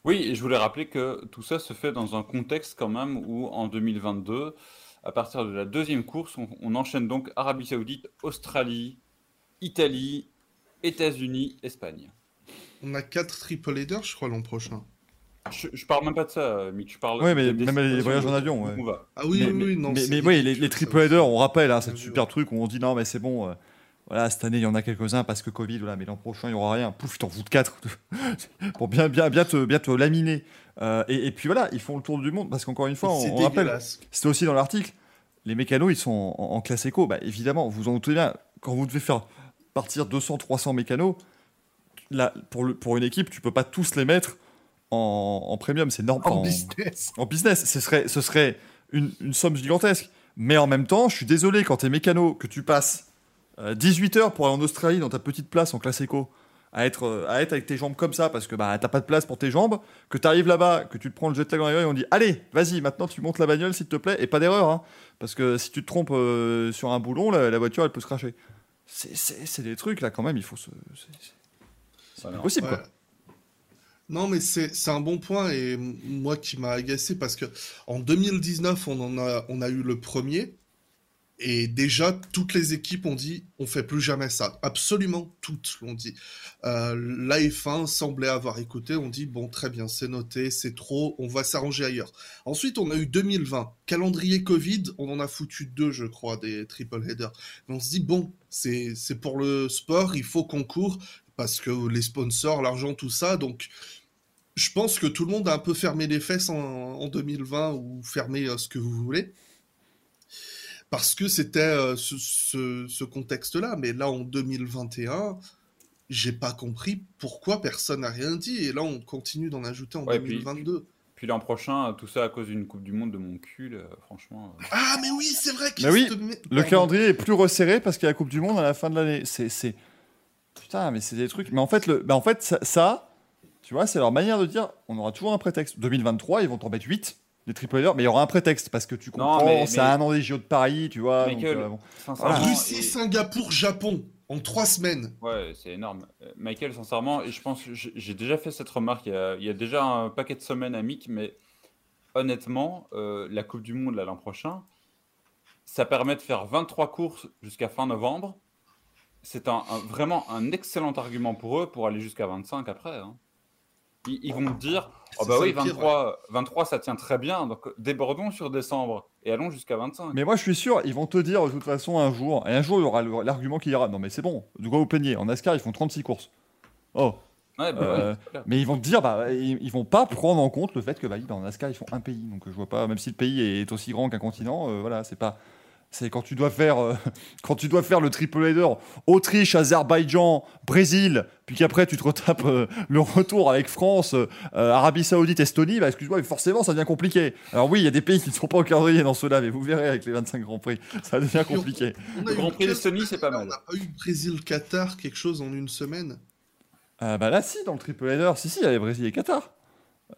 Oui, et je voulais rappeler que tout ça se fait dans un contexte quand même où en 2022, à partir de la deuxième course, on, on enchaîne donc Arabie Saoudite, Australie, Italie, États-Unis, Espagne. On a 4 triple headers, je crois, l'an prochain. Je, je parle même pas de ça, Mick. Je parle. Ouais, mais des même les voyages en avion, où ouais. on va. Ah oui, mais, oui, oui, non. mais, mais oui, les, les triple headers, on rappelle, hein, c'est vu, super truc où on dit non, mais c'est bon. euh, voilà, cette année, il y en a quelques-uns parce que Covid, voilà, mais l'an prochain, il n'y aura rien. Pouf, t'en foutent 4 pour bien, bien, bien, te, bien te laminer. Euh, et, et puis voilà, ils font le tour du monde parce qu'encore une fois, on, on rappelle, c'était aussi dans l'article, les mécanos, ils sont en, en classe éco. Bah, évidemment, vous en doutez bien, quand vous devez faire partir 200, 300 mécanos, là, pour, le, pour une équipe, tu peux pas tous les mettre en, en premium, c'est normal. En business. En business, ce serait, ce serait une, une somme gigantesque. Mais en même temps, je suis désolé, quand t'es mécano, que tu passes euh, 18 heures pour aller en Australie dans ta petite place en classe éco, à être, euh, à être avec tes jambes comme ça, parce que bah, t'as pas de place pour tes jambes, que t'arrives là-bas, que tu te prends le jet lag dans les et on dit Allez, vas-y, maintenant tu montes la bagnole s'il te plaît, et pas d'erreur, hein, parce que si tu te trompes euh, sur un boulon, la, la voiture elle peut se cracher. C'est- des trucs là quand même, il faut se. c'est- impossible Ouais. quoi. Non, mais c'est un bon point et moi qui m'a agacé parce que en 2019, on en a, on a eu le premier et déjà toutes les équipes ont dit on fait plus jamais ça. Absolument toutes l'ont dit. Euh, la F1 semblait avoir écouté, on dit bon très bien, c'est noté, c'est trop, on va s'arranger ailleurs. Ensuite, on a eu 2020, calendrier Covid, on en a foutu deux, je crois, des triple headers. On se dit bon, c'est pour le sport, il faut qu'on court parce que les sponsors, l'argent, tout ça. Donc, je pense que tout le monde a un peu fermé les fesses en, en 2020 ou fermé euh, ce que vous voulez. Parce que c'était euh, ce, ce- ce contexte-là. Mais là, en 2021, j'ai pas compris pourquoi personne n'a rien dit. Et là, on continue d'en ajouter en Ouais, puis- 2022. Puis l'an prochain, tout ça à cause d'une Coupe du Monde de mon cul, franchement. euh. Ah, mais oui, c'est vrai que Mais oui, cette- Le calendrier est plus resserré parce qu'il y a la Coupe du Monde à la fin de l'année. C'est, c'est... Putain, mais c'est des trucs. Mais en fait, le... bah, en fait ça, ça, tu vois, c'est leur manière de dire on aura toujours un prétexte. 2023, ils vont t'en mettre 8, des triple mais il y aura un prétexte parce que tu Non, comprends, mais- c'est mais- un an des JO de Paris, tu vois. donc, euh, bon. Russie, et- Singapour, Japon, en trois semaines. Ouais, c'est énorme. Euh, Michael, sincèrement, et je pense j'ai j'ai déjà fait cette remarque il y, a, il y a déjà un paquet de semaines à Mick, mais honnêtement, euh, la Coupe du Monde là, l'an prochain, ça permet de faire 23 courses jusqu'à fin novembre. C'est un, un- vraiment un excellent argument pour eux pour aller jusqu'à 25 après. hein. Ils, ils vont te dire Oh bah oui, le pire, 23, 23 ça tient très bien, donc débordons sur décembre et allons jusqu'à 25. Mais moi, je suis sûr, ils vont te dire de toute façon un jour, et un jour, il y aura l'argument qui ira non, mais c'est bon, de quoi vous plaignez En NASCAR, ils font 36 courses. Oh, Ouais, bah Euh. Mais ils vont te dire, bah, ils, ils vont pas prendre en compte le fait que bah, dans NASCAR ils font un pays. Donc je vois pas, même si le pays est aussi grand qu'un continent, euh, voilà, c'est pas. C'est quand tu dois faire, euh, quand tu dois faire le triple header Autriche, Azerbaïdjan, Brésil, puis qu'après tu te retapes euh, le retour avec France, euh, Arabie Saoudite, Estonie, bah excuse-moi, mais forcément ça devient compliqué. Alors oui, il y a des pays qui ne sont pas au calendrier dans ceux-là, mais vous verrez avec les 25 grands prix, ça devient compliqué. On Le Grand Prix d'Estonie, c'est pas mal. On n'a pas eu Brésil-Qatar, quelque chose en une semaine. Euh, bah là, si, dans le triple header, si, si, il y avait Brésil et Qatar.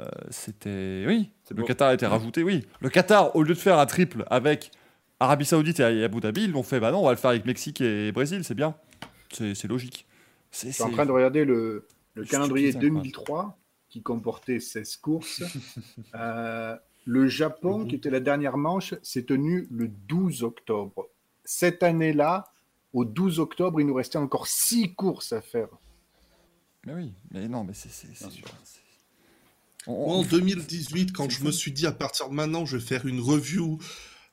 Euh, C'était. Oui, le. Qatar a été rajouté, oui. Le Qatar, au lieu de faire un triple avec Arabie Saoudite et Abu Dhabi, ils l'ont fait, bah non, on va le faire avec Mexique et Brésil, c'est bien. C'est logique. C'est Je suis en train de regarder le, calendrier ça, quoi. 2003 qui comportait 16 courses. Euh, le Japon, qui était la dernière manche, s'est tenu le 12 octobre. Cette année-là, au 12 octobre, il nous restait encore 6 courses à faire. Mais oui, mais non, mais c'est. Moi, en 2018, quand je fou. me suis dit à partir de maintenant, je vais faire une review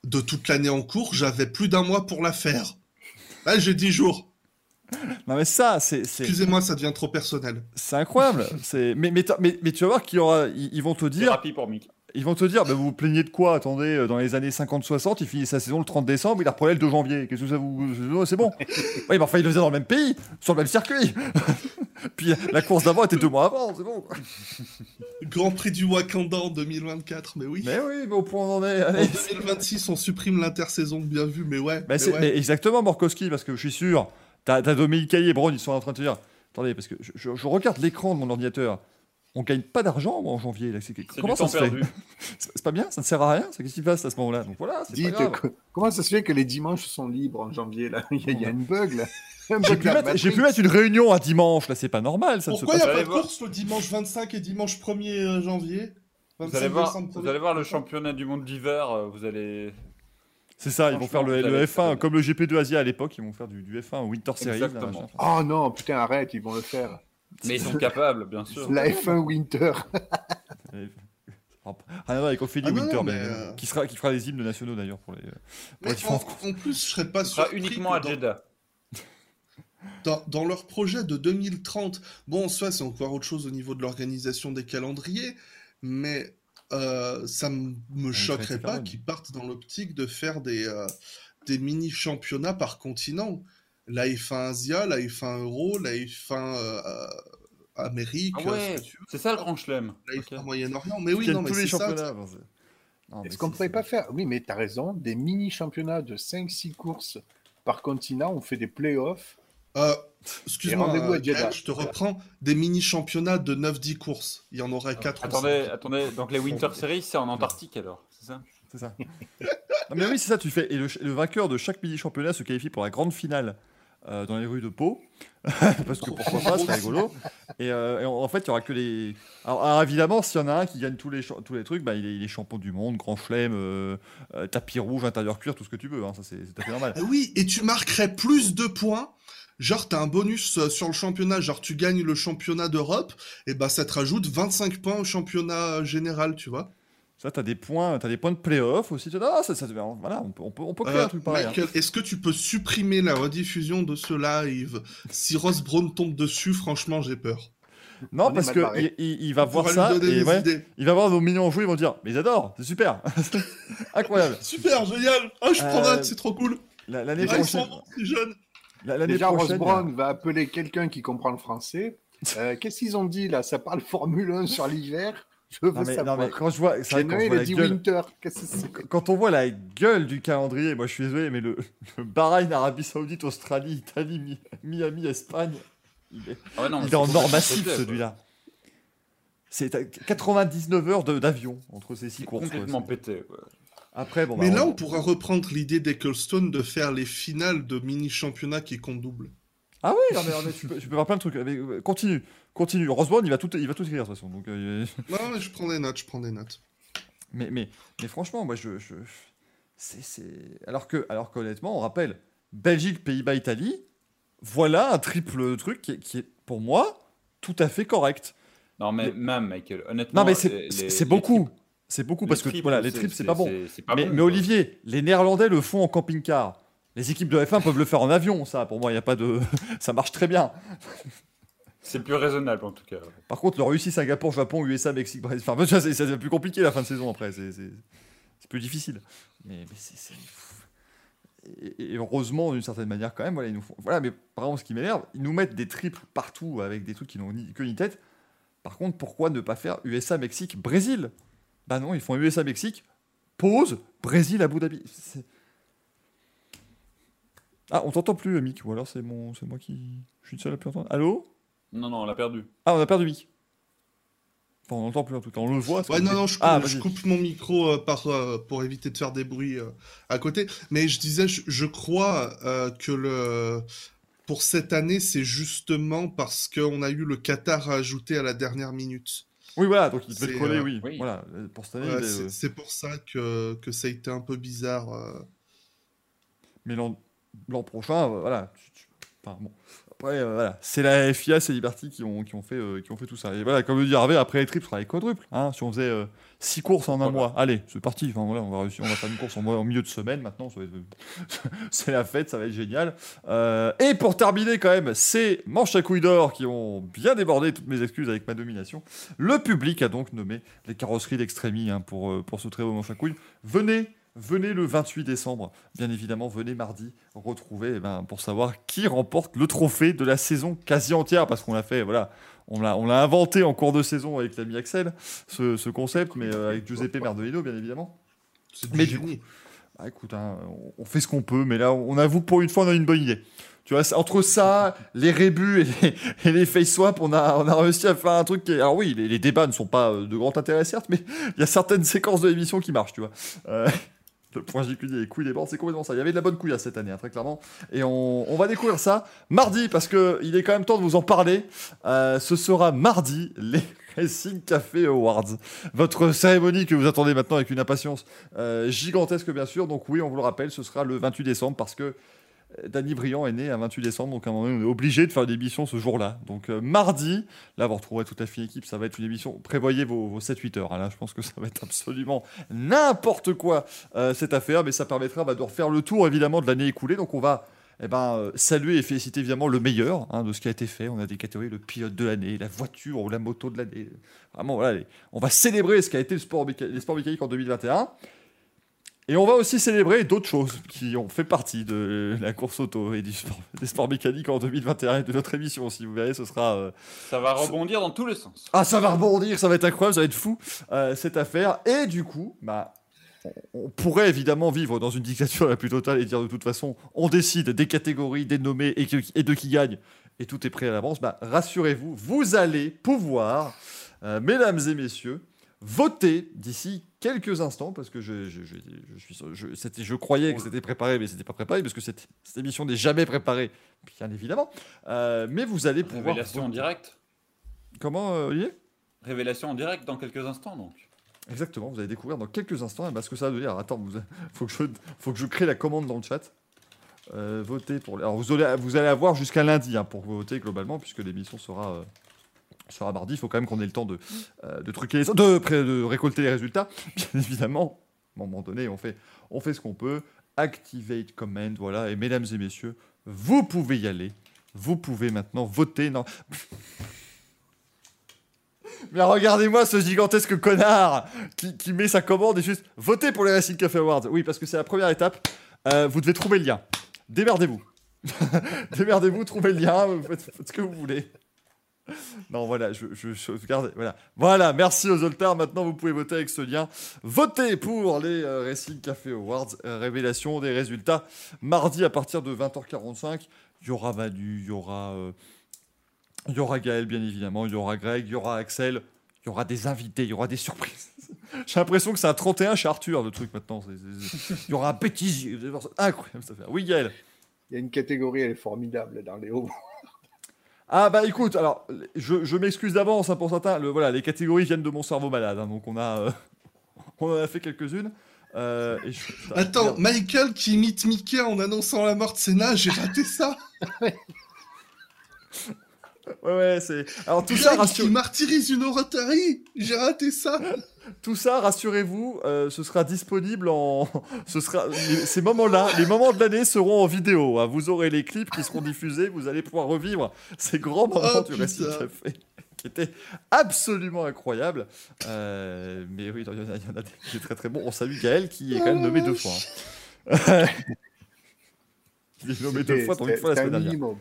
de toute l'année en cours, j'avais plus d'un mois pour la faire. Là, j'ai 10 jours. Non, mais ça, c'est. Excusez-moi, ça devient trop personnel. C'est incroyable. c'est mais, mais, t'as- mais, mais tu vas voir qu'il y aura. Ils, vont te dire. Thérapie pour Mick. Ils vont te dire, bah, vous vous plaignez de quoi? Attendez, euh, dans les années 50-60, il finit sa saison le 30 décembre, il a reprenait le 2 janvier. Qu'est-ce que ça vous. oh, C'est bon. oui, mais enfin, il le faisait dans le même pays, sur le même circuit. Puis la course d'avant était deux mois avant, c'est bon. quoi. Grand Prix du Wakanda en 2024, mais oui. Mais oui, mais au point où on en est. En Allez. 2026, on supprime l'intersaison, bien vu, mais ouais. Mais c'est- ouais. mais exactement, Morkowski, parce que je suis sûr, t'as as Dominique Caillé et Braun, ils sont en train de te dire Attendez, parce que je, je- je regarde l'écran de mon ordinateur. On gagne pas d'argent en janvier. Là. C'est- C'est Comment du ça temps se fait perdu. C'est c'est pas bien Ça ne sert à rien ça Qu'est-ce qui se passe à ce moment-là? Donc voilà, c'est pas Dites, grave. que- comment ça se fait que les dimanches sont libres en janvier là? Il y, a, il y a une bug là. J'ai pu, pu mettre une réunion à dimanche, là c'est pas normal, ça ne se Pourquoi il passe n'y a pas de course le dimanche 25 et dimanche 1er euh, janvier? Vous 25 allez, voir, vous 1er allez voir le championnat du monde d'hiver, euh, vous allez... C'est ça, ils vont faire le, Franchement, le ça va F1 être comme le GP2 Asia à l'époque, ils vont faire du, du F1 Winter Series. Exactement. Oh non, putain, arrête, ils vont le faire. Mais ils sont capables, bien sûr. La F1 Winter. Rien à voir avec Ophélie Ah non, Winter, non, mais, évidemment. euh, qui, sera, qui fera les hymnes nationaux d'ailleurs pour les, pour Mais les en, en plus, je serais pas Ce sera surpris uniquement que à dans- Jeddah. dans, dans leur projet de 2030, bon, en soi, c'est encore autre chose au niveau de l'organisation des calendriers, mais euh, ça me choquerait pas qu'ils partent dans l'optique de faire des, euh, des mini-championnats par continent. La F1 Asia, la F1 Euro, la F1 euh, Amérique, Ah euh, ouais, c'est ça le grand chelem. la Ok. F1 Moyen-Orient. Mais oui, non, mais tous les c'est ça. Est-ce qu'on c'est- pourrait pas faire Oui, mais tu as raison, des mini-championnats de 5-6 courses par continent, on fait des playoffs. Euh, Excuse-moi, euh, je te reprends des mini-championnats de 9-10 courses. Il y en aurait 4 Attendez, attendez, donc les Winter Series, c'est en Antarctique alors, c'est ça? C'est ça. non, mais oui, c'est ça, tu fais. Et le, le vainqueur de chaque mini-championnat se qualifie pour la grande finale euh, dans les rues de Pau. Parce que pourquoi pas, c'est rigolo. Et, euh, en, fait, il y aura que les. Alors, évidemment, s'il y en a un qui gagne tous les, tous les trucs, bah, il, est, champion du monde, grand chelem, euh, euh, tapis rouge, intérieur cuir, tout ce que tu veux. hein, ça, c'est tout à fait normal. Ah oui, et tu marquerais plus de points. Genre, t'as un bonus sur le championnat, genre tu gagnes le championnat d'Europe, et bah ça te rajoute 25 points au championnat général, tu vois. Ça, t'as des points, as des points de playoff aussi. Tu- Ah, ça, ça, voilà, on peut, on peut, on peut créer Euh, un truc pareil. hein. Est-ce que tu peux supprimer la rediffusion de ce live? Si Ross Brown tombe dessus, franchement, j'ai peur. Non, On parce que il, il- il va On voir ça et ouais, il va voir nos millions jouer, ils vont dire, mais ils adorent, c'est super, incroyable. Super, génial Ah, je prends Euh, c'est trop cool La- L'année Ah, prochaine, bons, ces jeunes la- l'année Déjà, Ross prochaine, a- Brown va appeler quelqu'un qui comprend le français. Euh, Qu'est-ce qu'ils ont dit là? Ça parle Formule 1 sur l'hiver? Je veux Non mais, non, savoir. mais quand je vois, quand, nommé, je vois il a la dit gueule, Winter. Qu'est-ce que c'est que- quand on voit la gueule du calendrier, moi je suis désolé, mais le, le Bahreïn, Arabie Saoudite, Australie, Italie, Mi- Miami, Espagne, il est, Ah ouais, non, mais il est c'est en or complètement massif celui-là. C'est à 99 heures d'avion entre ces six courses. quoi. complètement C'est- pété. ouais. Après, bon, Mais bah, là, on- on pourra reprendre l'idée d'Ecclestone de faire les finales de mini-championnats qui comptent double. Ah oui, non, mais, non, mais tu, peux, tu peux faire plein de trucs. Mais, euh, continue, continue. Rosebrown, il va tout, il va tout écrire de toute façon. Donc, euh, Non, mais je prends des notes, je prends des notes. Mais, mais, mais franchement, moi, je. je c'est, c'est- Alors que, alors qu'honnêtement, on rappelle Belgique, Pays-Bas, Italie, voilà un triple truc qui est, qui est, pour moi, tout à fait correct. Non, mais même, Michael, honnêtement. Non, mais c'est, les- c'est- les- c'est les beaucoup. C'est beaucoup les parce que voilà, les triples, c'est pas bon. c'est pas mais, bon, mais. Olivier, les Néerlandais le font en camping-car. Les équipes de F1 peuvent le faire en avion, ça. Pour moi, il y a pas de, ça marche très bien. C'est plus raisonnable en tout cas. Par contre, le Russie, Singapour, Japon, USA, Mexique, Brésil. Enfin, vois, c'est, plus compliqué la fin de saison après. C'est, plus difficile. Mais, mais c'est. Et, et heureusement, d'une certaine manière, quand même, voilà, ils nous. Voilà, mais par exemple, ce qui m'énerve, ils nous mettent des triples partout avec des trucs qui n'ont ni queue ni tête. Par contre, pourquoi ne pas faire USA, Mexique, Brésil? Bah non, ils font USA, Mexique, pause, Brésil, Abu Dhabi. Ah, on t'entend plus, Mick, ou alors c'est mon, c'est moi qui. Je suis le seul à plus entendre. Allô? Non, non, on l'a perdu. ah, on a perdu. Enfin, on n'entend plus en tout cas, on le voit. Ouais, non, non, je, Ah, coupe, je vas-y. coupe mon micro euh, par, euh, pour éviter de faire des bruits euh, à côté. Mais je disais, je, je crois euh, que le, pour cette année, c'est justement parce qu'on a eu le Qatar à ajouter à la dernière minute. Oui, voilà, donc il devait coller, euh, oui. oui. Voilà, pour cette année, Ouais, il est, c'est euh, pour ça que, que ça a été un peu bizarre. euh. mais l'an prochain, voilà. tu- tu- Enfin, bon. Après, euh, voilà, c'est la FIA, c'est Liberty qui ont, qui, ont fait, euh, qui ont fait tout ça. Et voilà, comme le dit Hervé, après les triples, ce sera les quadruples. Hein, si on faisait 6 courses en un Voilà. mois, allez, c'est parti. Enfin, voilà, on, va réussir, on va faire une course en, en milieu de semaine maintenant. être- c'est la fête, ça va être génial. Euh, et pour terminer, quand même, ces manches à couilles d'or qui ont bien débordé toutes mes excuses avec ma domination. Le public a donc nommé les carrosseries d'Extremi hein, pour, euh, pour ce très beau manche à couilles. Venez Venez le 28 décembre, bien évidemment, venez mardi retrouver eh ben, pour savoir qui remporte le trophée de la saison quasi entière, parce qu'on l'a fait, voilà, on l'a, inventé en cours de saison avec l'ami Axel, ce, ce concept, mais euh, avec Giuseppe Merdolino, bien évidemment. Mais du génie. Bah, écoute, hein, on, fait ce qu'on peut, mais là, on avoue pour une fois, on a une bonne idée. Tu vois, entre ça, les rébus et les, et les face swaps, on a, on a réussi à faire un truc qui est... Alors oui, les, les débats ne sont pas euh, de grand intérêt, certes, mais il y a certaines séquences de l'émission qui marchent, tu vois. Euh, Le point JQD et couilles des bords, c'est complètement ça. Il y avait de la bonne couille à cette année, hein, très clairement. Et on, va découvrir ça mardi, parce qu'il est quand même temps de vous en parler. Euh, ce sera mardi, les Racing Café Awards. Votre cérémonie que vous attendez maintenant avec une impatience euh, gigantesque, bien sûr. Donc oui, on vous le rappelle, ce sera le 28 décembre, parce que Danny Briand est né un 28 décembre, donc à un moment donné, on est obligé de faire une émission ce jour-là. Donc euh, mardi, là vous retrouverez toute la fine équipe, ça va être une émission, prévoyez vos, vos 7-8 heures, hein. là je pense que ça va être absolument n'importe quoi euh, cette affaire, mais ça permettra bah, de refaire le tour évidemment de l'année écoulée, donc on va eh ben, euh, saluer et féliciter évidemment le meilleur hein, de ce qui a été fait. On a des catégories, le pilote de l'année, la voiture ou la moto de l'année. Vraiment, voilà, on va célébrer ce qui a été le sport les sports mécaniques en 2021. Et on va aussi célébrer d'autres choses qui ont fait partie de la course auto et du sport- des sports mécaniques en 2021 et de notre émission. Si vous verrez, ce sera. euh, Ça va rebondir dans tous les sens. Ah, ça va rebondir, ça va être incroyable, ça va être fou euh, cette affaire. Et du coup, bah, on, pourrait évidemment vivre dans une dictature la plus totale et dire de toute façon, on décide des catégories, des nommés et de qui gagne, et tout est prêt à l'avance. Bah, rassurez-vous, vous allez pouvoir, euh, mesdames et messieurs, voter d'ici quelques instants parce que je, je, je, je suis je, c'était- je croyais que c'était préparé mais c'était pas préparé parce que cette, cette émission n'est jamais préparée bien évidemment Euh, mais vous allez pouvoir Révélation en voter. direct. comment euh, Olivier? Révélation en direct dans quelques instants donc. Exactement, vous allez découvrir dans quelques instants eh ben, ce que ça va devenir. Attends, vous, faut, que je, faut que je crée la commande dans le chat. Euh, voter pour. Alors vous allez, vous allez avoir jusqu'à lundi hein, pour voter globalement, puisque l'émission sera, sera mardi. Il faut quand même qu'on ait le temps de, euh, de truquer les- de, pré- de récolter les résultats. Bien évidemment, à un moment donné, on fait, on fait ce qu'on peut. Activate comment, voilà. Et mesdames et messieurs, vous pouvez y aller. Vous pouvez maintenant voter. Non. Mais regardez-moi ce gigantesque connard qui, qui met sa commande et juste voter pour les Racing Café Awards. Oui, parce que c'est la première étape. Euh, vous devez trouver le lien. Démerdez-vous. Démerdez-vous, trouvez le lien, faites, faites ce que vous voulez. Non, voilà, je, voilà. Voilà, merci aux Zoltar. Maintenant, vous pouvez voter avec ce lien. Votez pour les euh, Racing Café Awards. Euh, révélation des résultats mardi à partir de 20h45. Il y aura Manu, il y aura, euh, y aura Gaël, bien évidemment. Il y aura Greg, il y aura Axel. Il y aura des invités, il y aura des surprises. J'ai l'impression que c'est un 31 chez Arthur, le truc maintenant. Il y aura un bêtisier. Incroyable cette affaire. Oui, Gaël. Il y a une catégorie, elle est formidable dans les hauts. Ah bah écoute, alors je, je m'excuse d'avance hein, pour certains. Le, voilà, les catégories viennent de mon cerveau malade, hein, donc on a, euh, on en a fait quelques-unes. Euh, et je- putain, Attends, merde. Michael qui imite Mickey en annonçant la mort de Senna, j'ai raté ça. ouais ouais, c'est. Alors tout ça, Greg rassure- qui martyrise une Rotary, j'ai raté ça. tout ça, rassurez-vous, euh, ce sera disponible en, ce sera ces moments-là, les moments de l'année seront en vidéo. hein. Vous aurez les clips qui seront diffusés, vous allez pouvoir revivre ces grands moments Oh, du Racing putain. Café. Qui étaient absolument incroyables. Euh, mais oui, il y, en a- y en a des qui sont très très bons. On salue Gaël qui est quand même nommé deux fois. hein. Il est nommé deux fois, pour une fois la semaine dernière. minimum.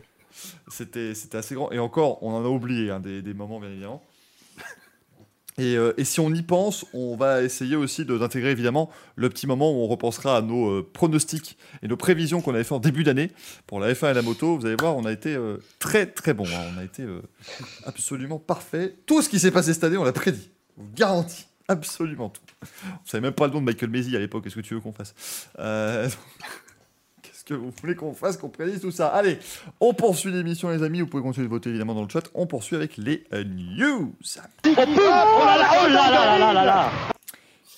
C'était assez grand. Et encore, on en a oublié hein, des, moments, bien évidemment. Et, euh, et si on y pense, on va essayer aussi d'intégrer évidemment le petit moment où on repensera à nos euh, pronostics et nos prévisions qu'on avait fait en début d'année pour la F1 et la moto. Vous allez voir, on a été euh, très très bon. hein. On a été absolument parfait. Tout ce qui s'est passé cette année, on l'a prédit. Je vous garantis. Absolument tout. On savait même pas le nom de Michael Maisy à l'époque. Qu'est-ce que tu veux qu'on fasse? Que vous voulez qu'on fasse, qu'on prédise tout ça Allez, on poursuit l'émission, les amis. Vous pouvez continuer de voter évidemment dans le chat. On poursuit avec les euh, news.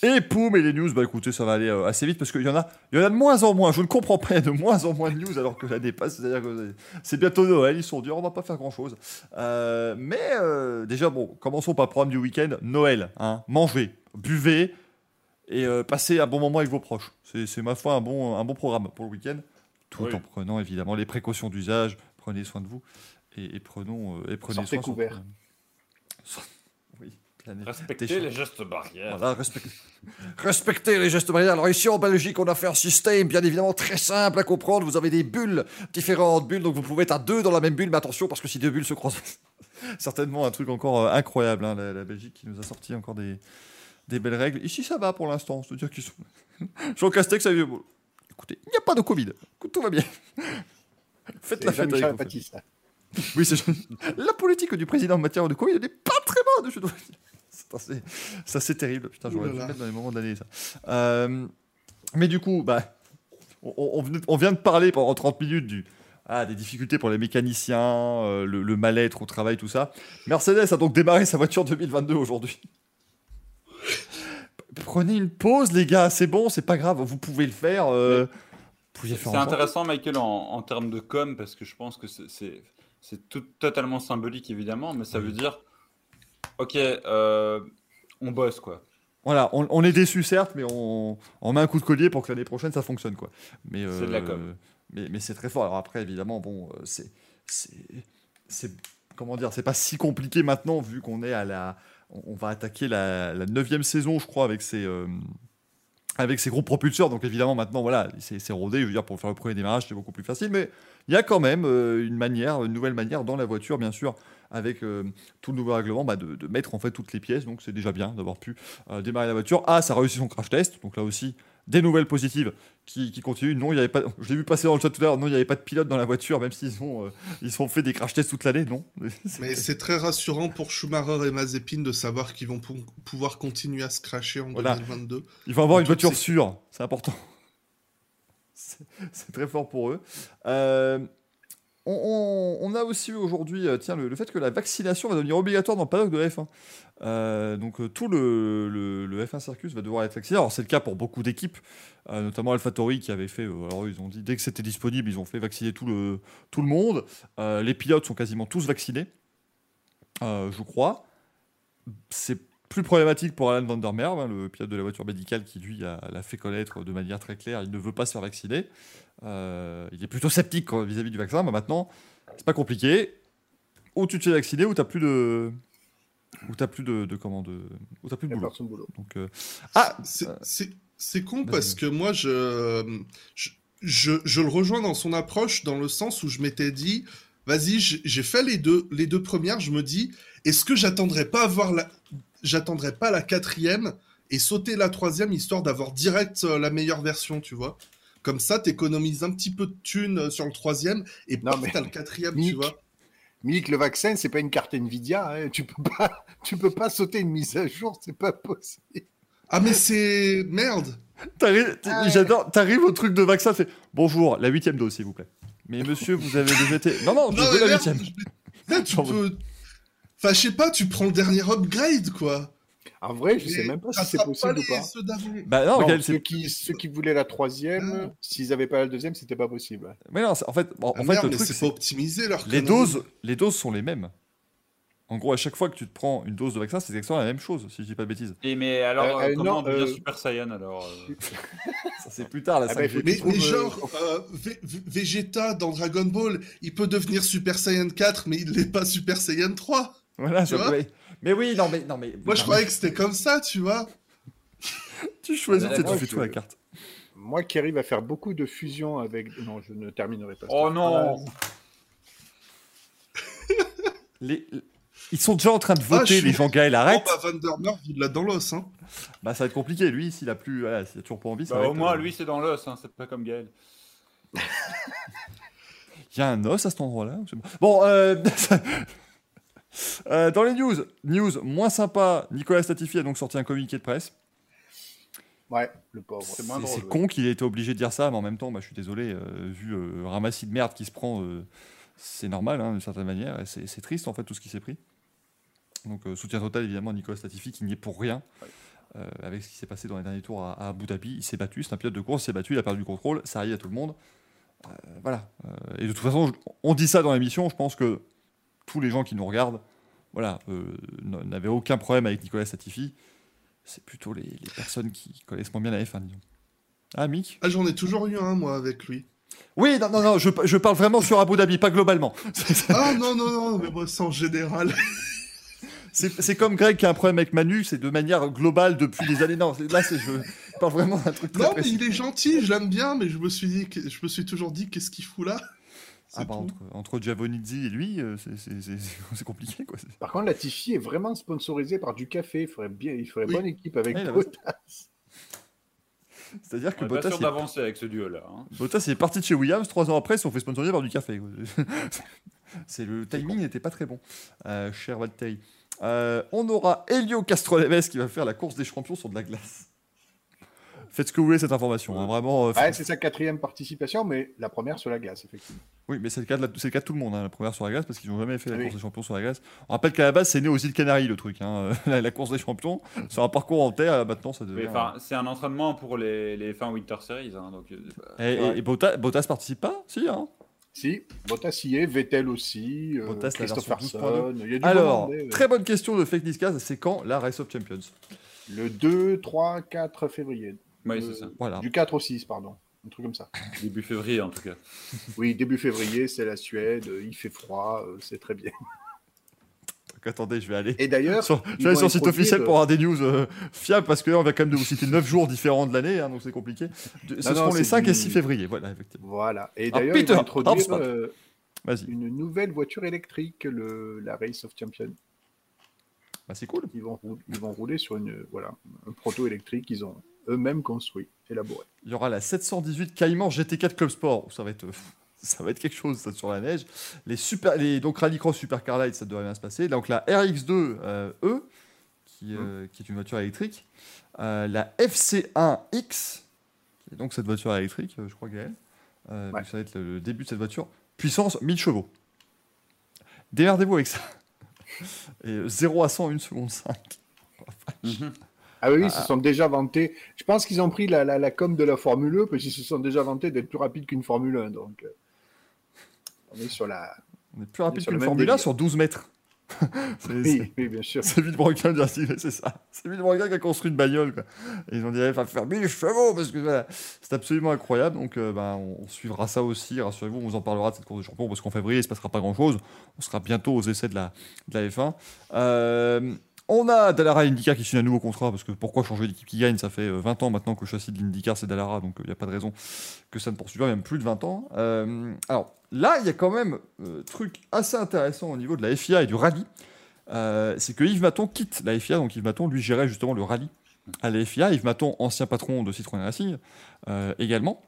Et poum, et les news, bah écoutez, ça va aller euh, assez vite parce qu'il y en a, y en a de moins en moins. Je ne comprends pas, il y a de moins en moins de news alors que l'année passe. C'est-à-dire que c'est- bientôt Noël, ils sont durs, on va pas faire grand-chose. Euh, mais déjà, bon, commençons par le programme du week-end. Noël, hein, mangez, buvez et passez un bon moment avec vos proches. C'est, ma foi un bon, un bon programme pour le week-end, tout Oui. en prenant évidemment les précautions d'usage. Prenez soin de vous et, et prenons euh, et prenez Sortez soin. euh, Oui, Respectez les gestes barrières. voilà, respect- respectez les gestes barrières. Alors ici en Belgique, on a fait un système bien évidemment très simple à comprendre. Vous avez des bulles, différentes bulles, donc vous pouvez être à deux dans la même bulle, mais attention parce que si deux bulles se croisent, certainement un truc encore euh, incroyable. hein, la, la Belgique qui nous a sorti encore des, des belles règles. Ici ça va pour l'instant, c'est-à-dire qu'ils sont... Jean Castex a bon, écoutez, il n'y a pas de Covid, tout va bien. Faites la fête avec familles. Baptiste. Oui, c'est la politique du président en matière de Covid n'est pas très bonne. Je dois le dire. C'est terrible. Putain, j'aurais là dû mettre dans les moments de l'année, ça. Euh, Mais du coup, bah, on, on venait- on vient de parler pendant 30 minutes du, ah, des difficultés pour les mécaniciens, euh, le, le mal-être au travail, tout ça. Mercedes a donc démarré sa voiture 2022 aujourd'hui. Prenez une pause, les gars, c'est bon, c'est pas grave, vous pouvez le faire. euh, C'est intéressant, Michael, en, en termes de com, parce que je pense que c'est- tout- totalement symbolique, évidemment, mais ça veut dire, ok, euh, on bosse, quoi. Voilà, on, on est déçu certes, mais on, on met un coup de collier pour que l'année prochaine ça fonctionne quoi. Mais C'est de la euh, com. Mais, mais c'est très fort. Alors après, évidemment, bon, euh, c'est comment dire, c'est pas si compliqué maintenant vu qu'on est à la, on, va attaquer la, neuvième saison, je crois, avec ces euh, gros propulseurs. Donc évidemment maintenant, voilà, c'est rodé. Je veux dire, pour faire le premier démarrage, c'est beaucoup plus facile. Mais il y a quand même euh, une manière, une nouvelle manière dans la voiture, bien sûr, avec euh, tout le nouveau règlement, bah, de, de mettre en fait toutes les pièces. Donc c'est déjà bien d'avoir pu démarrer la voiture. Ah, ça a réussi son crash test. Donc là aussi, des nouvelles positives qui, qui continuent. Non, il y avait pas. Je l'ai vu passer dans le chat tout à l'heure. Non, il n'y avait pas de pilote dans la voiture, même s'ils ont euh, ils ont fait des crash tests toute l'année. Non. Mais c'est très rassurant pour Schumacher et Mazepin de savoir qu'ils vont pou- pouvoir continuer à se cracher en Voilà. 2022. Il faut avoir une voiture ces- sûre, c'est important. C'est c'est très fort pour eux. Euh, on, a aussi aujourd'hui euh, tiens, le, fait que la vaccination va devenir obligatoire dans le paddock de la F1. Euh, donc euh, tout le, le- le F1 Circus va devoir être vacciné. Alors c'est le cas pour beaucoup d'équipes, euh, notamment AlphaTauri qui avait fait, alors ils ont dit dès que c'était disponible, ils ont fait vacciner tout le, tout le monde. Les pilotes sont quasiment tous vaccinés, je crois. C'est plus problématique pour Alan van der Merwe, hein, le pilote de la voiture médicale qui, lui, l'a fait connaître de manière très claire. Il ne veut pas se faire vacciner. Euh, il est plutôt sceptique vis-à-vis du vaccin. Mais maintenant, c'est pas compliqué. Ou tu te fais vacciner, ou tu plus de. Ou t'as plus de, de comment de. Ou t'as plus de boulot. personne boulot. Donc, euh, Ah C'est- euh, con parce que moi, je, je, je, je le rejoins dans son approche, dans le sens où je m'étais dit, vas-y, j'ai fait les deux, les deux premières, je me dis, est-ce que j'attendrai pas avoir la, j'attendrai pas la quatrième et sauter la troisième histoire d'avoir direct euh, la meilleure version, tu vois? Comme ça, t'économises un petit peu de thunes euh, sur le troisième et Non, mais- t'as le quatrième, tu vois Mick, le vaccin, c'est pas une carte Nvidia. hein. Tu peux pas, tu peux pas sauter une mise à jour, c'est pas possible. Ah mais c'est merde. t'arrives- Ah. J'adore. T'arrives au truc de vaccin, fait bonjour, la huitième dose, s'il vous plaît. Mais monsieur, vous avez déjà été. Non, non, je Non, veux la huitième. je- Là, tu peux. Enfin, je sais pas, tu prends le dernier upgrade, quoi. En vrai, je sais Mais même pas si c'est possible les- ou pas. Bah non, Non, Gaël, ceux, qui, ceux qui voulaient la troisième, Ah. s'ils avaient pas la deuxième, c'était pas possible. Mais non, c'est- en fait, en Ah, fait merde, le truc, c'est pas optimisé leur Les doses, les doses sont les mêmes. En gros, à chaque fois que tu te prends une dose de vaccin, c'est exactement la même chose, si je dis pas de bêtises. Et mais alors, Euh, euh, comment non, on devient euh, Super Saiyan alors euh, Ça, c'est plus tard, la Ah 5G. bah, faut- Mais, genre, euh, Vegeta dans Dragon Ball, il peut devenir Super Saiyan 4, mais il n'est pas Super Saiyan 3. Voilà, tu ça vois pourrait- Mais oui, non, mais. Non, mais Moi, je croyais que c'était comme ça, tu vois. Tu choisis, tu fais tout à la carte. Moi qui arrive à faire beaucoup de fusions avec. Non, je ne terminerai pas. Oh non Les... Ils sont déjà en train de Ah, voter, suis- les gens Gaël, arrête Bon, bah, Vandermeer, il l'a dans l'os, hein. Bah, ça va être compliqué, lui, s'il a plus. Voilà, s'il a toujours pas envie, ça Bah, va Au être, moins, euh, lui, c'est dans l'os, hein, c'est pas comme Gaël. Il y a un os à cet endroit-là. Bon, euh... euh, dans les news, news moins sympa, Nicolas Statifi a donc sorti un communiqué de presse. Ouais, le pauvre. C'est ouais. con qu'il ait été obligé de dire ça, mais en même temps, bah, je suis désolé, euh, vu euh, le ramassis de merde qui se prend, euh, c'est normal hein, d'une certaine manière, et c'est triste en fait tout ce qui s'est pris. Donc euh, soutien total évidemment à Nicolas Statifi qui n'y est pour rien. euh, avec ce qui s'est passé dans les derniers tours à, à Abu Dhabi, il s'est battu, c'est un pilote de course, il s'est battu, il a perdu le contrôle, ça arrive à tout le monde. Euh, voilà. Euh, et de toute façon, je- on dit ça dans l'émission, je pense que tous les gens qui nous regardent, voilà, euh, n'avaient aucun problème avec Nicolas Statifi. C'est plutôt les, les personnes qui connaissent moins bien la F1, disons. Ah, Mick? Ah, j'en ai toujours eu un, moi, avec lui. Oui, non, non, non, je, je parle vraiment sur Abu Dhabi, pas globalement. Ah, non, non, non, mais moi, c'est en général. C'est comme Greg qui a un problème avec Manu, c'est de manière globale depuis des années. Non, là, je parle vraiment d'un truc très Non, mais il est gentil, je l'aime bien, mais je me suis dit, je me suis toujours dit, qu'est-ce qu'il fout là? Ah bah, entre, entre Giavonizzi et lui, euh, c'est- compliqué, quoi. Par contre, la Tify est vraiment sponsorisée par du café. Il ferait, bien, il ferait Oui. bonne équipe avec Ouais, Bottas. C'est-à-dire que On est pas Bottas, sûr il- d'avancer avec ce duo-là. hein. Bottas est parti de chez Williams, trois ans après, ils se sont fait sponsoriser par du café. C'est le timing n'était pas très bon, euh, cher Valtteri. Euh, on aura Helio Castroneves qui va faire la course des champions sur de la glace. Faites ce que vous voulez cette information. hein, vraiment. euh, Ouais, c'est sa quatrième participation, mais la première sur la glace, effectivement. Oui, mais c'est le, cas de la- c'est le cas de tout le monde, hein, la première sur la glace, parce qu'ils n'ont jamais fait la Oui. course des champions sur la glace. On rappelle qu'à la base, c'est né aux îles Canaries, le truc. hein, la, la course des champions, c'est un parcours en terre, euh, maintenant ça devient. C'est un entraînement pour les, les fins Winter Series. hein, donc, euh, bah, Et, et- et Bottas, Bottas participe pas? Si, hein Si, Bottas y est, Vettel aussi, euh, Bottas, Christopherson. Il y a du Alors, très bonne question de Fake Newscast, c'est quand la Race of Champions? Le 2, 3, 4 février. Euh, c'est ça. Voilà. Du 4 au 6, pardon. Un truc comme ça. Début février, en tout cas. Oui, début février, c'est la Suède, euh, il fait froid, euh, c'est très bien. Donc, attendez, je vais aller. Et d'ailleurs, Sur, je ils vais aller sur le site officiel pour avoir des news euh, fiables parce que là, on va quand même de vous citer 9 jours différents de l'année, hein, donc c'est compliqué. De- ce Non, non, seront les c'est 5 et du- 6 février, voilà, effectivement. Voilà. Et Ah, d'ailleurs, ils Peter vont introduire euh, une nouvelle voiture électrique, le, la Race of Champions. bah, c'est cool. Ils vont, rou- ils vont rouler sur une, voilà, un proto électrique qu'ils ont eux-mêmes construit, élaboré. Il y aura la 718 Cayman GT4 Club Sport. Ça va être, ça va être quelque chose ça, sur la neige. Les super, les, donc Rallycross Supercar Light, ça devrait bien se passer. Donc la RX2 euh, E, qui, euh, qui est une voiture électrique. Euh, la FC1X, qui est donc cette voiture électrique, je crois. Euh, Ouais. donc Ça va être le, le début de cette voiture. Puissance 1000 chevaux. Démerdez-vous avec ça. Et euh, 0 à 100 1 seconde 5. Ah oui, ils se sont déjà vantés. Je pense qu'ils ont pris la, la, la com de la Formule 1 parce qu'ils se sont déjà vantés d'être plus rapides qu'une Formule 1. Donc, euh, on est sur la. On est plus rapide qu'une Formule 1 délire. sur 12 mètres. Oui, oui, bien sûr. C'est Villebrequin qui a dit, c'est ça. C'est qui a construit une bagnole. Quoi. Et ils ont dit, il va faire 1000 chevaux parce que voilà, c'est absolument incroyable. Donc, euh, ben, on, on suivra ça aussi. Rassurez-vous, on vous en parlera de cette course de champion parce qu'en février, il ne se passera pas grand-chose. On sera bientôt aux essais de la, de la F1. Euh, on a Dallara IndyCar qui signe un nouveau contrat parce que pourquoi changer d'équipe qui gagne? Ça fait euh, 20 ans maintenant que le châssis de l'IndyCar c'est Dallara, donc il n'y a pas de raison que ça ne poursuive pas, même plus de 20 ans. Euh, alors là, il y a quand même euh, truc assez intéressant au niveau de la FIA et du rallye. Euh, c'est que Yves Maton quitte la FIA, donc Yves Maton lui gérait justement le rallye à la FIA. Yves Maton, ancien patron de Citroën Racing, euh, également.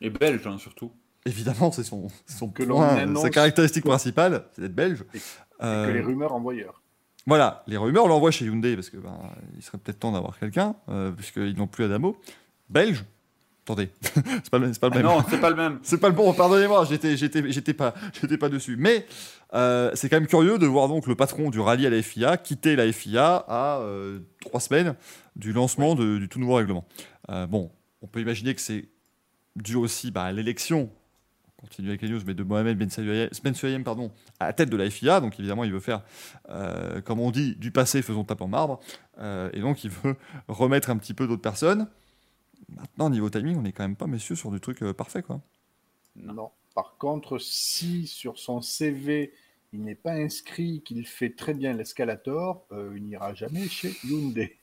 Et belge, hein, surtout. Évidemment, c'est son, son Que point, sa caractéristique principale, c'est d'être belge. Et- Euh, Que les rumeurs envoyeurs. Voilà, les rumeurs l'envoient chez Hyundai parce que ben, il serait peut-être temps d'avoir quelqu'un, euh, puisqu'ils n'ont plus Adamo. Belge Attendez, c'est pas, pas le Ah même. non, c'est pas le même. C'est pas le bon, pardonnez-moi, j'étais, j'étais, j'étais pas, j'étais pas dessus. Mais euh, c'est quand même curieux de voir donc le patron du rallye à la FIA quitter la FIA à euh, trois semaines du lancement de- du tout nouveau règlement. Bon, on peut imaginer que c'est dû aussi bah, à l'élection, on continue avec les news, mais de Mohamed Ben Sulayem, Ben pardon, à la tête de la FIA. Donc évidemment, il veut faire, euh, comme on dit, du passé, faisons tape en marbre. Euh, et donc il veut remettre un petit peu d'autres personnes. Maintenant, niveau timing, on n'est quand même pas, messieurs, sur du truc euh, parfait, quoi. Non. Par contre, si sur son CV, il n'est pas inscrit qu'il fait très bien l'escalator, il n'ira jamais chez Hyundai.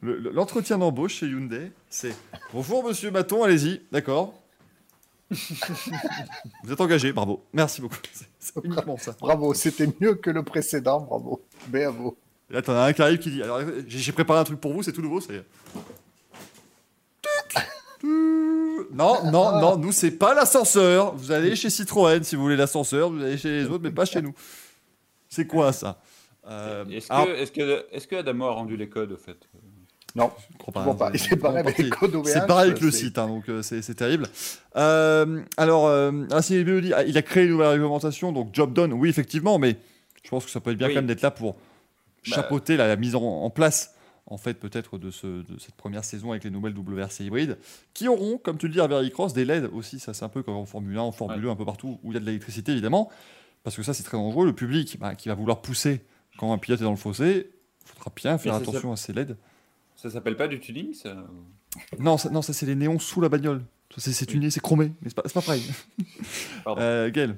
Le- le- L'entretien d'embauche chez Hyundai, c'est Bonjour monsieur Maton, allez-y, d'accord. Vous êtes engagé, bravo. Merci beaucoup. C'est- uniquement ça. Bravo, c'était mieux que le précédent, bravo. Bravo. Et là, t'en as un qui arrive qui dit Alors, j'ai préparé un truc pour vous, c'est tout nouveau, c'est. Non, non, non, nous, c'est pas l'ascenseur. Vous allez chez Citroën si vous voulez l'ascenseur, vous allez chez les autres, mais pas chez nous. C'est quoi ça? Euh, Est-ce que, alors, est-ce que, est-ce que Adamo a rendu les codes, au fait? Non, je crois je vois pas. C'est pareil avec le site, hein, donc euh, c'est terrible. Euh, alors, euh, Hébé dit, ah, il a créé une nouvelle réglementation, donc job done, oui, effectivement, mais je pense que ça peut être bien Oui. quand même d'être là pour Bah. chapeauter la, la mise en, en place, en fait, peut-être de, ce, de cette première saison avec les nouvelles WRC hybrides, qui auront, comme tu le dis, à Vericross, des LED aussi, ça c'est un peu comme en Formule 1, en Formule 1, un peu partout, où il y a de l'électricité, évidemment, parce que ça c'est très dangereux. Le public bah, qui va vouloir pousser quand un pilote est dans le fossé, il faudra bien faire attention à ces LED. Ça s'appelle pas du tuning, ça? Non, ça, non, ça c'est les néons sous la bagnole. C'est tuné, c'est chromé, mais c'est pas, pas pareil. Euh, Gaël,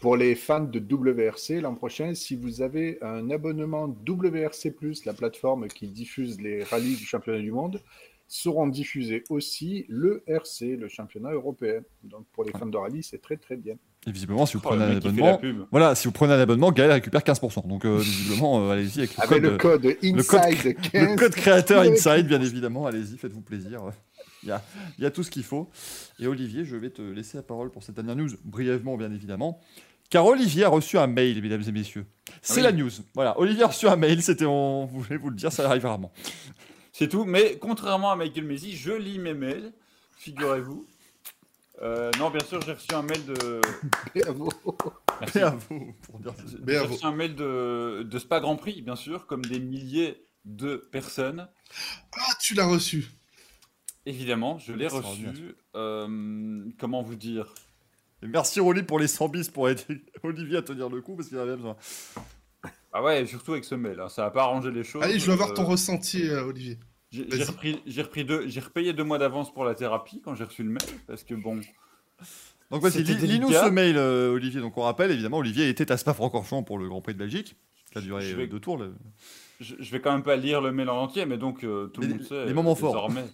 Pour les fans de WRC, l'an prochain, si vous avez un abonnement WRC+, la plateforme qui diffuse les rallyes du championnat du monde, seront diffusés aussi le RC, le championnat européen. Donc pour les fans de rallye, c'est très très bien. Et visiblement, si vous Oh, prenez un abonnement, voilà, si vous prenez un abonnement, Gaël récupère 15%. Donc euh, visiblement, euh, allez-y avec le Avec code, le code le code- INSIDE 15. le code créateur Inside, bien évidemment. Allez-y, faites-vous plaisir. Il y, a, il y a tout ce qu'il faut. Et Olivier, je vais te laisser la parole pour cette dernière news, brièvement, bien évidemment. Car Olivier a reçu un mail, mesdames et messieurs. C'est Oui. la news. Voilà, Olivier a reçu un mail, c'était, on voulait vous le dire, ça arrive rarement. C'est tout. Mais contrairement à Michael Messi, je lis mes mails, figurez-vous. Euh, non, bien sûr, j'ai reçu un mail de. Bravo. Merci. Mais J'ai reçu un mail de, de Spa Grand Prix, bien sûr, comme des milliers de personnes. Ah, tu l'as reçu. Évidemment, je l'ai reçu. Euh, comment vous dire? Et merci Rolly pour les 100 bis pour aider Olivier à tenir le coup parce qu'il en avait besoin. Ah ouais, surtout avec ce mail, hein, ça n'a pas arrangé les choses. Allez, je veux avoir Euh, ton ressenti, euh, Olivier. J'ai repris, j'ai repris deux, j'ai repayé deux mois d'avance pour la thérapie quand j'ai reçu le mail parce que bon, Donc vas-y, lis-nous ce mail, euh, Olivier. Donc on rappelle, évidemment, Olivier était à Spa-Francorchamps pour le Grand Prix de Belgique. Ça a duré Je euh, vais- deux tours. le- je, je vais quand même pas lire le mail en entier, mais donc euh, tout le monde sait les moments forts. désormais.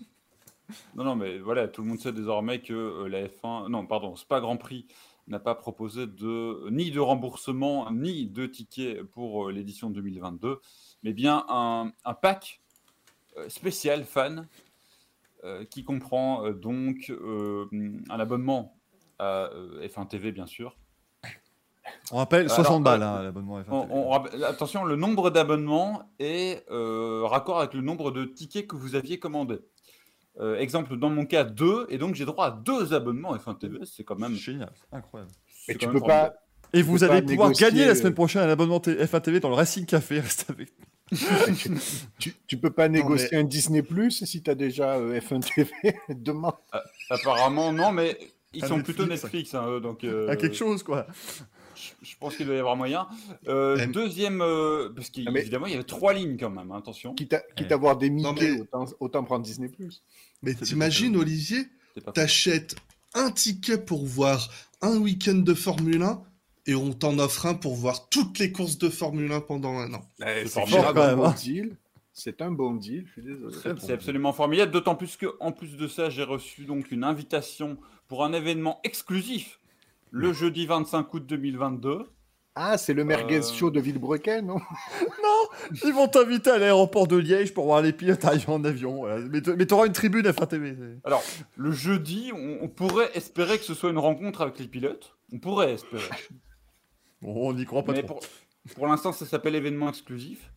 non, non, mais voilà, tout le monde sait désormais que euh, la F1, non, pardon, Spa Grand Prix n'a pas proposé de ni de remboursement ni de tickets pour l'édition 2022, mais bien un, un pack spécial fan euh, qui comprend euh, donc euh, un abonnement à euh, F1 TV, bien sûr. On rappelle, Alors, 60 balles euh, hein, l'abonnement F1 On- TV. on rappelle- attention, le nombre d'abonnements est euh, raccord avec le nombre de tickets que vous aviez commandés. Euh, exemple, dans mon cas, deux, et donc j'ai droit à deux abonnements F1 TV, c'est quand même. Génial, incroyable. Mais tu peux pas. Et vous allez pouvoir négocier, gagner la euh, semaine prochaine un abonnement T- F1 TV dans le Racing Café. Reste avec Tu, tu peux pas Non, négocier un Disney Plus si tu as déjà euh, F1 TV Demande. Apparemment, non, mais ils Un sont Netflix. plutôt Netflix, hein, eux, donc. euh, à quelque chose, quoi. Je, pense qu'il doit y avoir moyen. Euh, Euh, deuxième, euh, parce Ah, mais- qu'évidemment, il y avait trois lignes quand même, hein, attention. Quitte à, quitte à avoir des Mickey, mais- autant, autant prendre Disney Plus. Mais t'imagines. Olivier, t'achètes un ticket pour voir un week-end de Formule 1 et on t'en offre un pour voir toutes les courses de Formule 1 pendant un an. C'est grave quand un bon hein. deal. C'est un bon deal, je suis désolé. C'est absolument formidable, d'autant plus que, en plus de ça, j'ai reçu donc une invitation pour un événement exclusif le jeudi 25 août 2022. Ah, c'est le merguez Euh, show de Villebrequin, non? Ils vont t'inviter à l'aéroport de Liège pour voir les pilotes arriver en avion. voilà. Mais t- mais t'auras une tribune F1 TV. c'est- Alors, le jeudi, on, on pourrait espérer que ce soit une rencontre avec les pilotes. On pourrait espérer. On n'y croit pas Mais trop. pour, pour l'instant, ça s'appelle événement exclusif.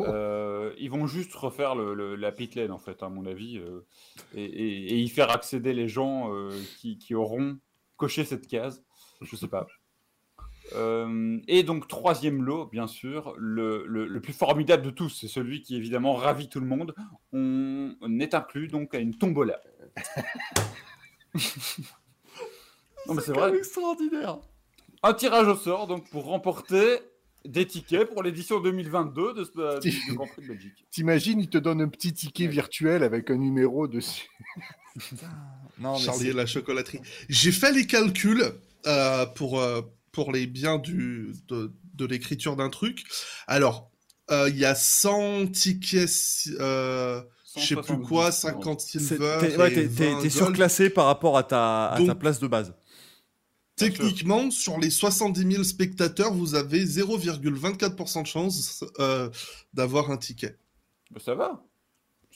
Euh, ils vont juste refaire le, le- la pit lane, en fait, à mon avis, euh, et, et- et y faire accéder les gens euh, qui, qui auront coché cette case. Je sais pas. Euh, et donc, troisième lot, bien sûr, le, le- le plus formidable de tous, c'est celui qui évidemment ravit tout le monde. On est inclus donc à une tombola. non, mais c'est vrai. extraordinaire. Un tirage au sort donc pour remporter des tickets pour l'édition 2022 de ce du, du Grand Prix de Belgique. T'imagines, il te donne un petit ticket virtuel avec un numéro dessus. Non, mais Charlie c'est- et la chocolaterie. J'ai fait les calculs euh, pour, euh, pour les biens du, de, de l'écriture d'un truc. Alors, euh, il y a 100 tickets, euh, je sais plus 170, quoi, pardon. 50 c'est- silver. t'es ouais, et t'es- t'es- 20 t'es gold. surclassé par rapport à ta, à ta Donc- place de base. Techniquement, sur les 70 000 spectateurs, vous avez 0,24% de chance euh, d'avoir un ticket. Bah, ça va.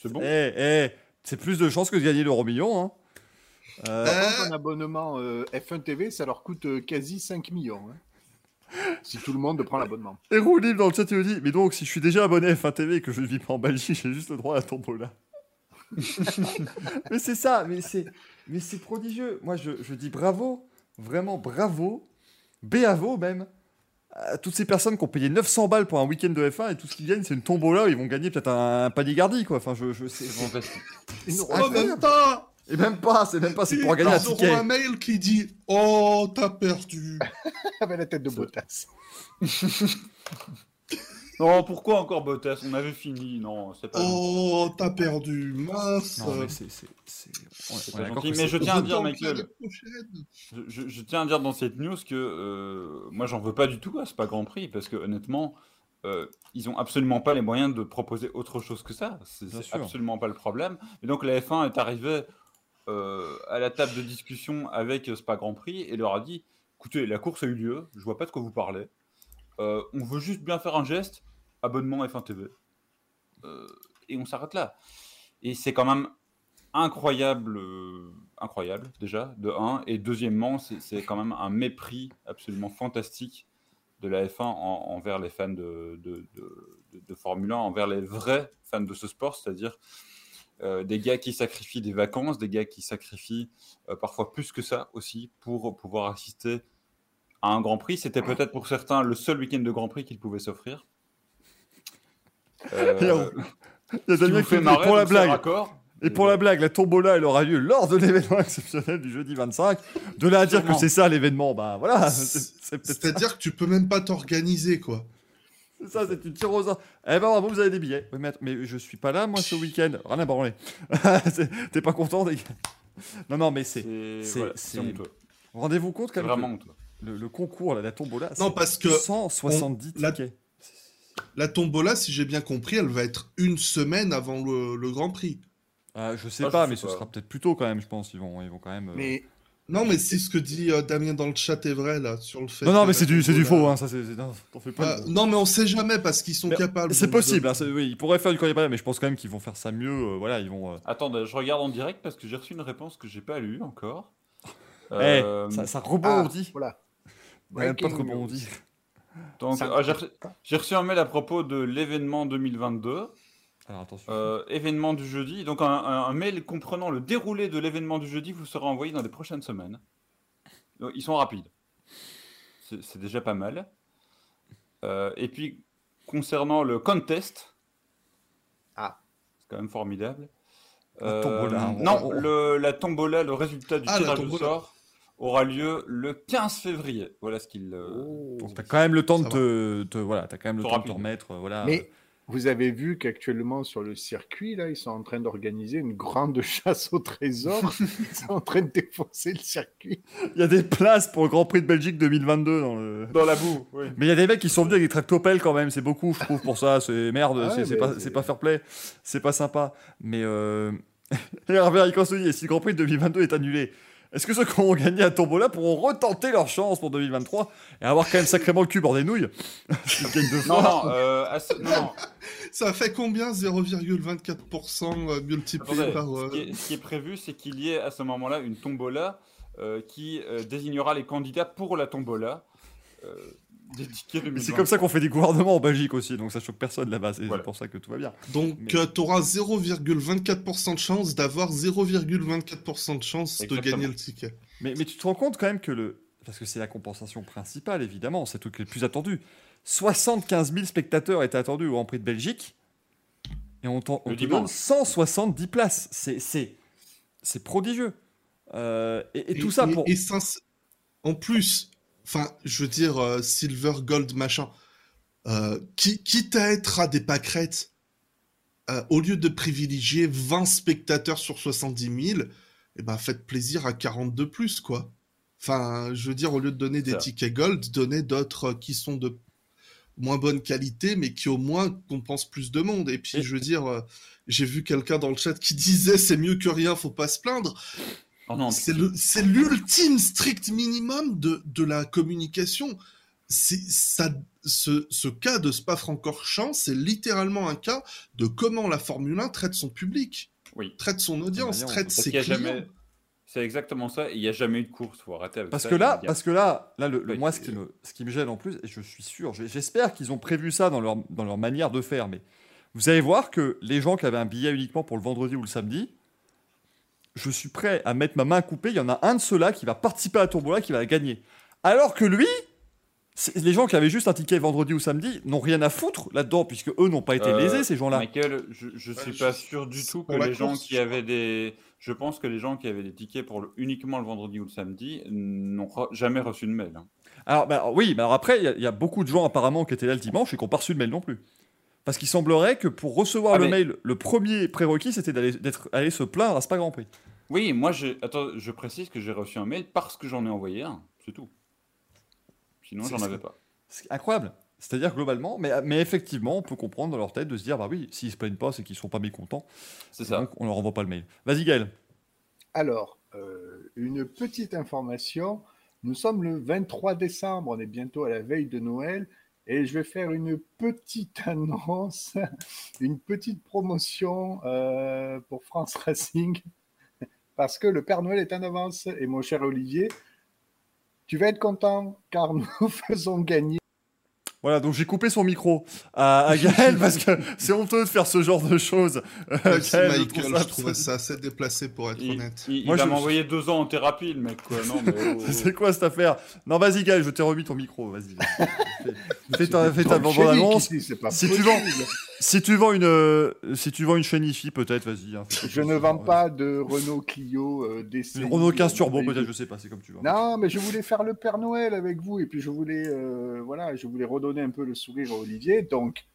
C'est bon. Eh, eh, c'est plus de chances que de gagner l'euro million. Hein. Euh, Euh, Un abonnement euh, F1 TV, ça leur coûte euh, quasi 5 millions. hein. Si tout le monde prend l'abonnement. Et Roulib dans le chat, il me dit Mais donc, si je suis déjà abonné à F1 TV et que je ne vis pas en Belgique, j'ai juste le droit à la tombola. mais c'est ça, mais c'est, mais c'est prodigieux. Moi, je, je dis bravo, vraiment bravo, béavo même, à toutes ces personnes qui ont payé 900 balles pour un week-end de F1 et tout ce qu'ils gagnent, c'est une tombola où ils vont gagner peut-être un, un panier gardi, quoi. Enfin, je, je sais. C'est fantastique. Une Oh, incroyable. même pas Et même pas, c'est même pas, c'est pour gagner un Ils auront ticket. un mail qui dit Oh, t'as perdu. avec la tête de Bottas. Non, pourquoi encore Bottas? On avait fini. Non, c'est pas. Oh, t'as perdu. Mince. Non, mais c'est. c'est, c'est... on- C'est on pas est d'accord gentil, que mais je tiens à dire, Michael, je, je- je tiens à dire dans cette news que euh, moi, j'en veux pas du tout à ce pas Grand Prix parce que honnêtement, euh, ils ont absolument pas les moyens de proposer autre chose que ça. C'est absolument pas le problème. Et donc la F1 est arrivée euh, à la table de discussion avec Spa Grand Prix et leur a dit écoutez, la course a eu lieu, je vois pas de quoi vous parlez. Euh, on veut juste bien faire un geste, abonnement F1 TV. Euh, et on s'arrête là. Et c'est quand même incroyable, euh, incroyable déjà, de un. Et deuxièmement, c'est quand même un mépris absolument fantastique de la F1 en- envers les fans de, de, de- Formule 1, envers les vrais fans de ce sport, c'est-à-dire euh, des gars qui sacrifient des vacances, des gars qui sacrifient parfois plus que ça aussi pour pouvoir assister à un Grand Prix. C'était peut-être pour certains le seul week-end de Grand Prix qu'ils pouvaient s'offrir. Euh, Il y a Damien qui fait marrer, pour la blague. Et pour la blague, la tombola, elle aura lieu lors de l'événement exceptionnel du jeudi 25. De là à dire que c'est ça l'événement, bah voilà. C'est-à-dire que tu peux même pas t'organiser, quoi. C'est ça, c'est une tire aux ar- Eh ben bravo, vous avez des billets. Oui, mais, mais je suis pas là, moi, ce week-end. Rien à branler. T'es pas content, les gars? Non, non, mais c'est. Rendez-vous compte quand même. vraiment. Le, le concours, là, la tombola, Non, c'est parce que 170 on- tickets. la tombola, si j'ai bien compris, elle va être une semaine avant le, le Grand Prix. Ah, je sais Ah, je pas, sais mais ce pas. sera peut-être plus tôt quand même, je pense. Ils vont, ils vont quand même. euh, Mais Non, mais si ce que dit euh, Damien dans le chat est vrai, là, sur le fait. Non, non, mais la c'est du, c'est du faux, hein, ça, c'est. non, pas. Ah, non, mais on sait jamais parce qu'ils sont Mais capables. C'est possible, de- hein, oui, ils pourraient faire du courrier mais je pense quand même qu'ils vont faire ça mieux. euh, voilà, ils vont. euh, Attendez, je regarde en direct parce que j'ai reçu une réponse que j'ai pas lue encore. eh, Euh, ça, ça ah, rebondit. voilà. Ouais, pas rebondit. Donc, Ça- ah, j'ai reçu- un mail à propos de l'événement 2022, Alors attention. euh, événement du jeudi. Donc un, un- un mail comprenant le déroulé de l'événement du jeudi vous sera envoyé dans les prochaines semaines. Donc, ils sont rapides. C'est déjà pas mal. Euh, et puis concernant le contest, Ah. c'est quand même formidable. La tombola, on- non, on- le, la tombola, le résultat du Ah, tirage au sort aura lieu le 15 février. Voilà ce qu'il. euh, Oh. Donc t'as quand même le temps de te, te- voilà, t'as quand même le temps de te remettre, euh, voilà. Mais vous avez vu qu'actuellement sur le circuit, là, ils sont en train d'organiser une grande chasse au trésor. ils sont en train de défoncer le circuit. Il y a des places pour le Grand Prix de Belgique 2022 dans le. Dans la boue, oui. Mais il y a des mecs qui sont venus avec des tractopelles quand même, c'est beaucoup, je trouve, pour ça. C'est merde, Ah ouais, c'est pas, c'est- c'est pas fair play, c'est pas sympa. Mais euh... et Herbert dit, et si le Grand Prix de 2022 est annulé, est-ce que ceux qui ont gagné à Tombola pourront retenter leur chance pour 2023 et avoir quand même sacrément le cul bord des nouilles S'ils gagnent deux Non, fois. non, euh, à ce- non, non. Ça fait combien 0,24% euh, multiplié par. ce, euh, qui est, ce qui est prévu, c'est qu'il y ait à ce moment-là une tombola euh, qui euh, désignera les candidats pour la tombola. des tickets Mais 2020. C'est comme ça qu'on fait des gouvernements en Belgique aussi, donc ça choque personne là-bas, c'est Voilà. pour ça que tout va bien. Donc, Mais- tu auras 0,24% de chance d'avoir 0,24% de chance de gagner le ticket. Mais, mais tu te rends compte quand même que le. Parce que c'est la compensation principale, évidemment, c'est le truc le plus attendu. 75 000 spectateurs étaient attendus au Grand Prix de Belgique. Et on, on te dimanche. 170 places. C'est- C'est c'est prodigieux. Euh, et, et tout ça pour. et En plus, enfin, je veux dire, euh, Silver, Gold, machin, euh, qui, quitte à être à des pâquerettes, euh, au lieu de privilégier 20 spectateurs sur 70 000, eh ben, faites plaisir à 42 plus, quoi. Enfin, je veux dire, au lieu de donner des tickets Gold, donnez d'autres qui sont de moins bonne qualité, mais qui au moins compensent plus de monde. Et puis, je veux dire, j'ai vu quelqu'un dans le chat qui disait c'est mieux que rien, faut pas se plaindre. Oh C'est l'ultime strict minimum de, de la communication. C'est ça, ce, ce cas de Spa-Francorchamps, c'est littéralement un cas de comment la Formule 1 traite son public, oui. traite son audience, traite ses clients. jamais. C'est exactement ça. Il n'y a jamais eu de course. Faut arrêter avec Parce ça. que là, a- parce que là, là le, le- Oui, moi, ce qui, me, ce qui me gêne en plus, et je suis sûr, j'espère qu'ils ont prévu ça dans leur, dans leur manière de faire, mais vous allez voir que les gens qui avaient un billet uniquement pour le vendredi ou le samedi, je suis prêt à mettre ma main coupée. Il y en a un de ceux-là qui va participer à la tombola qui va la gagner. Alors que lui, les gens qui avaient juste un ticket vendredi ou samedi n'ont rien à foutre là-dedans, puisque eux n'ont pas été Euh, lésés, ces gens-là. Michael, je, je Ouais, suis je- pas sûr du tout que les gens course, qui je avaient des. Je pense que les gens qui avaient des tickets pour le- uniquement le vendredi ou le samedi n'ont re- jamais reçu de mail. hein. Alors, bah, oui, mais alors après, il y y, a beaucoup de gens apparemment qui étaient là le dimanche et qui n'ont pas reçu de mail non plus. Parce qu'il semblerait que pour recevoir Ah, le mais- mail, le premier prérequis, c'était d'aller d'être- aller se plaindre à Spa Grand Prix. Oui, moi, je, attends, je précise que j'ai reçu un mail parce que j'en ai envoyé un, c'est tout. Sinon, j'en avais pas. C'est incroyable. C'est-à-dire globalement, mais, mais effectivement, on peut comprendre dans leur tête de se dire, bah oui, s'ils se plaignent pas, c'est qu'ils sont pas mécontents. C'est ça. Donc on leur envoie pas le mail. Vas-y Gaël. Alors, euh, une petite information. Nous sommes le 23 décembre, on est bientôt à la veille de Noël, et je vais faire une petite annonce, une petite promotion euh, pour France Racing, parce que le Père Noël est en avance. Et mon cher Olivier, tu vas être content, car nous faisons gagner Voilà, donc j'ai coupé son micro à, à Gaël parce que c'est honteux de faire ce genre de choses. Euh, Merci, Gaël, je Michael, trouve je, ça trouvais ça assez déplacé pour être Il, honnête. il- il Moi, va je- m'envoyer deux ans en thérapie, le mec, quoi. Non, mais oh, oh. C'est quoi cette affaire Non, vas-y, Gaël, je t'ai remis ton micro. Vas-y. Fais- Fais ta, fais ta bande annonce. ici, c'est pas Si tu possible. Si tu vends une, euh, si tu vends une chaîne IFI, peut-être, vas-y. hein, Je ne vends pas de Renault Clio euh, DCI. Une Renault 15 Turbo, peut-être, je sais pas, c'est comme tu veux. Non, mais je voulais faire le Père Noël avec vous et puis je voulais, euh, voilà, je voulais redonner un peu le sourire à Olivier. Donc,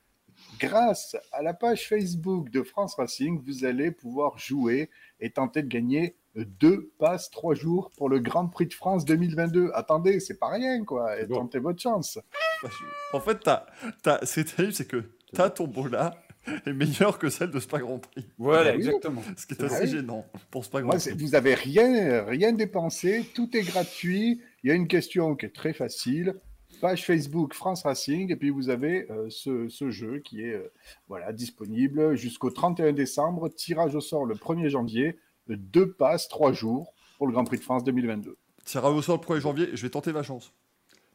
grâce à la page Facebook de France Racing, vous allez pouvoir jouer et tenter de gagner deux passes trois jours pour le Grand Prix de France 2022. Attendez, c'est pas rien, quoi. Et Bon. Tentez votre chance. En fait, t'as, t'as, ce qui est terrible, c'est que ta tombola est meilleure que celle de Spa Grand Prix. Voilà, Ah oui. exactement. Ce qui est assez gênant pour Spa Grand Prix. vous avez rien, rien dépensé, tout est gratuit. Il y a une question qui est très facile. Page Facebook France Racing, et puis vous avez euh, ce, ce jeu qui est euh, voilà, disponible jusqu'au 31 décembre. Tirage au sort le 1er janvier. euh, Deux passes, trois jours pour le Grand Prix de France 2022. Tirage au sort le 1er janvier, je vais tenter ma chance.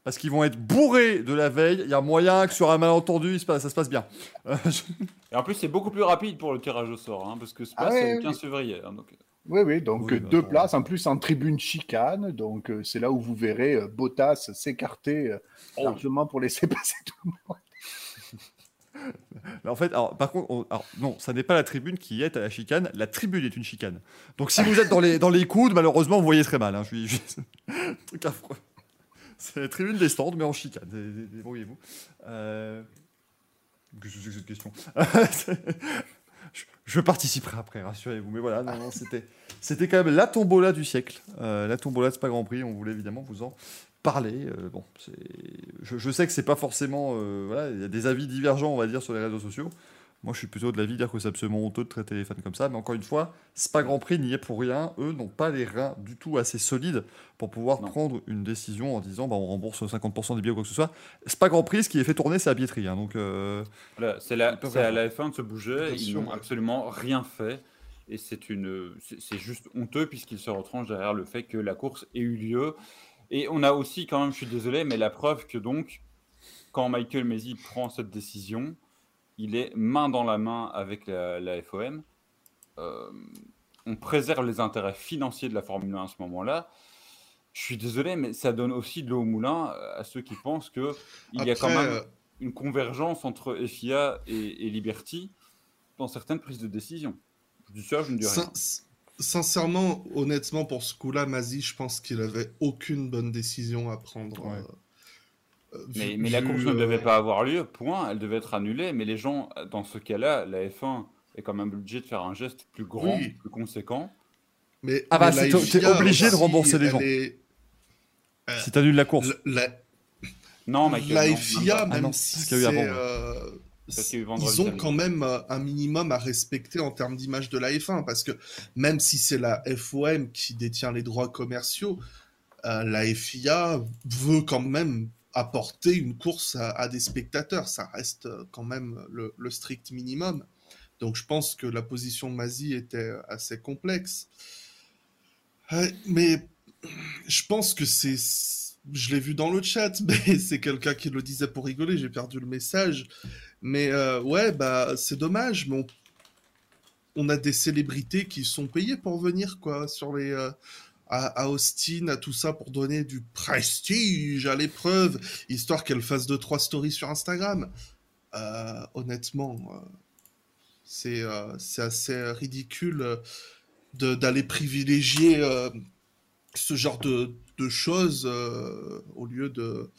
Parce qu'ils vont être bourrés de la veille. Il y a moyen que sur un malentendu, il se passe- ça se passe bien. Euh, Et en plus, c'est beaucoup plus rapide pour le tirage au sort, hein, parce que c'est Ah pas c'est ouais, le 15 février. hein, donc... Oui, oui, donc Oui, euh, bah, deux places, en plus en tribune chicane. Donc euh, c'est là où vous verrez euh, Bottas s'écarter euh, Oh. largement pour laisser passer tout le monde. Mais en fait, alors, par contre, on- alors, non, ça n'est pas la tribune qui est à la chicane. La tribune est une chicane. Donc si vous êtes dans les, dans les coudes, malheureusement, vous voyez très mal. hein. Je suis, je suis- truc affreux. C'est la tribune des stands, mais en chicane. Dé- dé- Débrouillez-vous. Euh... Qu'est-ce que c'est que cette question? Je, participerai après, rassurez-vous. Mais voilà, non, non, c'était, quand même la tombola du siècle. Euh, la tombola de Spa Grand Prix. On voulait évidemment vous en parler. Euh, bon. Je, je sais que c'est pas forcément. voilà, il y a des avis divergents, on va dire, sur les réseaux sociaux. Moi, je suis plutôt de l'avis de dire que c'est absolument honteux de traiter les fans comme ça. Mais encore une fois, Spa Grand Prix n'y est pour rien. Eux n'ont pas les reins du tout assez solides pour pouvoir Non. prendre une décision en disant bah, on rembourse 50% des billets ou quoi que ce soit. Spa Grand Prix, ce qui est fait tourner, c'est la billetterie. hein. donc, euh, Voilà, c'est la, à la F1 de se bouger, ils n'ont absolument rien fait. Et c'est une, c'est juste honteux puisqu'ils se retranchent derrière le fait que la course ait eu lieu. Et on a aussi quand même, je suis désolé, mais la preuve que donc, quand Michael Mesi prend cette décision, il est main dans la main avec la, la FOM. Euh, on préserve les intérêts financiers de la Formule 1 à ce moment-là. Je suis désolé, mais ça donne aussi de l'eau au moulin à ceux qui pensent que il y a quand même euh, une convergence entre FIA et, et Liberty dans certaines prises de décision. Je dis ça, je ne dis rien. Sin- Sincèrement, honnêtement, pour ce coup-là, Mazi, je pense qu'il avait aucune bonne décision à prendre. Ouais. euh, euh, Mais, vu- mais la course ne euh, devait pas avoir lieu, point. Elle devait être annulée. Mais les gens, dans ce cas-là, la F1 est quand même obligée de faire un geste plus grand, Oui. plus conséquent. Mais, Ah bah, mais t'es FIA obligé de rembourser les gens. est- euh, si t'annules la course. la, Non, Michael, la non, FIA, même non, si c'est, euh, Parce qu'il y a eu vendredi ils ont quand même euh, un minimum à respecter en termes d'image de la F1 parce que même si c'est la FOM qui détient les droits commerciaux, euh, la FIA veut quand même apporter une course à, des spectateurs. Ça reste euh, quand même le, strict minimum. Donc je pense que la position de Mazi était assez complexe. Euh, mais je pense que c'est... Je l'ai vu dans le chat, mais c'est quelqu'un qui le disait pour rigoler, j'ai perdu le message. Mais euh, ouais, bah c'est dommage, mais on, a des célébrités qui sont payées pour venir, quoi, sur les... euh, à, Austin, à tout ça, pour donner du prestige à l'épreuve, histoire qu'elle fasse deux, trois stories sur Instagram. Euh, honnêtement, euh, c'est euh, c'est assez ridicule de- d'aller privilégier ce genre de, de choses au lieu de,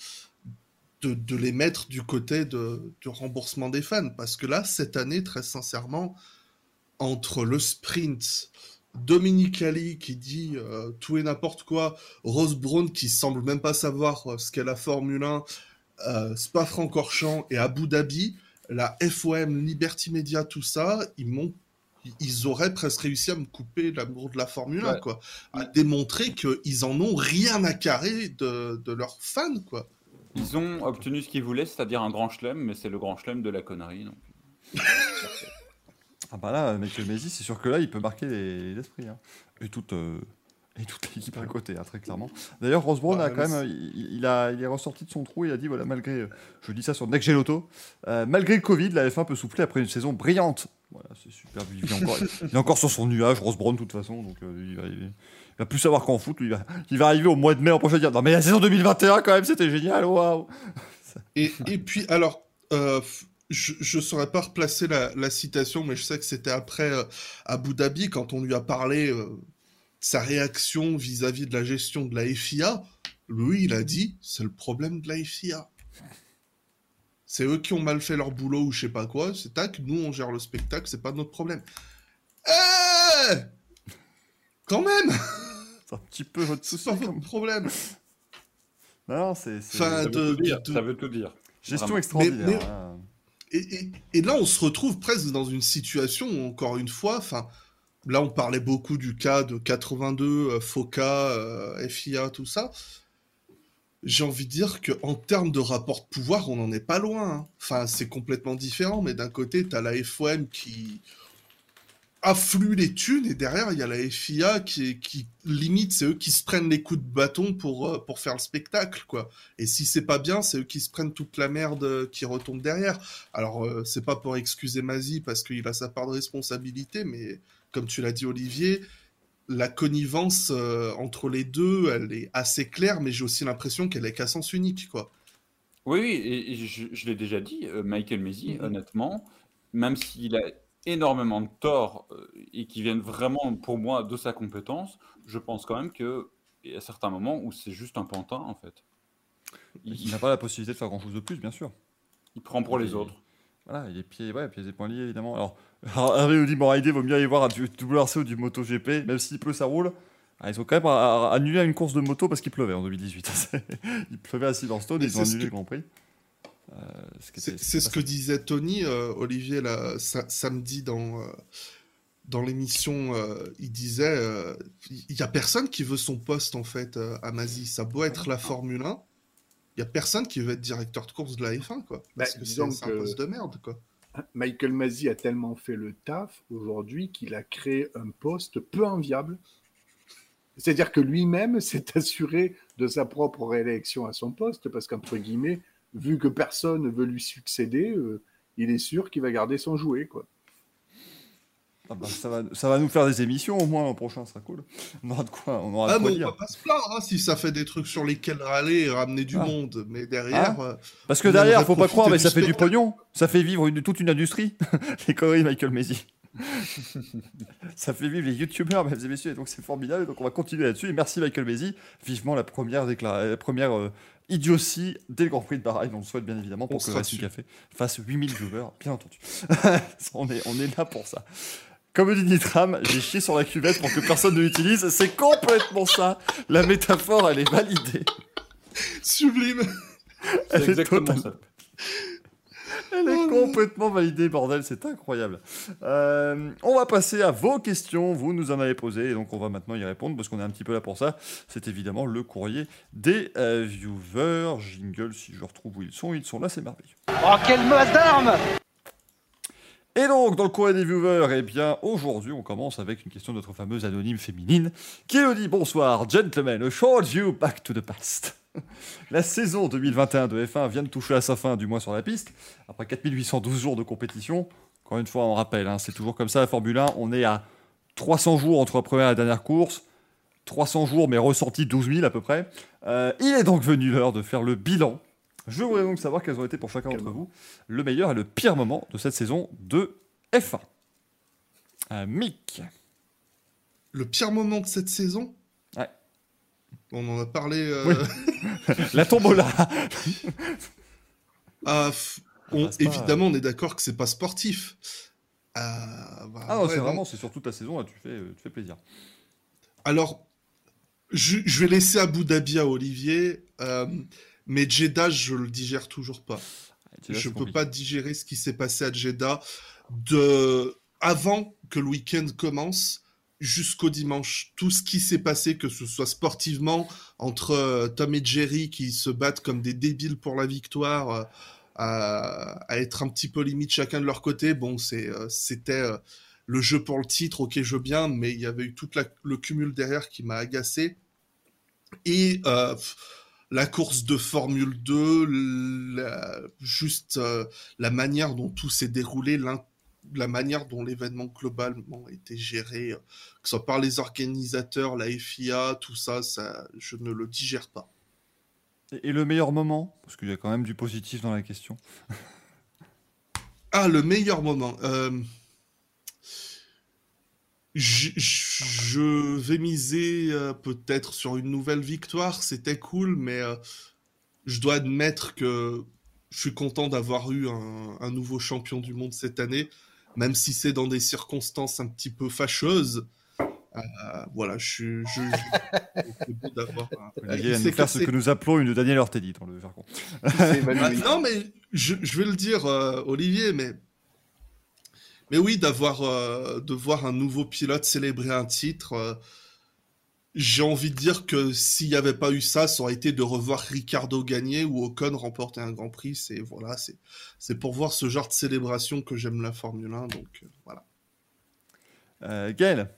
de, de les mettre du côté de, du remboursement des fans. Parce que là, cette année, très sincèrement, entre le sprint, Dominique Ali qui dit euh, tout et n'importe quoi, Rose Brown qui semble même pas savoir euh, ce qu'est la Formule 1, euh, Spa-Francorchamps et Abu Dhabi, la FOM, Liberty Media, tout ça, ils m'ont ils auraient presque réussi à me couper l'amour de la Formule 1, Ouais. quoi. À démontrer qu'ils en ont rien à carrer de, de leurs fans, quoi. Ils ont obtenu ce qu'ils voulaient, c'est-à-dire un grand chelem, mais c'est le grand chelem de la connerie. Donc. Ah bah là, Michael Mesi, c'est sûr que là, il peut marquer les- l'esprit. hein. Et toute, euh, Et toute l'équipe à côté, hein, très clairement. D'ailleurs, Ross Brown Ouais, a quand même, il, il a, il est ressorti de son trou et il a dit voilà, malgré, je dis ça sur Next Gen Auto, euh, malgré le Covid, la F1 peut souffler après une saison brillante. Voilà, c'est super. Il est, encore, il est encore sur son nuage, Ross Brown, de toute façon. Donc, euh, il, va, il va plus savoir qu'en foot. Il va, il va arriver au mois de mai en prochain dire non, mais la saison 2021, quand même, c'était génial, waouh! Et, et puis, alors, euh, je ne saurais pas replacer la, la citation, mais je sais que c'était après euh, Abu Dhabi, quand on lui a parlé euh, sa réaction vis-à-vis de la gestion de la FIA. Lui, il a dit c'est le problème de la FIA. C'est eux qui ont mal fait leur boulot ou je sais pas quoi. C'est tac, nous on gère le spectacle, c'est pas notre problème. Eh Quand même C'est un petit peu votre C'est souci. votre même. problème Non, non, c'est c'est Enfin, Ça veut, de- tout dire, de- ça veut tout dire. gestion Vraiment. extraordinaire. Mais- mais- hein. Et, là, on se retrouve presque dans une situation, où, encore une fois, enfin, là, on parlait beaucoup du cas de 82, euh, FOCA, FIA, tout ça. J'ai envie de dire que en termes de rapport de pouvoir, on n'en est pas loin. hein. C'est complètement différent, mais d'un côté, tu as la FOM qui afflue les thunes, et derrière, il y a la FIA qui, qui limite, c'est eux qui se prennent les coups de bâton pour, euh, pour faire le spectacle, quoi. Et si c'est pas bien, c'est eux qui se prennent toute la merde euh, qui retombe derrière. Alors, euh, c'est pas pour excuser Mazi parce qu'il a sa part de responsabilité, mais comme tu l'as dit, Olivier, la connivence euh, entre les deux, elle est assez claire, mais j'ai aussi l'impression qu'elle est qu'à sens unique, quoi. Oui, oui, et, et je, je l'ai déjà dit, euh, Michael Messi, Mhm. honnêtement, même s'il a énormément de torts euh, et qui viennent vraiment, pour moi, de sa compétence, je pense quand même que il y a certains moments où c'est juste un pantin, en fait. Il Il, n'a pas la possibilité de faire grand chose de plus, bien sûr. il prend pour les Et- autres. Voilà, il est pieds, ouais, pieds et poings liés, évidemment. Alors, alors Hervé nous dit bon, idée, vaut mieux aller voir du WRC ou du MotoGP, même s'il pleut, ça roule. Ah, ils ont quand même annulé une course de moto parce qu'il pleuvait en 2018. il pleuvait à Silverstone, Mais ils ont c'est ce annulé le Grand Prix. Euh, ce C'est ce que disait Tony, euh, Olivier, là, sa- samedi dans, euh, dans l'émission. euh, il disait euh, il y a personne qui veut son poste, en fait, euh, à Mazi. Ça doit être la Formule 1. Il y a personne qui veut être directeur de course de la F1, quoi. Parce Bah, que c'est un poste de merde, quoi. Michael Masi a tellement fait le taf aujourd'hui qu'il a créé un poste peu enviable. C'est-à-dire que lui-même s'est assuré de sa propre réélection à son poste, parce qu'entre guillemets, vu que personne ne veut lui succéder, euh, il est sûr qu'il va garder son jouet. Quoi. Ah bah, ça, va, ça va nous faire des émissions au moins l'an prochain, ça sera cool. On aura de quoi, on aura Ah, de quoi mais on dire. va pas se plaindre hein, si ça fait des trucs sur lesquels râler et ramener du Ah. monde. Mais derrière, euh, Parce que derrière, faut pas croire, mais ça fait du pognon. Ça fait vivre une- toute une industrie. les conneries Michael Messi. ça fait vivre les youtubeurs, mesdames et messieurs, et donc c'est formidable. Donc on va continuer là-dessus. Et merci Michael Messi. Vivement la première, décla- la première euh, idiotie dès le Grand Prix de Bahreïn. On le souhaite bien évidemment pour On que Racing. Café fasse 8000 viewers, bien entendu. on, est, on est là pour ça. Comme dit Nitram, j'ai chié sur la cuvette pour que personne ne l'utilise. C'est complètement ça. La métaphore, elle est validée. sublime. Elle C'est est exactement ça. Elle est complètement validée, bordel, c'est incroyable. Euh, on va passer à vos questions, vous nous en avez posé, et donc on va maintenant y répondre parce qu'on est un petit peu là pour ça. C'est évidemment le courrier des euh, viewers. Jingle, si je retrouve où ils sont, ils sont là, c'est merveilleux. Oh, quelle masse d'armes Et donc, dans le courrier des viewers, eh bien, aujourd'hui, on commence avec une question de notre fameuse anonyme féminine qui nous dit Bonsoir, gentlemen, a short view back to the past. La saison 2021 de F1 vient de toucher à sa fin, du moins sur la piste, après 4812 jours de compétition. Encore une fois, on rappelle, hein, c'est toujours comme ça la Formule 1. On est à 300 jours entre la première et la dernière course. 300 jours, mais ressortis 12 000 à peu près. Euh, il est donc venu l'heure de faire le bilan. Je voudrais donc savoir quels ont été pour chacun d'entre vous le meilleur et le pire moment de cette saison de F1. Euh, Mick. Le pire moment de cette saison? On en a parlé. euh, Oui. La tombola. ah, on- évidemment, on est d'accord que c'est pas sportif. Euh, bah, Ah ouais, c'est vraiment, c'est sur toute la saison, là, tu fais, euh, tu fais plaisir. Alors, je, je vais laisser Abu Dhabi à Olivier, euh, mais Jeddah, je le digère toujours pas. Je c'est peux compliqué. pas digérer ce qui s'est passé à Jeddah de avant que le week-end commence jusqu'au dimanche. Tout ce qui s'est passé, que ce soit sportivement entre euh, Tom et Jerry qui se battent comme des débiles pour la victoire, euh, à, être un petit peu limite chacun de leur côté. Bon, euh, c'était le jeu pour le titre, ok, je veux bien, mais il y avait eu tout le cumul derrière qui m'a agacé. Et la course de Formule 2, juste la manière dont tout s'est déroulé, la manière dont l'événement globalement a été géré, euh, que ce soit par les organisateurs, la FIA, tout ça, ça je ne le digère pas. Et le meilleur moment? Parce qu'il y a quand même du positif dans la question. ah, le meilleur moment. Je, vais miser euh, peut-être sur une nouvelle victoire. C'était cool, mais euh, je dois admettre que je suis content d'avoir eu un, nouveau champion du monde cette année, même si c'est dans des circonstances un petit peu fâcheuses. Euh, voilà, je suis. D'avoir. Un... faire ce que nous appelons une Daniel Ortelli dans le jargon. Ah, non, mais je, je, vais le dire, Olivier, mais mais oui, d'avoir euh, de voir un nouveau pilote célébrer un titre, euh, j'ai envie de dire que s'il n'y avait pas eu ça, ça aurait été de revoir Ricardo gagner ou Ocon remporter un Grand Prix. C'est voilà, c'est c'est pour voir ce genre de célébration que j'aime la Formule 1. Donc euh, voilà. Gaël.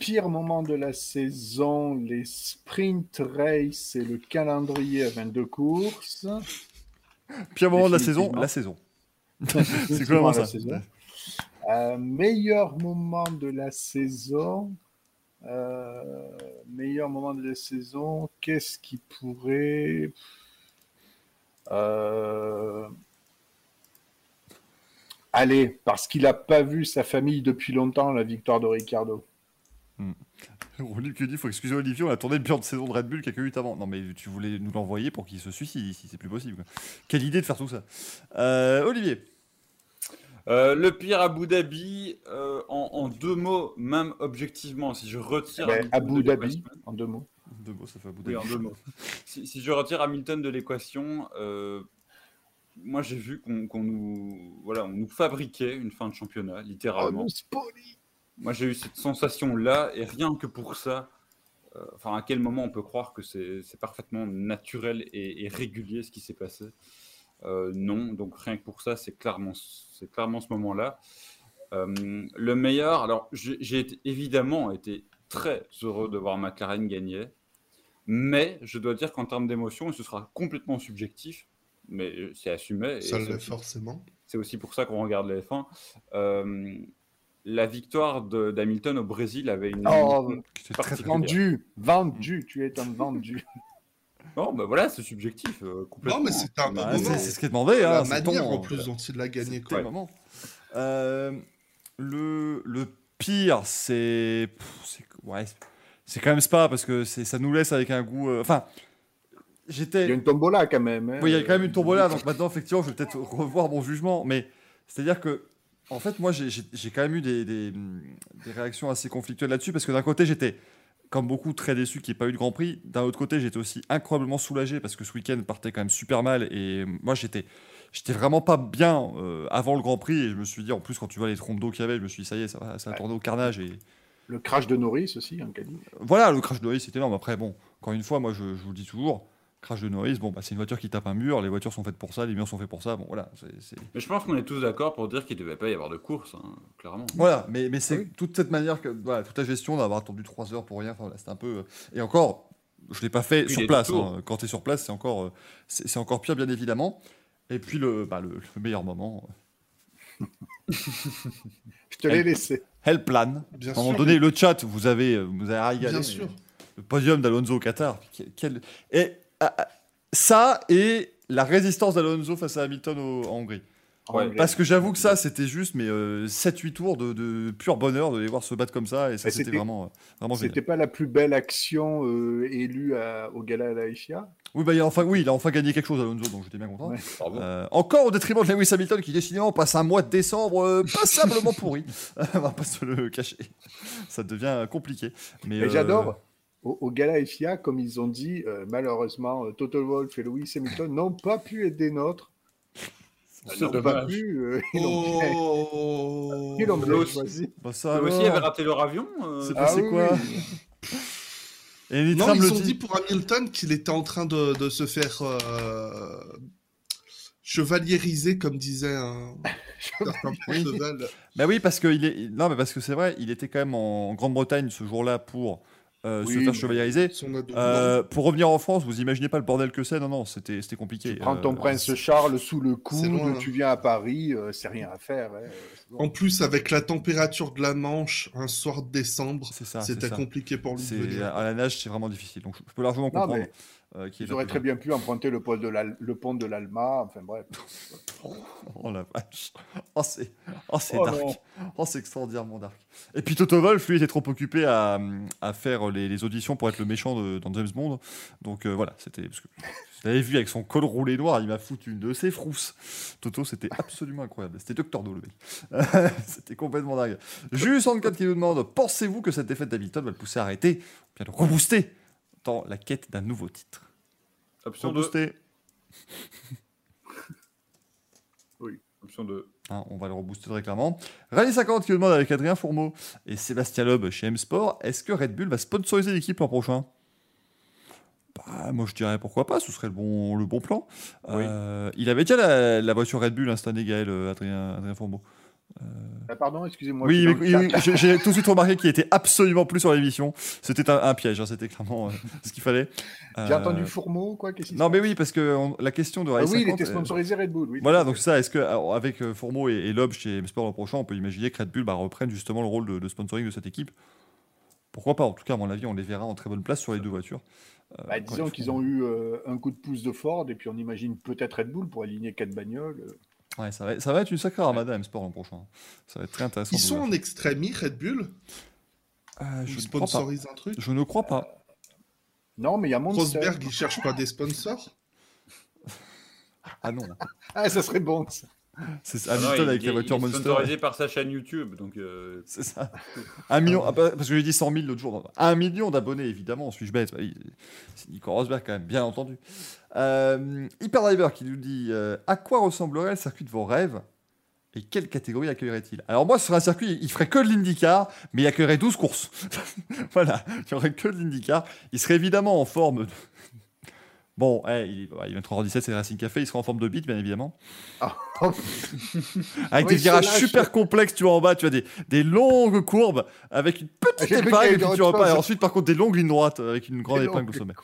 pire moment de la saison, les sprint race et le calendrier à 22 courses. Pire moment de la saison, la saison. c'est comment ça euh, Meilleur moment de la saison. Euh, meilleur moment de la saison. Qu'est-ce qui pourrait. Euh... Allez, parce qu'il n'a pas vu sa famille depuis longtemps, la victoire de Ricardo. Hmm. Olivier faut excuser Olivier, on a tourné le bilan de saison de Red Bull quelques minutes avant. Non mais tu voulais nous l'envoyer pour qu'il se suicide ici, c'est plus possible. Quelle idée de faire tout ça. Euh, Olivier euh, le pire Abu Dhabi, euh, en, deux mots, même objectivement, si je retire. Eh ben, Abu Dhabi, en deux mots. Deux mots, ça fait Abu Dhabi. en deux mots. si, je retire Hamilton de l'équation, euh, moi j'ai vu qu'on nous, voilà, on nous fabriquait une fin de championnat, littéralement. Oh, moi j'ai eu cette sensation-là, et rien que pour ça, enfin, à quel moment on peut croire que c'est parfaitement naturel et, et, régulier ce qui s'est passé? euh, non, donc rien que pour ça, c'est clairement, c'est clairement ce moment-là. Euh, le meilleur, alors j'ai évidemment été très heureux de voir McLaren gagner, mais je dois dire qu'en termes d'émotion, ce sera complètement subjectif, mais c'est assumé. Ça l'est forcément. C'est aussi pour ça qu'on regarde les F1. Euh, la victoire d'Hamilton au Brésil avait une. Oh, vendu, vendu, tu es un vendu. Non, bah voilà, c'est subjectif. Euh, complètement. Non, mais c'est un bah, C'est ce qui est demandé. Hein, la manière en plus dont il l'a gagné. Quoi. Euh, le, le pire, c'est. Ouais, c'est quand même Spa parce que ça nous laisse avec un goût. Euh, enfin. J'étais... Il y a une tombola quand même. Hein. Oui, il y a quand même une tombola, donc maintenant, effectivement, je vais peut-être revoir mon jugement. Mais c'est-à-dire que, en fait, moi, j'ai, quand même eu des, des, des réactions assez conflictuelles là-dessus parce que d'un côté, j'étais comme beaucoup, très déçu qu'il n'y ait pas eu de Grand Prix. D'un autre côté, j'étais aussi incroyablement soulagé parce que ce week-end partait quand même super mal. Et moi, j'étais, j'étais vraiment pas bien euh, avant le Grand Prix. Et je me suis dit, en plus, quand tu vois les trompes d'eau qu'il y avait, je me suis dit, ça y est, ça va, ça tourner au carnage. Et... Le crash de Norris aussi, en hein, Voilà, le crash de Norris, c'était énorme. Après, bon, encore une fois, moi, je, je vous le dis toujours, crash de Norris, bon, bah, c'est une voiture qui tape un mur, les voitures sont faites pour ça, les murs sont faits pour ça, bon, voilà. Mais je pense qu'on est tous d'accord pour dire qu'il ne devait pas y avoir de course, hein, clairement. Voilà, mais, mais c'est toute cette manière, que, voilà, toute la gestion d'avoir attendu 3 heures pour rien, enfin, c'est un peu. Euh, et encore, je ne l'ai pas fait sur place. Hein. quand tu es sur place, c'est encore, euh, c'est encore pire, bien évidemment. Et puis le, bah, le, meilleur moment. Euh, je te l'ai laissé. Helplan. Bien à un moment donné, le chat, vous avez, vous avez régalé. Bien sûr. Le podium d'Alonso au Qatar. Quel... Et ah, ah, ça et la résistance d'Alonso face à Hamilton en Hongrie. parce que j'avoue que ça, c'était juste mais 7-8 euh, tours de, pur bonheur de les voir se battre comme ça. Et ça, c'était vraiment, vraiment C'était pas la plus belle action euh, élue au Gala à la oui, bah, il a enfin, oui, il a enfin gagné quelque chose, Alonso, donc j'étais bien content. Euh, encore au détriment de Lewis Hamilton, qui décidément passe un mois de décembre passablement pourri. On va pas se le cacher. Ça devient compliqué. Mais, j'adore au, Gala FIA, comme ils ont dit, euh, malheureusement, euh, Total Wolf et Lewis Hamilton n'ont pas pu être des nôtres. Ils n'ont pas pu. Euh, ils oh. ils l'ont choisi. Bah ça aussi avait raté leur avion. C'est passé ah quoi et Non, ils ont dit pour Hamilton qu'il était en train de, de se faire chevaliériser, comme disait un. Perceval. Bah oui, parce que il est. Non, mais parce que c'est vrai, il était quand même en Grande-Bretagne ce jour-là pour euh, Oui, se faire chevalieriser. Euh, pour revenir en France, vous imaginez pas le bordel que c'est Non, non, c'était c'était compliqué. Tu prends ton Euh, prince Charles sous le loin, coude, hein. tu viens à Paris, euh, c'est rien à faire. bon. En plus, avec la température de la Manche, un soir de décembre, c'était compliqué pour lui de C'est venir. à la nage, c'est vraiment difficile. Donc je peux largement Non, comprendre. mais euh, Ils auraient très bien pu emprunter le pont de l'Alma, enfin bref. Oh la vache. Oh, c'est oh, c'est Oh dark. Oh, c'est extraordinairement dark. Et puis Toto Wolff, lui, était trop occupé à, à faire les, les auditions pour être le méchant de, dans James Bond. Donc euh, voilà, c'était. Parce que je l'avais vu avec son col roulé noir, il m'a foutu une de ses frousses. Toto, c'était absolument incroyable. C'était Doctor No, le mec. c'était complètement dingue. Juste 64 qui nous demande Pensez-vous que cette défaite d'Hamilton va le pousser à arrêter ou bien le rebooster dans la quête d'un nouveau titre Option 2. Rebooster. Option 2. Hein, on va le rebooster très clairement. Rallye 50 qui nous demande avec Adrien Fourmeau et Sébastien Loeb chez M-Sport est-ce que Red Bull va sponsoriser l'équipe l'an prochain? Bah, Moi je dirais pourquoi pas, ce serait le bon, le bon plan. Oui. Euh, il avait déjà la, la voiture Red Bull hein, cette année, Gaël, euh, Adrien, Adrien Fourmeau. Ah, pardon, excusez-moi. oui, j'ai j'ai tout de suite remarqué qu'il était absolument plus sur l'émission. C'était un, un piège, hein, c'était clairement euh, ce qu'il fallait. J'ai Euh, entendu Fourmeau, quoi Non, mais oui, parce que on- la question de Ah Rallye oui, il 50, était euh, sponsorisé Red Bull, oui. Voilà, donc ça, est-ce que alors, avec euh, Fourmeau et, et Loeb chez M-Sport l'an prochain, on peut imaginer que Red Bull bah, reprenne justement le rôle de, de sponsoring de cette équipe? Pourquoi pas En tout cas, à mon avis, on les verra en très bonne place sur les deux voitures. Euh, Bah, disons ils qu'ils ont eu euh, un coup de pouce de Ford, et puis on imagine peut-être Red Bull pour aligner quatre bagnoles. Ouais, ça, va, ça va être une sacrée armada M-Sport l'an prochain. Ça va être très intéressant. Ils sont en extrémie, Red Bull? Euh, je ne crois pas. sponsorisent un truc? Je ne crois pas. Non, mais il y a Monster. Rosberg, ils cherchent pas des sponsors? Ah non. Ah, ça serait bon, ça. C'est Ah non, Hamilton il- avec il- la voiture il est Monster. sponsorisé par sa chaîne YouTube, donc euh, C'est ça. Un million, ah bah, parce que j'ai dit 100 000 l'autre jour. Un million d'abonnés, évidemment, suis-je bête? Oui, C'est Nico Rosberg, quand même, bien entendu. Euh, Hyperdriver qui nous dit euh, À quoi ressemblerait le circuit de vos rêves et quelle catégorie accueillerait-il? Alors, moi, sur un circuit, il ferait que de l'IndyCar, mais il accueillerait 12 courses. voilà, il n'y aurait que de l'IndyCar. Il serait évidemment en forme. de- Bon, eh, il, est, ouais, il est 23h17, c'est Racing Café, il sera en forme de bite, bien évidemment. Ah, Avec Oui, des virages super complexes, tu vois, en bas, tu as des, des longues courbes avec une petite épingle, et puis tu repars. Et ensuite, par contre, des longues lignes droites avec une grande épingle au sommet.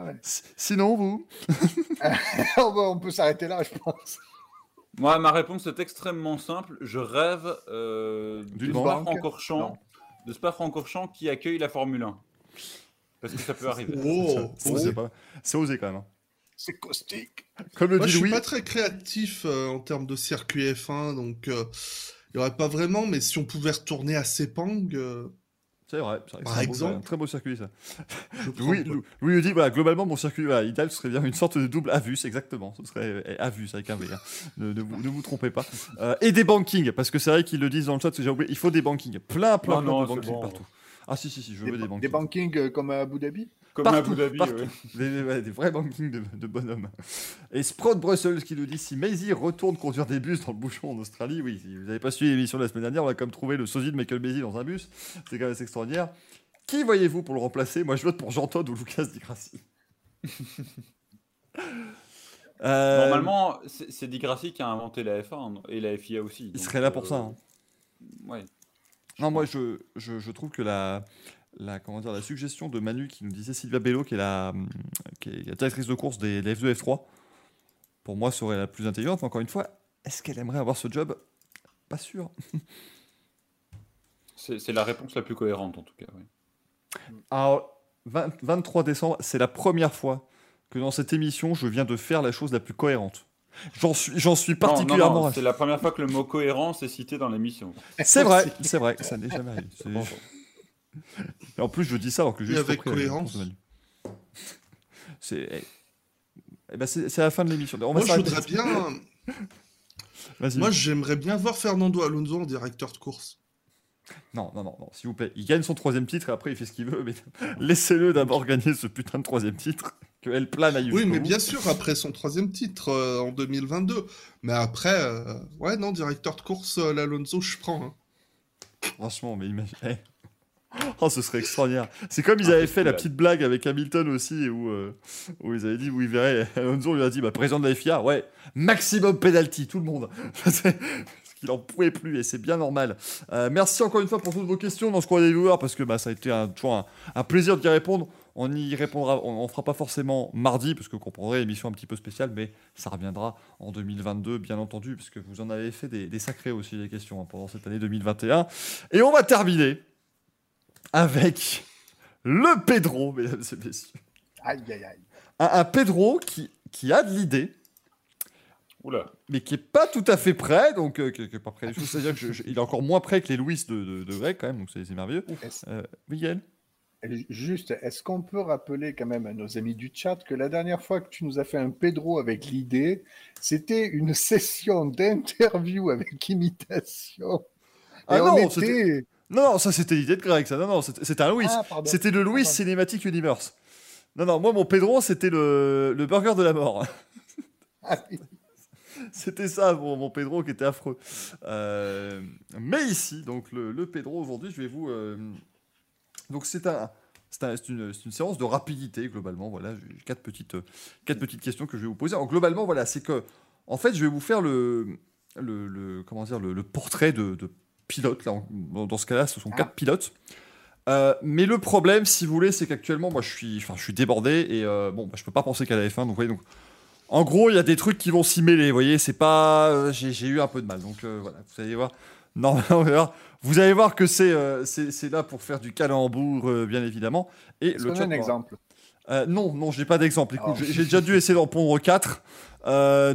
Ah ouais. Sinon, vous on va- on peut s'arrêter là, je pense. Moi, ma réponse est extrêmement simple. Je rêve euh, banque Spa-Francorchamps, de Spa-Francorchamps qui accueille la Formule 1. Parce que ça peut arriver. Oh, C'est osé, quand même. hein. C'est caustique. Comme le Moi, dit je suis Louis, pas très créatif euh, en termes de circuit F1, donc euh, il y aurait pas vraiment, mais si on pouvait retourner à Sepang, euh, c'est vrai, c'est vrai que Par beau- exemple un très beau circuit ça. Louis, Louis nous dit voilà, globalement, mon circuit voilà, idéal, ce serait bien une sorte de double Avus, exactement. Ce serait eh, Avus avec un V. hein. Ne, ne vous, ne vous trompez pas. Euh, et des bankings, parce que c'est vrai qu'ils le disent dans le chat, j'ai oublié, il faut des bankings. Plein, plein, Non, plein non, de bankings bon. partout. Ah si, si, si, je Des, veux des des bankings. bankings euh, comme à Abu Dhabi? Comme Partout, à Abu Dhabi. partout. ouais. Des, ouais, des vrais bankings de, de bonhommes. Et Sprout Brussels qui nous dit si Maisie retourne conduire des bus dans le bouchon en Australie, oui, si vous n'avez pas suivi l'émission de la semaine dernière, on a comme trouvé le sosie de Michael Maisie dans un bus. C'est quand même assez extraordinaire. Qui voyez-vous pour le remplacer? Moi, je vote pour Jean Todt ou Lucas Di Grassi. Euh, Normalement, c'est Di Grassi qui a inventé la F1 et la FIA aussi. il serait là pour euh, ça. hein. Ouais. Non, moi, je, je, je trouve que la, la, comment dire, la suggestion de Manu qui nous disait Sylvia Bello, qui est la, qui est la directrice de course des, des F2 F3, pour moi, serait la plus intelligente. Mais encore une fois, est-ce qu'elle aimerait avoir ce job? Pas sûr. C'est c'est la réponse la plus cohérente en tout cas. oui. Alors, 20 23 décembre, c'est la première fois que dans cette émission, je viens de faire la chose la plus cohérente. J'en suis, j'en suis Non, non, particulièrement non, c'est la première fois que le mot cohérence est cité dans l'émission. C'est vrai, c'est vrai, ça n'est jamais arrivé. C'est- Et en plus, je dis ça alors que Et juste avec cohérence. C'est eh, eh ben, c'est c'est la fin de l'émission. On va Moi, je voudrais bien. Vas-y. Moi, j'aimerais bien voir Fernando Alonso en directeur de course. Non, non, non, non, s'il vous plaît. Il gagne son troisième titre et après il fait ce qu'il veut, mais laissez-le d'abord gagner ce putain de troisième titre. Que elle plane à Oui, mais bien sûr, après son troisième titre euh, en 2022. Mais après, euh, ouais, non, directeur de course, euh, l'Alonso, je prends. hein. Franchement, mais imagine. eh. Oh, ce serait extraordinaire. C'est comme ils avaient fait la petite blague avec Hamilton aussi, où, euh, où ils avaient dit, où il verrait, Alonso lui a dit, bah, président de la FIA, ouais, maximum penalty, tout le monde. Qu'il en pouvait plus, et c'est bien normal. Euh, merci encore une fois pour toutes vos questions dans ce courrier des viewers, parce que bah, ça a été un, toujours un, un plaisir d'y répondre. On y répondra, on, on fera pas forcément mardi, parce que vous comprendrez, émission un petit peu spéciale, mais ça reviendra en 2022, bien entendu, parce que vous en avez fait des, des sacrés aussi, des questions, hein, pendant cette année 2021. Et on va terminer avec le Pedro, mesdames et messieurs. Aïe, aïe, aïe. Un, un Pedro qui, qui a de l'idée, Oula. mais qui est pas tout à fait prêt, donc euh, qui, qui est pas prêt c'est-à-dire qu'il est encore moins prêt que les Louis de, de, de Greg, quand même, donc c'est c'est merveilleux. Est-ce- Euh, Miguel? Juste, est-ce qu'on peut rappeler quand même à nos amis du chat que la dernière fois que tu nous as fait un Pedro avec l'idée, c'était une session d'interview avec imitation. Et Ah on non, était... Non, non, ça c'était l'idée de Greg, ça. Non, non, c'était c'était un Louis. Ah, pardon. c'était le Louis Pardon. Cinematic Universe. Non, non, moi, mon Pedro, c'était le, le burger de la mort. Ah oui. C'était ça, mon, mon Pedro, qui était affreux. Euh, mais ici, donc le, le Pedro, aujourd'hui, je vais vous... euh, donc c'est un... C'est un- c'est une, une séance de rapidité, globalement. Voilà, j'ai quatre petites, quatre petites questions que je vais vous poser. Alors, globalement, voilà, c'est que, en fait, je vais vous faire le, le, le- comment dire, le, le portrait de, de pilotes. Là, en- dans ce cas-là, ce sont quatre pilotes. Euh, mais le problème, si vous voulez, c'est qu'actuellement, moi, je suis, enfin, je suis débordé et euh, bon, bah, je peux pas penser qu'à la F1. Donc, vous voyez, donc, en gros, il y a des trucs qui vont s'y mêler. Vous voyez, c'est pas, euh, j'ai eu un peu de mal. Donc euh, voilà, vous allez voir. Non, non, vous allez voir- vous allez voir que c'est euh, c'est c'est là pour faire du calembour, euh, bien évidemment. Et le chat un exemple? Euh, non, non, j'ai pas d'exemple. Écoute, Oh. j'ai- déjà dû essayer d'en pondre 4.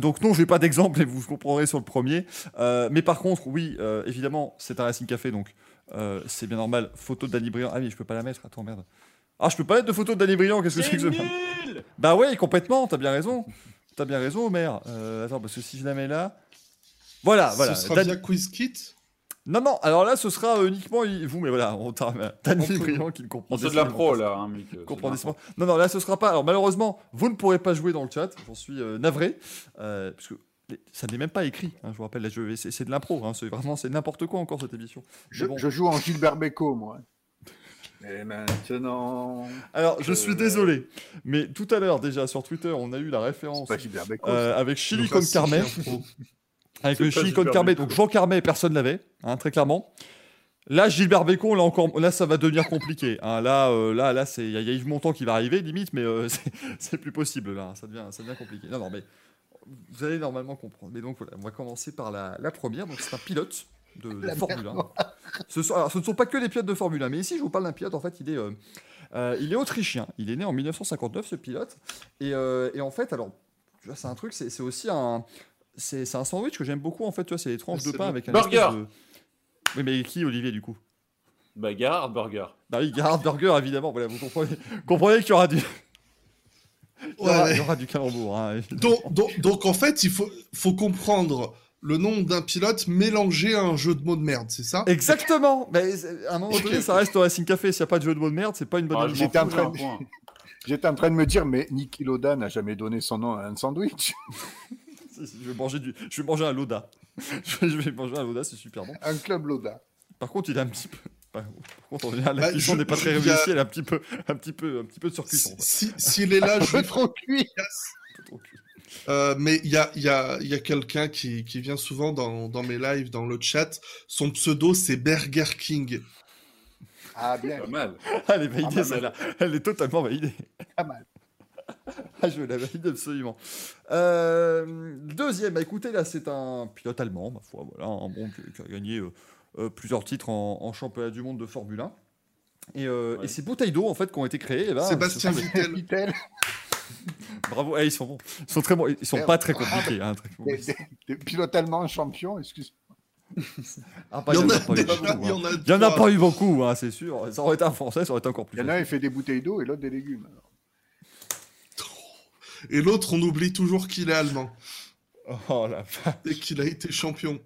donc non, j'ai pas d'exemple et vous comprendrez sur le premier. Euh, mais par contre, oui, euh, évidemment, c'est un Racing Café, donc euh, c'est bien normal. Photo de Danny Briand. Ah oui, je peux pas la mettre. Attends, merde. Ah, je peux pas mettre de photo de Danny Briand. Qu'est-ce que c'est que nul Bah ouais, complètement. T'as bien raison. T'as bien raison, Omer. Euh, attends, parce que si je la mets là. Voilà, voilà. Ce sera Dan- via QuizKit. Non, non, alors là, ce sera euh, uniquement vous, mais voilà, on t'a On peut- Briand qui ne comprend On fait de la pro pas. là, hein, Mick. c'est décidément. Non, non, là, ce sera pas. Alors, malheureusement, vous ne pourrez pas jouer dans le chat. J'en suis euh, navré. euh, parce que ça n'est même pas écrit. hein, je vous rappelle, c'est c'est de l'impro. hein, c'est vraiment c'est n'importe quoi encore cette émission. je, Mais bon. je joue en Gilbert Bécaud, moi. Et maintenant... Alors, je Euh, suis désolé. Mais tout à l'heure, déjà, sur Twitter, on a eu la référence euh, avec Chili comme Carmet. Avec le Chili comme Carmet. Donc, Jean Carmet, personne l'avait, hein, très clairement. Là, Gilbert Bécaud, là encore, là, ça va devenir compliqué. hein. Là, euh, là, là, c'est, il y, a il y a Yves Montand qui va arriver, limite, mais euh, c'est, c'est plus possible là. Ça devient, ça devient compliqué. Non, non, mais vous allez normalement comprendre. Mais donc voilà, on va commencer par la, la première. Donc c'est un pilote de, Formule 1. Ce, sont, alors, ce ne sont pas que les pilotes de Formule 1, mais ici, je vous parle d'un pilote. En fait, il est, euh, euh, il est autrichien. Il est né en 1959, ce pilote. Et, euh, et en fait, alors, tu vois, c'est un truc, c'est, c'est aussi un, c'est, c'est un sandwich que j'aime beaucoup. En fait, tu vois, c'est des tranches Ah, de pain avec un burger. de- Oui, mais qui, Olivier, du coup? Bah, Gerhard Burger. Bah oui, Gerhard Burger, évidemment. Voilà, vous comprenez, comprenez qu'il y aura du, il y aura, Ouais. il y aura du calembour. hein. Donc, donc, donc, en fait, il faut, faut comprendre le nom d'un pilote mélangé à un jeu de mots de merde, c'est ça? Exactement. Mais à un moment donné, ça reste au Racing Café. S'il n'y a pas de jeu de mots de merde, c'est pas une bonne Ah, J'étais en train un de- point. J'étais en train de me dire, mais Niki Loda n'a jamais donné son nom à un sandwich. Je vais manger du, je vais manger un Loda. je vais- vais manger un Loda, c'est super bon. Un club Loda. Par contre, il est un petit peu. Par contre, en général, la Bah, cuisson n'est pas très il y a- réussie. Elle est un petit peu, un petit peu, un petit peu de surcuisson. Si- si- S'il est là, je Un peu lui trop cuit. Euh, mais il y a, il y a, il y a quelqu'un qui, qui vient souvent dans, dans mes lives, dans le chat. Son pseudo, c'est Burger King. Ah, bien, Pas mal. Elle est validée, Ah, celle-là. Elle est totalement validée. pas mal. Ah, je la valide absolument. Euh, deuxième, bah, écoutez, là, c'est un pilote allemand, ma foi, voilà, un bon qui, qui a gagné euh, euh, plusieurs titres en, en championnat du monde de Formule 1. Et, euh, Ouais. et ces bouteilles d'eau, en fait, qui ont été créées, eh ben, Sébastien Vittel. Bravo, Eh, ils sont bons. Ils sont très bons. Ils sont pas très compliqués. hein, très des, compliqués. des- des pilotes allemands champions, excuse Ah, pas- Il y en a, pas eu déjà, beaucoup, il y hein. en a pas eu beaucoup, hein, c'est sûr. Ça aurait été un français, ça aurait été encore plus. Il y en a un, il fait des bouteilles d'eau et l'autre des légumes. alors. Et l'autre, on oublie toujours qu'il est allemand Oh la vache. et qu'il a été champion.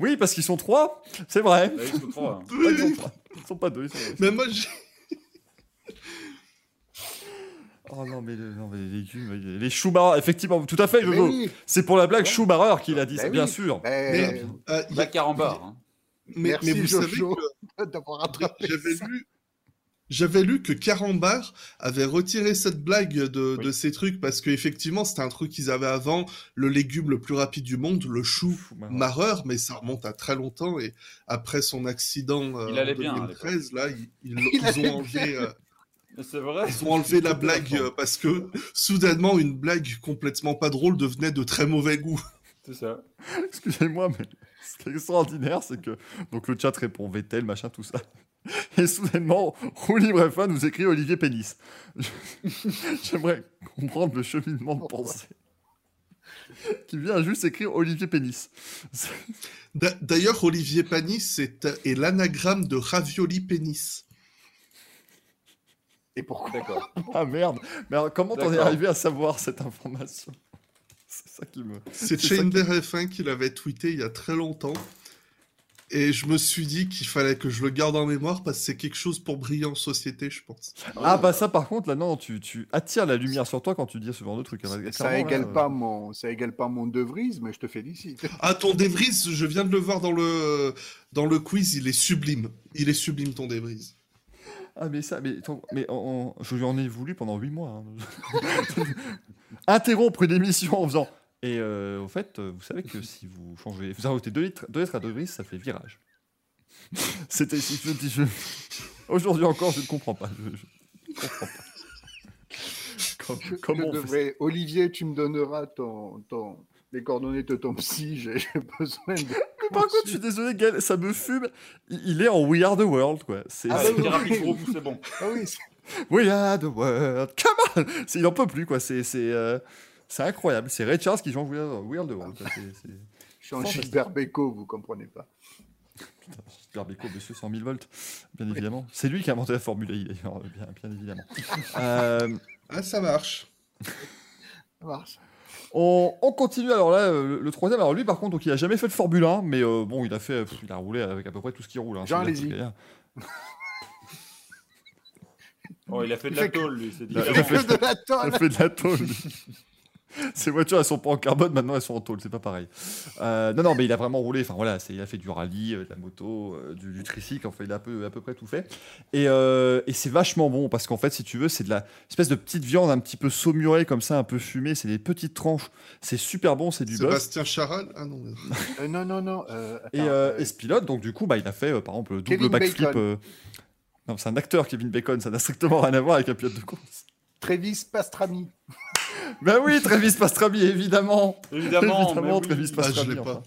Oui, parce qu'ils sont trois, c'est vrai. Trois, hein. Ils sont trois. Ils sont pas deux, ils sont Mais moi, j'ai- Oh non, mais, le- non, mais les légumes, les choux effectivement, tout à fait, je Mais veux. oui, C'est pour la blague Ouais. Schumacher qui l'a dit, Bah oui. bien sûr. mais- euh, il y a- carambar. hein. Mais, Merci, mais vous savez Jojo. que j'avais lu, j'avais lu que Carambar avait retiré cette blague de, Oui. de ces trucs parce qu'effectivement, c'était un truc qu'ils avaient avant, le légume le plus rapide du monde, le chou marreur, mais ça remonte à très longtemps. Et après son accident euh, Il allait en bien, à 2013, là, ils, ils- Il ils allait ont enlevé, euh, C'est vrai. ils ont enlevé la blague euh, parce que soudainement, une blague complètement pas drôle devenait de très mauvais goût. C'est ça. Excusez-moi, mais ce qui est extraordinaire, c'est que donc le chat répond Vettel, machin, tout ça. Et soudainement, Rouli Brefin nous écrit Olivier Pénis. J'aimerais comprendre le cheminement de pensée. Qui vient juste écrire Olivier Pénis. D'ailleurs, Olivier Panis est, est l'anagramme de ravioli pénis. Et pourquoi D'accord. Ah merde Mais alors, comment t'en es arrivé à savoir cette information C'est ça qui me. C'est ça Chain F1 qui l'avait tweeté il y a très longtemps. Et je me suis dit qu'il fallait que je le garde en mémoire parce que c'est quelque chose pour briller en société, je pense. Ah bah ça par contre là non tu, tu attires la lumière sur toi quand tu dis ce genre de truc. Ça Clairement, égale là, euh, pas mon, ça égale pas mon De Vries, mais je te félicite. Ah, ton débris, je viens de le voir dans le, dans le quiz, il est sublime. Il est sublime, ton débris. Ah mais ça, mais, mais en- en- je lui en ai voulu pendant 8 mois. hein. Interrompre une émission en faisant. Et euh, au fait, euh, vous savez que si vous changez, vous rajoutez 2 litres, 2 litres à 2 brises, ça fait virage. C'était si je dis je... Aujourd'hui encore, je ne comprends pas. Je, je ne comprends pas. Com- Je comment on devrais- Olivier, tu me donneras ton, ton, les coordonnées de ton psy. J'ai besoin de. Mais par contre, je suis désolé, Gaël, ça me fume. Il est en We Are the World, quoi. C'est, Ah c'est- oui, c'est bon. Ah oui, c'est- We Are the World, come on Il en peut plus, quoi. C'est, euh, c'est incroyable. C'est Ray Charles qui joue en We Are, We Are the World. quoi. Je suis en. Gilbert Bécaud, vous comprenez pas. Putain, Gilbert Bécaud, monsieur 100 000 volts, bien évidemment. C'est lui qui a inventé la Formule I, d'ailleurs, bien, bien évidemment. Euh, Ah, ça marche. Ça marche. On, on continue, alors là, euh, le, le troisième. Alors lui, par contre, donc, il a jamais fait de Formule 1, mais euh, bon, il a fait, pff, il a roulé avec à peu près tout ce qui roule. Hein, Jean, bien, Oh, il a fait de la tôle, lui. C'est Il a fait- de la Il a fait de la tôle. Ces voitures, elles sont pas en carbone, maintenant elles sont en tôle, c'est pas pareil. Euh, non, non, mais il a vraiment roulé. Enfin voilà, il a fait du rallye, euh, de la moto, euh, du, du tricycle. Enfin, il a à peu, à peu près tout fait. Et, euh, et c'est vachement bon parce qu'en fait, si tu veux, c'est de la espèce de petite viande un petit peu saumurée comme ça, un peu fumée. C'est des petites tranches. C'est super bon, c'est du bœuf. Sébastien Charal Ah non. Euh, non, non, non. euh, Et, euh, euh, ce pilote, donc du coup, bah, il a fait euh, par exemple le double Kevin backflip. Bacon. euh, Non, c'est un acteur, Kevin Bacon. Ça n'a strictement rien à voir avec un pilote de course. Travis Pastrami. Ben oui, Travis Pastrami, évidemment. Évidemment, Évidemment, mais. Travis Ah, Pastrami. enfin.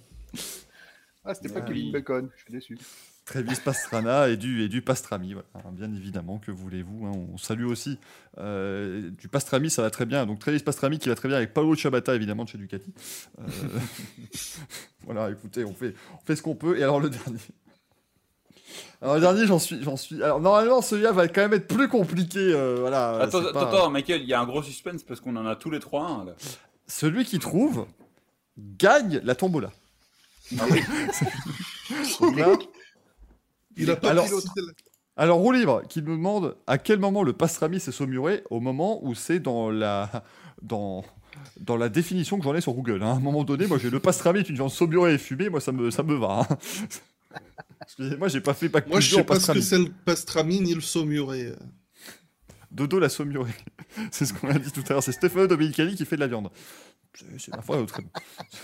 Ah, c'était pas Ah Kevin oui. Bacon. Je suis déçu. Travis Pastrana et du, et du pastrami, voilà. Bien évidemment, que voulez-vous. hein, on salue aussi euh, du pastrami, ça va très bien. Donc Travis Pastrami qui va très bien avec Paolo Ciabatta, évidemment, de chez Ducati. Euh, voilà, écoutez, on fait, on fait ce qu'on peut. Et alors le dernier. Alors le dernier, j'en suis, j'en suis. Alors normalement, celui-là va quand même être plus compliqué. euh, voilà. Attends, attends, pas- attends, Michael, il y a un gros suspense parce qu'on en a tous les trois un, là. Celui qui trouve gagne la tombola. Là, Il a pas Alors- Alors, roue libre, qui nous demande à quel moment le pastrami s'est saumuré, au moment où c'est dans la, dans, dans la définition que j'en ai sur Google. hein. À un moment donné, moi j'ai le pastrami est une viande saumurée et fumée, moi ça me, ça me va. hein. Excusez-moi, j'ai pas fait pas Moi, je sais pas ce que c'est le pastrami ni le saumuré. Dodo la saumurée. c'est ce qu'on a dit tout à l'heure. C'est Stefano Domenicali qui fait de la viande. C'est, ma foi très bon.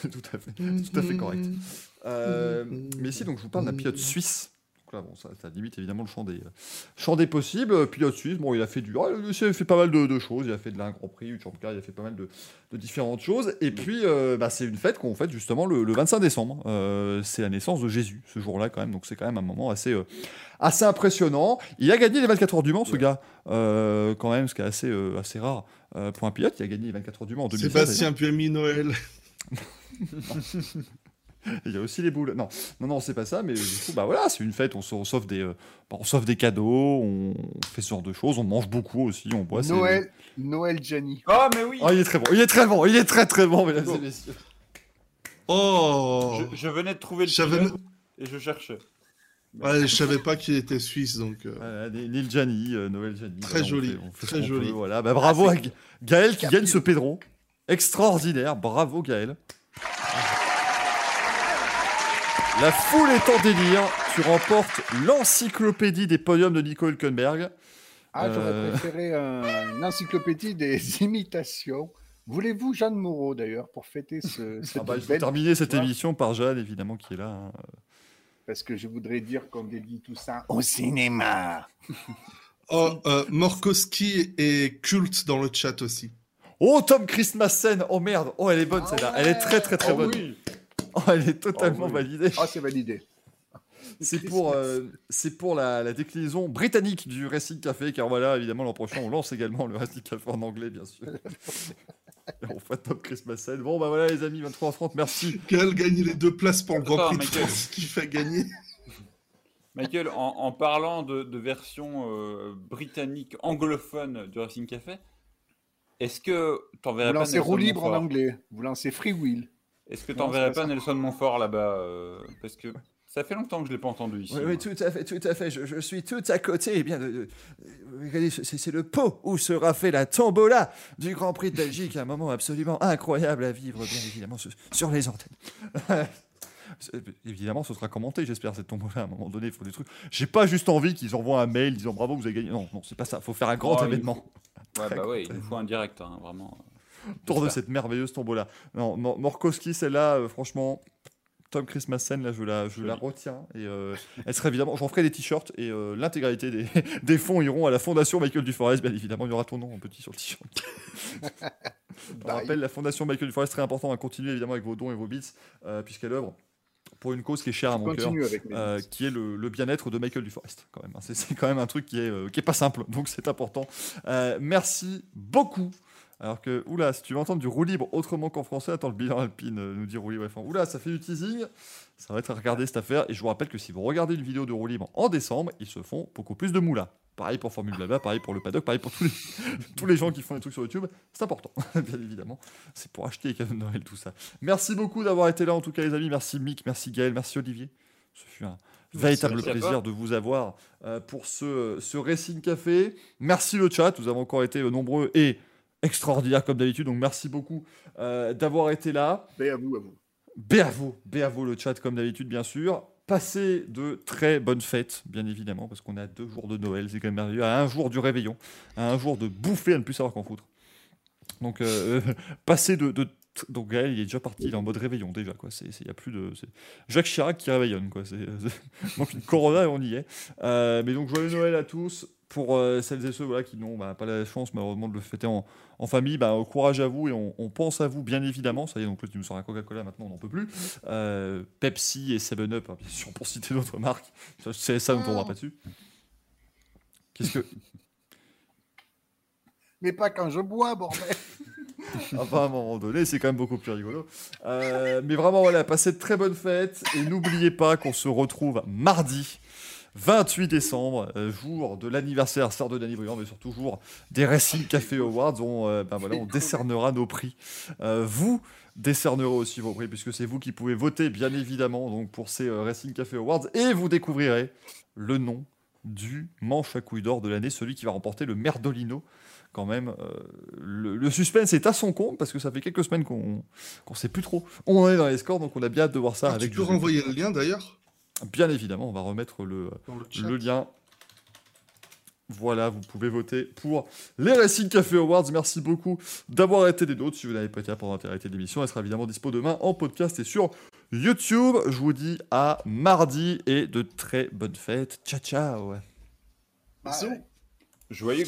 Tout à fait, tout à fait correct. Euh, mais ici, donc, je vous parle d'un pilote suisse. Là, bon, ça, ça limite évidemment le champ des, champ des possibles. Pilote suisse, bon, il a fait du, il a fait pas mal de, de choses. Il a fait de la Grand Prix, Car, il a fait pas mal de, de différentes choses. Et puis, euh, bah, c'est une fête qu'on fête justement le, le 25 décembre. Euh, c'est la naissance de Jésus ce jour-là quand même. Donc c'est quand même un moment assez, euh, assez impressionnant. Il a gagné les 24 heures du Mans, ce gars, quand même, ce qui est assez, assez rare pour un pilote. Il a gagné les 24 heures du Mans en 2016. Sébastien Buemi Noël. Il y a aussi les boules. Non, non, non, c'est pas ça, mais du coup, bah voilà, c'est une fête. On se- on s'offre des, euh, bah, on s'offre des cadeaux, on fait ce genre de choses, on mange beaucoup aussi, on boit. c'est- Noël, Noël Gianni. Oh, mais oui Oh, il est très bon, il est très bon, il est très très bon, mesdames Bon. et messieurs. Oh je, je venais de trouver le pilote et je cherchais. Ouais, je savais pas qu'il était suisse, donc... euh, Voilà, des- Neil Gianni, euh, Noël Gianni. Très voilà, on joli, fait- on fait ce très qu'on joli. peut, voilà. Bah, bravo à Ga- Gaël qui gagne ce Pedro. Extraordinaire, bravo Gaël. La foule est en délire tu remportes l'encyclopédie des podiums de Nico Hülkenberg. Ah, j'aurais Euh. préféré un- une encyclopédie des imitations. Voulez-vous Jeanne Moreau d'ailleurs pour fêter ce, cette Ah bah, il faut belle terminer cette émission par Jeanne, évidemment, qui est là. hein. Parce que je voudrais dire qu'on dédie tout ça au cinéma. Oh, euh, Morkowski est culte dans le chat aussi. Oh, Tom Christmassen Oh merde Oh, elle est bonne celle-là. Elle est très très très Oh bonne. oui. Oh, elle est totalement Oh oui. validée. Ah, c'est validé. C'est pour, euh, c'est pour la, la déclinaison britannique du Racing Café, car voilà, évidemment, l'an prochain, on lance également le Racing Café en anglais, bien sûr. Et on fait Top Christmassen. Bon, bah voilà, les amis, 23h30, merci. Gaël gagne les deux places pour le Grand Prix de Michael. France qui fait gagner. Michael, en, en parlant de, de version euh, britannique anglophone du Racing Café, est-ce que t'enverrais Vous pas lancez Nelson roue libre en anglais. Vous lancez free wheel. Est-ce que Non, t'enverrais pas ça. Nelson Montfort là-bas euh, Parce que ça fait longtemps que je l'ai pas entendu ici. Oui, tout à fait, tout à fait. Je, je suis tout à côté. Eh bien, de- de- regardez, c'est le pot où sera fait la tombola du Grand Prix de Belgique. Un moment absolument incroyable à vivre, bien évidemment, sur, les antennes. Évidemment, ce sera commenté, j'espère, cette tombola. À un moment donné, il faut des trucs. J'ai pas juste envie qu'ils envoient un mail disant bravo, vous avez gagné. Non, non, c'est pas ça. Il faut faire un grand Oh, événement Ouais, Très bah ouais, il nous faut un direct, hein, vraiment. Autour de cette merveilleuse tombola. Non, Mor- Morkowski, celle-là, euh, franchement, Tom Christmassen, là, je la, je retiens. Et euh, elle serait évidemment, j'en ferai des t-shirts et euh, l'intégralité des, des fonds iront à la Fondation Michael Duforest. Bien évidemment, il y aura ton nom en petit sur le t-shirt. Bye. rappelle, la Fondation Michael Duforest, très important à continuer évidemment avec vos dons et vos bits, euh, puisqu'elle œuvre pour une cause qui est chère à mon cœur. Euh, qui est le, le bien-être de Michael Duforest quand même. hein. C'est, c'est quand même un truc qui est, euh, qui est pas simple, donc c'est important. Euh, merci beaucoup. Alors que, oula, si tu veux entendre du roue libre autrement qu'en français, attends, le bilan alpine euh, nous dit roue libre. Enfin, oula, ça fait du teasing. Ça va être à regarder cette affaire. Et je vous rappelle que si vous regardez une vidéo de roue libre en décembre, ils se font beaucoup plus de moulas. Pareil pour Formule Blabla, pareil pour le paddock, pareil pour tous les, tous les gens qui font des trucs sur YouTube. C'est important, bien évidemment. C'est pour acheter les cadeaux de Noël, tout ça. Merci beaucoup d'avoir été là, en tout cas, les amis. Merci Mick, merci Gaël, merci Olivier. Ce fut un véritable Merci plaisir de vous avoir euh, pour ce, ce Racing Café. Merci le chat, vous avez encore été nombreux et extraordinaires comme d'habitude. Donc merci beaucoup euh, d'avoir été là. Mais à vous, à vous. B à vous, B à vous le chat comme d'habitude bien sûr. Passez de très bonnes fêtes, bien évidemment, parce qu'on est à deux jours de Noël, c'est quand même merveilleux, à un jour du réveillon, à un jour de bouffer, à ne plus savoir qu'en foutre. Donc, euh, passez de, de- Donc, Gaël, il est déjà parti, il est en mode réveillon déjà, quoi. C'est, il y a plus de... Jacques Chirac qui réveillonne, quoi. C'est, c'est- donc, une Corona et on y est. Euh, mais donc, joyeux Noël à tous. Pour euh, celles et ceux voilà, qui n'ont bah, pas la chance, malheureusement, de le fêter en, en famille, bah, au courage à vous et on, on pense à vous, bien évidemment. Ça y est, donc là, tu nous sors un Coca-Cola, maintenant, on n'en peut plus. Euh, Pepsi et 7-Up, hein, bien sûr, pour citer d'autres marques. Ça, c'est- ça, on ne tournera pas dessus. Qu'est-ce que. Mais pas quand je bois, bordel. Enfin, à un moment donné, c'est quand même beaucoup plus rigolo. Euh, mais vraiment, voilà, passez de très bonnes fêtes. Et n'oubliez pas qu'on se retrouve mardi. 28 décembre, euh, jour de l'anniversaire, sœur de Danny Briand, mais surtout jour des Racing Café Awards. On, euh, ben voilà, on décernera nos prix. Euh, vous décernerez aussi vos prix, puisque c'est vous qui pouvez voter, bien évidemment, donc pour ces Racing Café Awards. Et vous découvrirez le nom du manche à couilles d'or de l'année, celui qui va remporter le Merdolino. Quand même, euh, le, le suspense est à son compte parce que ça fait quelques semaines qu'on qu'on sait plus trop. On est dans les scores, donc on a bien hâte de voir ça Ah, avec tu peux renvoyer le lien d'ailleurs? Bien évidemment, on va remettre le, lien. Voilà, vous pouvez voter pour les Racing Café Awards. Merci beaucoup d'avoir été des nôtres. Si vous n'avez pas été là pendant l'intégralité de l'émission, elle sera évidemment dispo demain en podcast et sur YouTube. Je vous dis à mardi et de très bonnes fêtes. Ciao, ciao. Bye. Joyeux